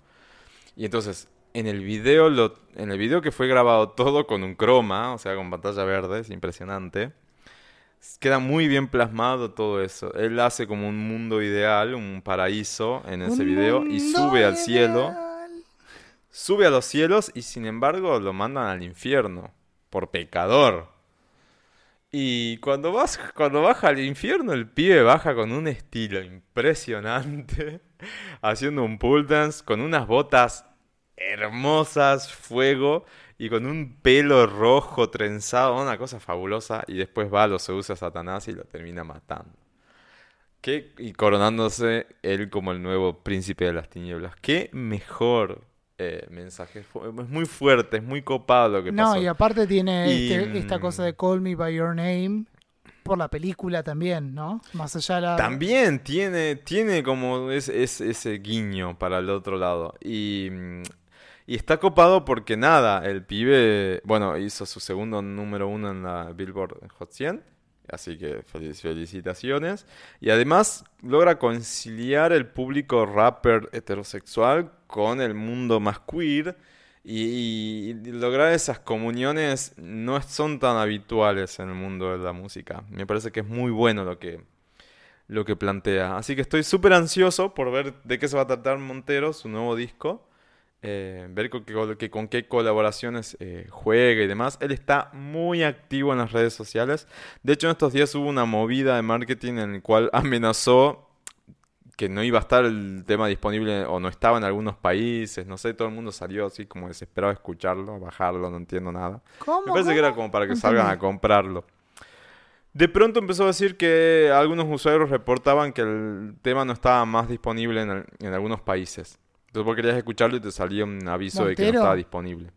Y entonces, en el video, lo, en el video que fue grabado todo con un croma, o sea, con pantalla verde, es impresionante. Queda muy bien plasmado todo eso. Él hace como un mundo ideal, un paraíso en ese Un video y sube al cielo. Sube a los cielos y sin embargo lo mandan al infierno por pecador. Y cuando vas, cuando baja al infierno, el pibe baja con un estilo impresionante, (laughs) haciendo un pole dance con unas botas hermosas, fuego, y con un pelo rojo trenzado, una cosa fabulosa, y después va, lo seduce a Satanás y lo termina matando. ¿Qué? Y coronándose él como el nuevo príncipe de las tinieblas. Qué mejor eh, mensaje. Es muy fuerte, es muy copado lo que No, pasó. y aparte tiene Y, este- esta mm, cosa de Call Me By Your Name por la película también, ¿no? Más allá de la... También tiene, tiene como es, es- ese guiño para el otro lado. Y, mm, y está copado porque nada, el pibe, bueno, hizo su segundo número uno en la Billboard Hot 100. Así que felic- felicitaciones. Y además logra conciliar el público rapper heterosexual con el mundo más queer. Y, lograr esas comuniones no son tan habituales en el mundo de la música. Me parece que es muy bueno lo que, lo que plantea. Así que estoy súper ansioso por ver de qué se va a tratar Montero, su nuevo disco. Eh, ver con qué, col- que- con qué colaboraciones eh, juega y demás. Él está muy activo en las redes sociales. De hecho, en estos días hubo una movida de marketing en el cual (laughs) amenazó que no iba a estar el tema disponible o no estaba en algunos países. No sé, todo el mundo salió así como desesperado a escucharlo, bajarlo, no entiendo nada. ¿Cómo? Me parece que era como para que salgan a comprarlo. De pronto empezó a decir que algunos usuarios reportaban que el tema no estaba más disponible en, el- en algunos países. Entonces vos querías escucharlo y te salía un aviso de que no estaba disponible.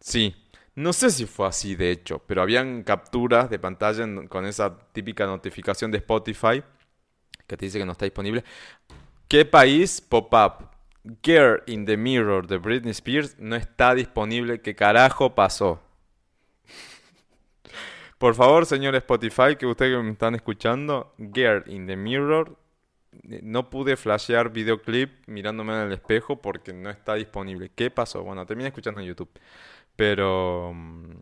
Sí. No sé si fue así de hecho, pero habían capturas de pantalla en- con esa típica notificación de Spotify que te dice que no está disponible. ¿Qué país pop-up? Girl in the Mirror de Britney Spears no está disponible. ¿Qué carajo pasó? Por favor, señor Spotify, que ustedes que me están escuchando, Girl in the Mirror, no pude flashear videoclip mirándome en el espejo porque no está disponible. ¿Qué pasó? Bueno, terminé escuchando en YouTube. Pero mm,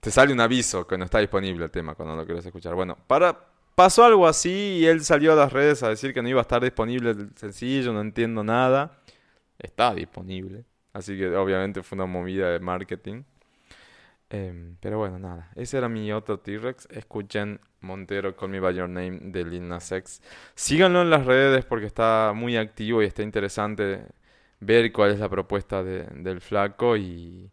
te sale un aviso que no está disponible el tema cuando lo quieres escuchar. Bueno, para, pasó algo así y él salió a las redes a decir que no iba a estar disponible el sencillo, no entiendo nada. Está disponible. Así que obviamente fue una movida de marketing. Em, pero bueno, nada. Ese era mi otro T-Rex. Escuchen Montero Call Me By Your Name de Lil Nas X. Síganlo en las redes porque está muy activo y está interesante ver cuál es la propuesta de- del flaco y,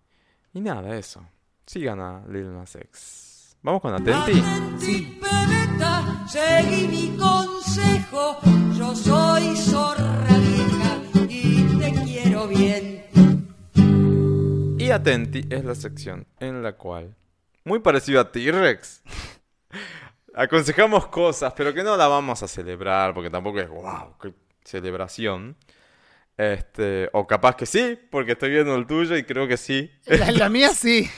y nada, eso. Sigan a Lil Nas X. Vamos con Atenti. Seguí mi consejo. Yo soy zorra vieja y te quiero bien. Y atenti es la sección en la cual, muy parecido a T-Rex, (laughs) aconsejamos cosas, pero que no la vamos a celebrar, porque tampoco es wow, qué celebración. Este, o capaz que sí, porque estoy viendo el tuyo y creo que sí. La, la (laughs) mía sí.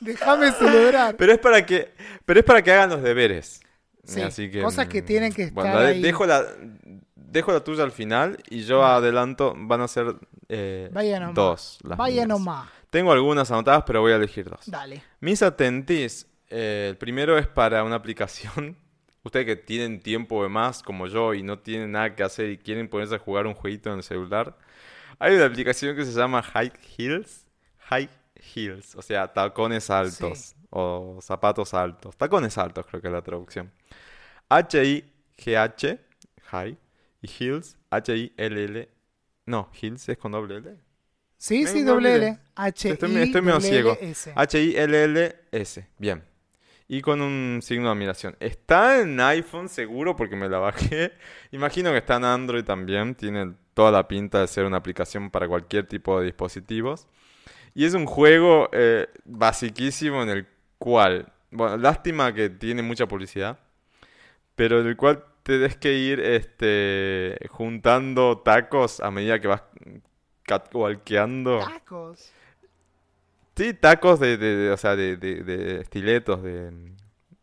Déjame celebrar. Pero es para que, pero es para que hagan los deberes. Sí, Así que, cosas que mm, tienen que bueno, estar la- ahí. dejo la dejo la tuya al final y yo adelanto van a ser eh, Vaya nomás. dos las Vaya nomás. Tengo algunas anotadas, pero voy a elegir dos. Dale. Mis atentis, eh, el primero es para una aplicación. (laughs) Ustedes que tienen tiempo de más, como yo, y no tienen nada que hacer y quieren ponerse a jugar un jueguito en el celular. Hay una aplicación que se llama High Heels. High Heels, o sea, tacones altos o zapatos altos. Tacones altos, creo que es la traducción. H-I-G-H, High, y Heels, H-I-L-L. No, Heels es con doble L. Sí, sí, doble. L. H I Estoy, estoy medio doble ciego. L S. H-I-L-L-S. Bien. Y con un signo de admiración. Está en iPhone seguro porque me la bajé. (laughs) Imagino que está en Android también. Tiene toda la pinta de ser una aplicación para cualquier tipo de dispositivos. Y es un juego eh, en el cual, bueno, lástima que tiene mucha publicidad, pero en el cual tenés que ir este, juntando tacos a medida que vas catwalkeando. Tacos. Sí, tacos de, de- de- o sea, de, de- de estiletos, de,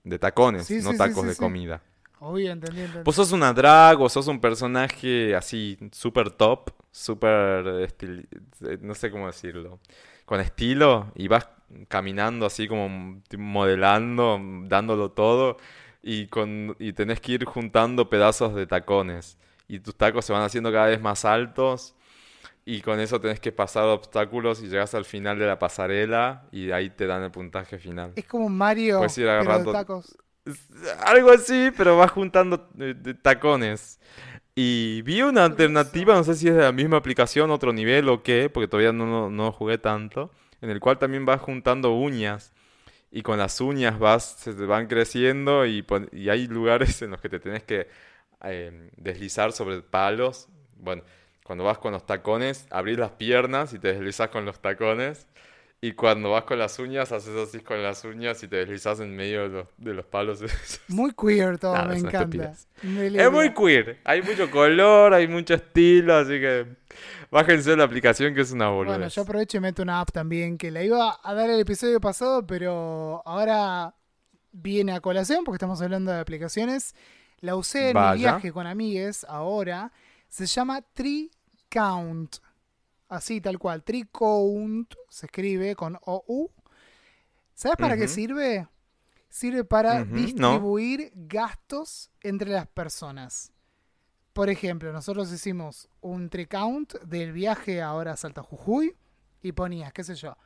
de tacones, Sí, no sí, tacos sí, de comida. Obvio, entendí, entendí. Pues sos una drag o sos un personaje así, súper top, súper, eh, no sé cómo decirlo, con estilo y vas caminando así como modelando, dándolo todo y, con, y tenés que ir juntando pedazos de tacones y tus tacos se van haciendo cada vez más altos y con eso tenés que pasar obstáculos y llegas al final de la pasarela y ahí te dan el puntaje final. Es como Mario, Puedes ir agarrando- tacos. Algo así, pero vas juntando eh, tacones. Y vi una alternativa, no sé si es de la misma aplicación, otro nivel o qué, porque todavía no, no, no jugué tanto, en el cual también vas juntando uñas. Y con las uñas vas, se te van creciendo y hay lugares en los que te tenés que eh, deslizar sobre palos. Bueno, cuando vas con los tacones, abrís las piernas y te deslizas con los tacones. Y cuando vas con las uñas, haces así con las uñas y te deslizas en medio de los, de los palos. (laughs) Muy queer todo, Nada, me encanta. Me Es muy queer. Hay mucho color, hay mucho estilo, así que bájense la aplicación que es una boludez. Bueno, yo aprovecho y meto una app también que la iba a dar el episodio pasado, pero ahora viene a colación porque estamos hablando de aplicaciones. La usé en Vaya. mi viaje con amigues ahora. Se llama Tree Count. Así, tal cual. Tree Count se escribe con OU. ¿Sabes para qué sirve? Sirve para distribuir gastos entre las personas. Por ejemplo, nosotros hicimos un tree count del viaje ahora a Salta Jujuy y ponías, qué sé yo,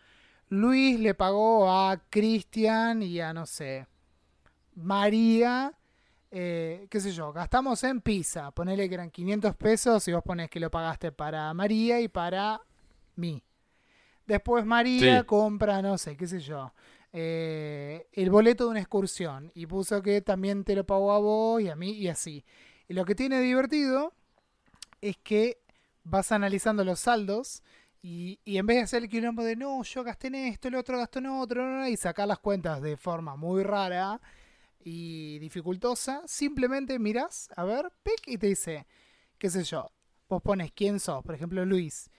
Luis le pagó a Cristian y a, no sé, María, eh, qué sé yo, gastamos en pizza, ponele que eran 500 pesos y vos ponés que lo pagaste para María y para mí. Después María Sí. compra, no sé, qué sé yo, eh, el boleto de una excursión y puso que también te lo pagó a vos y a mí y así. Y lo que tiene divertido es que vas analizando los saldos y, y en vez de hacer el quilombo de no, yo gasté en esto, el otro gastó en otro, no, no", y sacar las cuentas de forma muy rara y dificultosa, simplemente mirás, a ver, pic, y te dice, qué sé yo, vos pones quién sos, por ejemplo, Luis.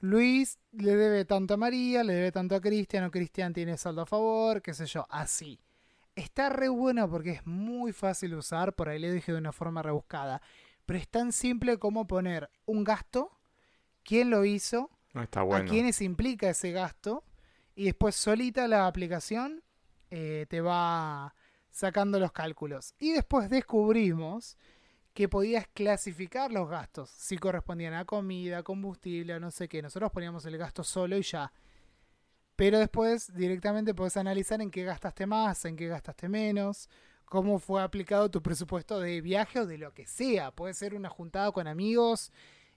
Luis le debe tanto a María, le debe tanto a Cristian, o Cristian tiene saldo a favor, qué sé yo, así. Está re bueno porque es muy fácil de usar, por ahí le dije de una forma rebuscada, pero es tan simple como poner un gasto, quién lo hizo, No está bueno. a quiénes implica ese gasto, y después solita la aplicación eh, te va sacando los cálculos. Y después descubrimos que podías clasificar los gastos, si correspondían a comida, combustible, o no sé qué. Nosotros poníamos el gasto solo y ya. Pero después directamente podés analizar en qué gastaste más, en qué gastaste menos, cómo fue aplicado tu presupuesto de viaje o de lo que sea. Puede ser una juntada con amigos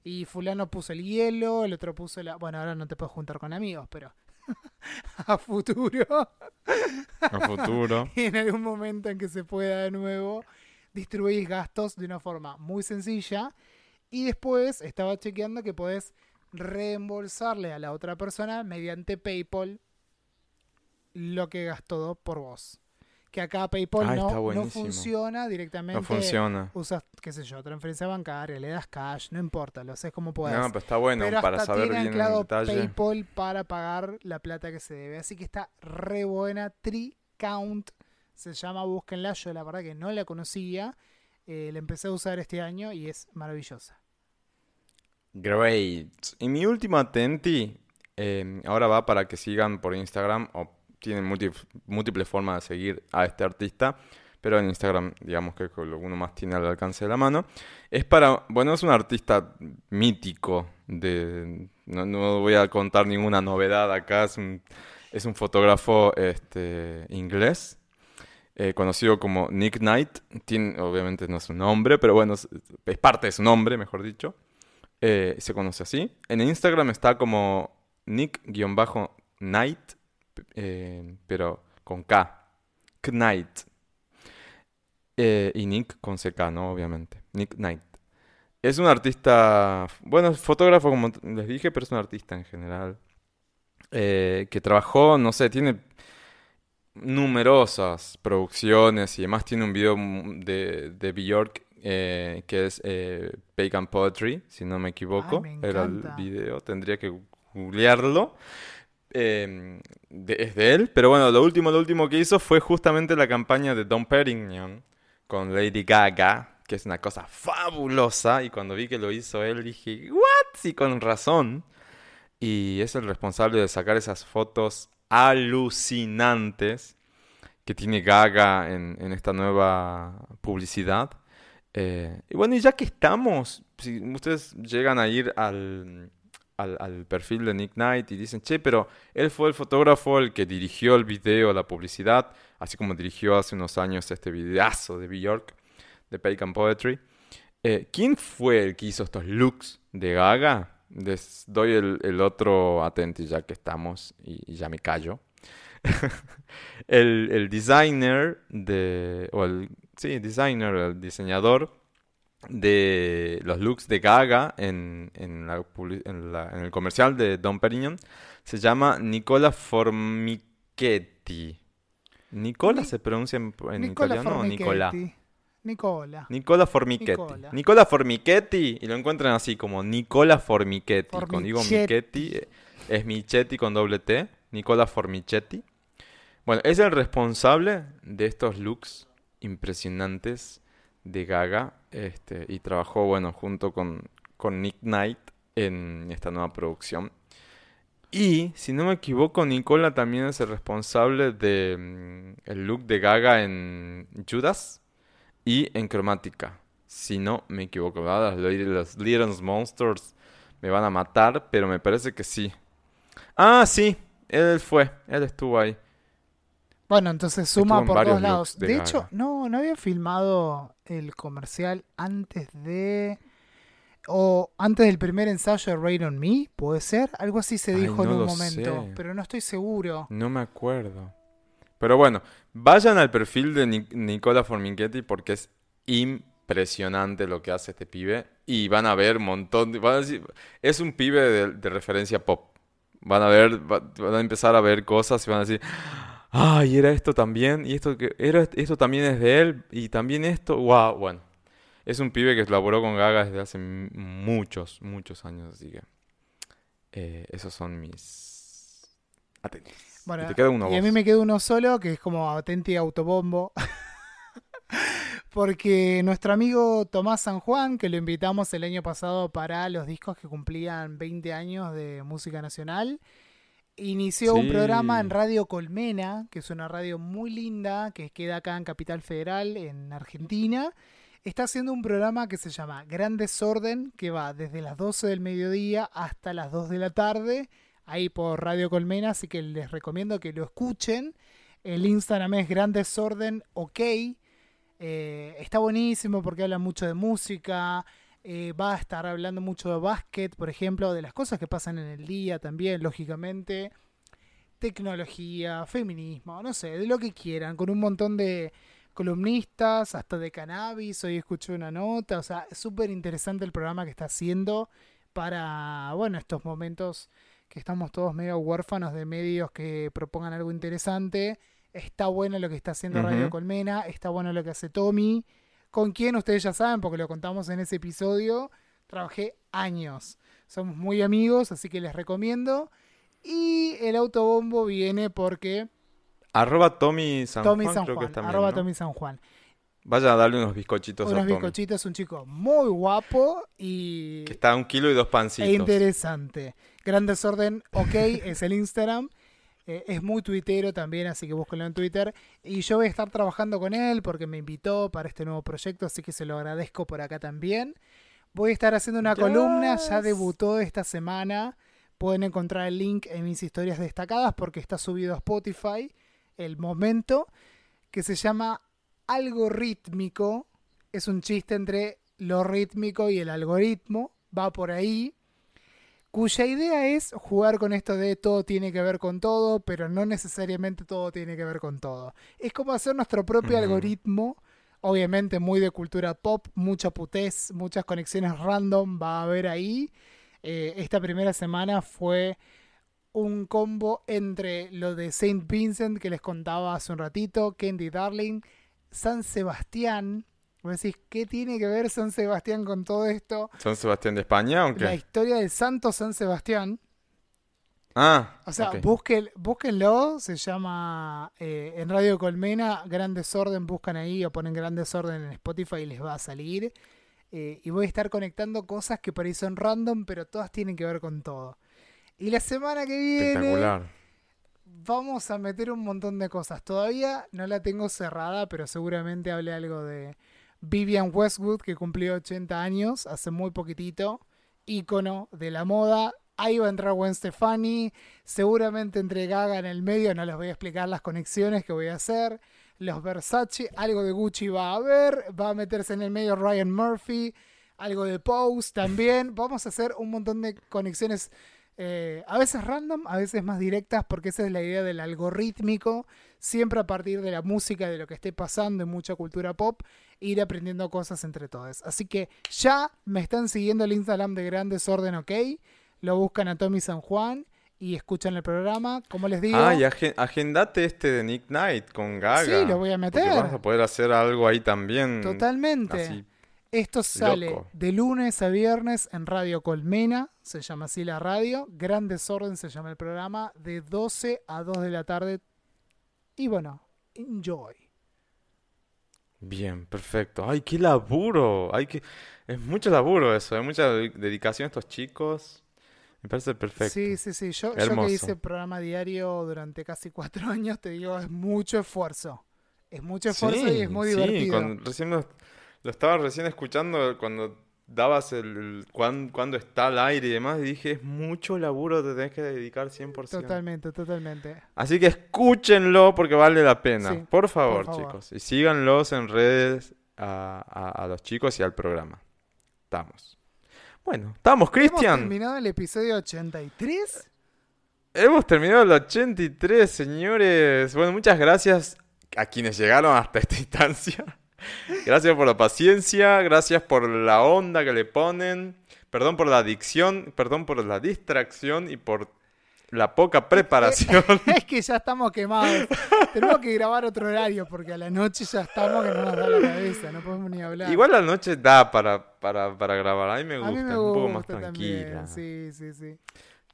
y fulano puso el hielo, el otro puso la... Bueno, ahora no te puedes juntar con amigos, pero (laughs) a futuro, A futuro. (laughs) en algún momento en que se pueda de nuevo, distribuís gastos de una forma muy sencilla. Y después estaba chequeando que podés reembolsarle a la otra persona mediante PayPal lo que gastó por vos. Que acá PayPal Ah, no, no funciona directamente. No funciona. Usas, qué sé yo, transferencia bancaria, le das cash, no importa, lo haces como puedas. No, pero está bueno Pero para hasta saber tiene bien el detalle. PayPal para pagar la plata que se debe. Así que está re buena. Tree Count se llama, búsquenla. Yo la verdad que no la conocía. Eh, la empecé a usar este año y es maravillosa. Great. Y mi último atenti, eh, ahora va para que sigan por Instagram o tienen múlti- múltiples formas de seguir a este artista, pero en Instagram, digamos que lo que uno más tiene al alcance de la mano. Es para, bueno, es un artista mítico, de, no, voy a contar ninguna novedad acá, es un, es un fotógrafo este, inglés. eh, conocido como Nick Knight, tiene, obviamente no es su nombre, pero bueno, es, parte de su nombre, mejor dicho. Eh, se conoce así. En Instagram está como Nick-Night, eh, pero con K. Knight. Eh, y Nick con CK, ¿no? Obviamente. Nick Knight. Es un artista, bueno, es fotógrafo como les dije, pero es un artista en general. eh, que trabajó, no sé, tiene numerosas producciones y además tiene un video de, de Bjork eh, que es eh, Pagan Poetry, si no me equivoco. Ay, me Era el video, tendría que googlearlo. De- es de él, pero bueno, lo último, lo último que hizo fue justamente la campaña de Don Perignon con Lady Gaga, que es una cosa fabulosa. Y cuando vi que lo hizo él, dije, ¿what? Sí, con razón. Y es el responsable de sacar esas fotos alucinantes que tiene Gaga en, en esta nueva publicidad. Eh, y bueno, y ya que estamos, si ustedes llegan a ir al, al, al perfil de Nick Knight y dicen, che, pero él fue el fotógrafo el que dirigió el video, la publicidad, así como dirigió hace unos años este videazo de Bjork, de Pagan Poetry. Eh, ¿quién fue el que hizo estos looks de Gaga? Les doy el, el otro atenti ya que estamos y, y ya me callo. (laughs) el, el designer de, o el, sí, designer, el diseñador de los looks de Gaga en, en, la publi- en la- en el comercial de Don Perignon se llama Nicola Formichetti. ¿Nicola Ni- se pronuncia en, Nicola italiano o Nicola? Formichetti. Nicola. Nicola Formichetti. Nicola. Nicola Formichetti. Y lo encuentran así como Nicola Formichetti. Cuando digo Formichetti. Michetti, eh, es Michetti con doble T. Nicola Formichetti. Bueno, es el responsable de estos looks impresionantes de Gaga. Este, y trabajó, bueno, junto con, con Nick Knight en esta nueva producción. Y, si no me equivoco, Nicola también es el responsable de mm, look de Gaga en Judas y en cromática. Si no me equivoco, ¿verdad? Los Little Monsters me van a matar, pero me parece que sí. Ah, sí, él fue, él estuvo ahí. Bueno, entonces suma en por varios dos lados. de hecho, no, no había filmado el comercial antes de. O antes del primer ensayo de Rain on Me, ¿puede ser? Algo así se Ay, dijo en un momento, sé. pero no estoy seguro. No me acuerdo. Pero bueno, vayan al perfil de Nic- Nicola Formichetti porque es impresionante lo que hace este pibe. Y van a ver un montón de... van a decir- es un pibe de, de referencia pop. Van a ver, va- van a empezar a ver cosas y van a decir, ay, era esto también, y esto que era esto también es de él, y también esto, wow, bueno. Es un pibe que laboró con Gaga desde hace muchos, muchos años, así que eh, esos son mis atentos. Bueno, y te queda uno y a mí me queda uno solo, que es como auténtico autobombo. (laughs) Porque nuestro amigo Tomás San Juan, que lo invitamos el año pasado para los discos que cumplían 20 años de música nacional, inició un programa en Radio Colmena, que es una radio muy linda, que queda acá en Capital Federal, en Argentina. Está haciendo un programa que se llama Gran Desorden, que va desde las 12 del mediodía hasta las 2 de la tarde, ahí por Radio Colmena, así que les recomiendo que lo escuchen. El Instagram es Gran Desorden OK. Eh, está buenísimo porque habla mucho de música. Eh, va a estar hablando mucho de básquet, por ejemplo, de las cosas que pasan en el día también, lógicamente. Tecnología, feminismo, no sé, de lo que quieran, con un montón de columnistas, hasta de cannabis. Hoy escuché una nota, o sea, súper interesante el programa que está haciendo. para, bueno, estos momentos que estamos todos medio huérfanos de medios que propongan algo interesante. Está bueno lo que está haciendo Radio. Colmena, está bueno lo que hace Tommy, con quien ustedes ya saben, porque lo contamos en ese episodio, trabajé años. Somos muy amigos, así que les recomiendo. Y el autobombo viene porque Arroba Tommy San Tommy Juan, San creo que Juan, también, arroba ¿no? Tommy San Juan. Vaya a darle unos bizcochitos a Unos Tommy. bizcochitos, un chico muy guapo y Que está a un kilo y dos pancitos. e interesante. Gran Desorden, ok, es el Instagram. Eh, es muy tuitero también, así que búsquenlo en Twitter. Y yo voy a estar trabajando con él porque me invitó para este nuevo proyecto, así que se lo agradezco por acá también. Voy a estar haciendo una Yes. columna, ya debutó esta semana. Pueden encontrar el link en mis historias destacadas porque está subido a Spotify el momento que se llama Algo Rítmico. Es un chiste entre lo rítmico y el algoritmo. Va por ahí cuya idea es jugar con esto de todo tiene que ver con todo, pero no necesariamente todo tiene que ver con todo. Es como hacer nuestro propio algoritmo, obviamente muy de cultura pop, mucha putez, muchas conexiones random va a haber ahí. Eh, esta primera semana fue un combo entre lo de Saint Vincent que les contaba hace un ratito, Candy Darling, San Sebastián. Vos decís, ¿qué tiene que ver San Sebastián con todo esto? ¿San Sebastián de España o La historia del Santo San Sebastián. Ah, O sea, ok. busquen- búsquenlo, se llama eh, en Radio Colmena, Gran Desorden, buscan ahí o ponen Gran Desorden en Spotify y les va a salir. Eh, y voy a estar conectando cosas que por ahí son random, pero todas tienen que ver con todo. Y la semana que viene espectacular. vamos a meter un montón de cosas. Todavía no la tengo cerrada, pero seguramente hable algo de Vivian Westwood, que cumplió 80 años hace muy poquitito, ícono de la moda. Ahí va a entrar Gwen Stefani, seguramente entre Gaga en el medio, no les voy a explicar las conexiones que voy a hacer. Los Versace, algo de Gucci va a haber, va a meterse en el medio Ryan Murphy, algo de Pose también. Vamos a hacer un montón de conexiones eh, a veces random, a veces más directas, porque esa es la idea del algorítmico, siempre a partir de la música, de lo que esté pasando en mucha cultura pop, ir aprendiendo cosas entre todos. Así que ya me están siguiendo el Instagram de Gran Desorden OK, lo buscan a Tommy San Juan y escuchan el programa, como les digo. Ah, y agen- agendate este de Nick Knight con Gaga. Sí, lo voy a meter. vas a poder hacer algo ahí también. Totalmente. Así. Esto sale Loco. de lunes a viernes en Radio Colmena, se llama así la radio. Gran Desorden se llama el programa, de 12 a 2 de la tarde. Y bueno, enjoy. Bien, perfecto. Ay, qué laburo. Ay, que... Es mucho laburo eso, hay mucha de- dedicación a estos chicos. Me parece perfecto. Sí, sí, sí. Yo, yo que hice programa diario durante casi cuatro (laughs) años, te digo, es mucho esfuerzo. Es mucho esfuerzo y es muy sí, divertido. cuando recién lo, lo estaba recién escuchando cuando dabas el, el cuán- cuando está al aire y demás, y dije, es mucho laburo, te tenés que dedicar 100%. Totalmente, totalmente. Así que escúchenlo porque vale la pena. Sí, por, favor, favor. chicos. Y síganlos en redes a, a- a los chicos y al programa. Estamos. Bueno, estamos, Hemos Cristian. terminado el episodio 83. Hemos terminado el 83, señores. Bueno, muchas gracias a quienes llegaron hasta esta (laughs) instancia. Gracias por la paciencia, gracias por la onda que le ponen. Perdón por la adicción, perdón por la distracción y por la poca preparación. (laughs) es que ya estamos quemados. Tenemos que grabar otro horario porque a la noche ya estamos que no nos da la cabeza, no podemos ni hablar. Igual la noche da para, para, para grabar. A mí me a gusta, mí me es un poco más gusta tranquila. también. Sí, sí, sí.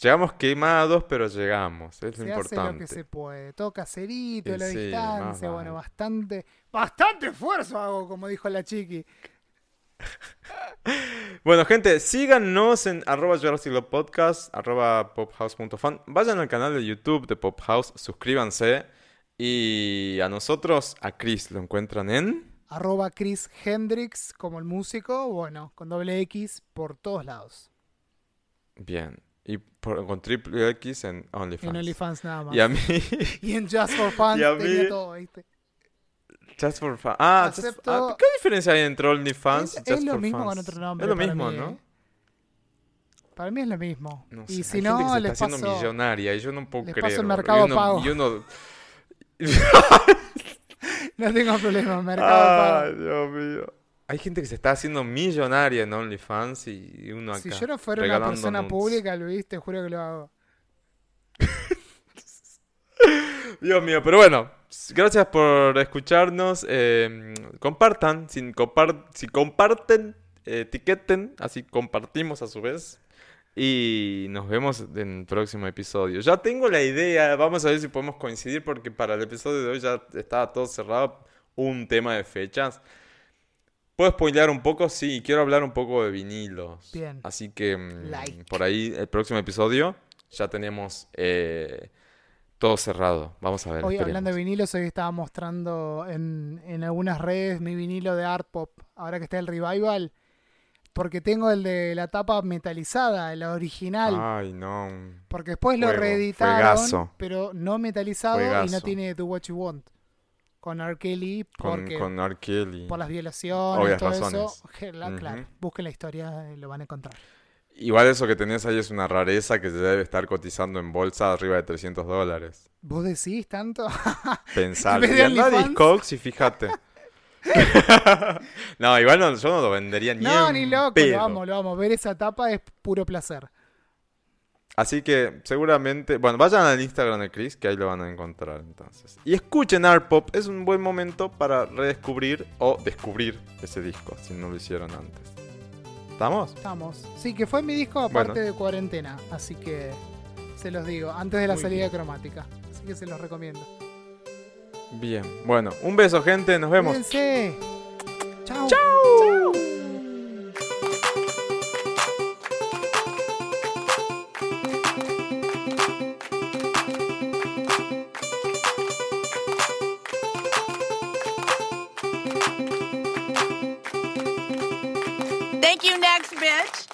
Llegamos quemados, pero llegamos. Es lo Se hace lo importante. que se puede. Todo caserito, Y la sí, distancia. vale. Bueno, bastante, bastante esfuerzo hago, como dijo la chiqui. (laughs) Bueno, gente, síganos en arroba Podcast, arroba pophouse.fan. Vayan al canal de YouTube de Pophouse, suscríbanse. Y a nosotros, a Chris, lo encuentran en... Arroba Chris Hendrix como el músico, bueno, con doble X por todos lados. Bien. Y por- con triple X en OnlyFans. En OnlyFans nada más. Y a mí, (laughs) Y en Just for Fun (laughs) Y a tenía mí- todo, ¿viste? Just for Fun. Ah, Just- Acepto- ah, ¿qué diferencia hay entre OnlyFans Es, y Just es lo for mismo Fans? con otro nombre. Es lo mismo, mí, ¿no? ¿eh? Para mí es lo mismo. No y sé, si hay gente que no, se les está haciendo paso, millonaria y yo no puedo les creer. paso el. Mercado Y uno- Pago. y uno- (laughs) no tengo problema, Mercado Ay, Pago. Dios mío. Hay gente que se está haciendo millonaria en OnlyFans y uno acá. Si yo no fuera una persona nudes. pública, Luis, te juro que lo hago. (laughs) Dios mío, pero bueno, gracias por escucharnos. eh, compartan, si, compar- si comparten, eh, etiqueten, así compartimos a su vez. Y nos vemos en el próximo episodio. Ya tengo la idea, vamos a ver si podemos coincidir porque para el episodio de hoy ya estaba todo cerrado, un tema de fechas. ¿Puedo spoilear un poco? Sí, quiero hablar un poco de vinilos. Bien. Así que mm, Like. por ahí el próximo episodio ya tenemos eh, todo cerrado. Vamos a ver. Hoy esperemos. hablando de vinilos, hoy estaba mostrando en, en algunas redes mi vinilo de Art Pop, ahora que está el revival, porque tengo el de la tapa metalizada, la original, Ay, no. porque después lo fuego, reeditaron, fuegazo. pero no metalizado y no tiene Do What You Want. Con R. Kelly, Con, porque con R. Kelly. por las violaciones, Obvias todo razones. eso, claro, busquen la historia, eh, lo van a encontrar. Igual eso que tenés ahí es una rareza que se debe estar cotizando en bolsa arriba de 300 dólares. ¿Vos decís tanto? (laughs) Pensar. Y anda a. Discogs y fíjate. (laughs) (laughs) no, igual no, yo no lo vendería ni no, en ni loco, pedo. lo amo, lo amo. Ver esa tapa es puro placer. Así que seguramente, bueno, vayan al Instagram de Chris, que ahí lo van a encontrar entonces. Y escuchen Art Pop, es un buen momento para redescubrir o descubrir ese disco, si no lo hicieron antes. ¿Estamos? Estamos. Sí, que fue mi disco aparte Bueno. de cuarentena. Así que se los digo, antes de la Muy salida bien. cromática. Así que se los recomiendo. Bien. Bueno, un beso, gente, nos vemos. Cuídense. Chao. Thank you, next bitch.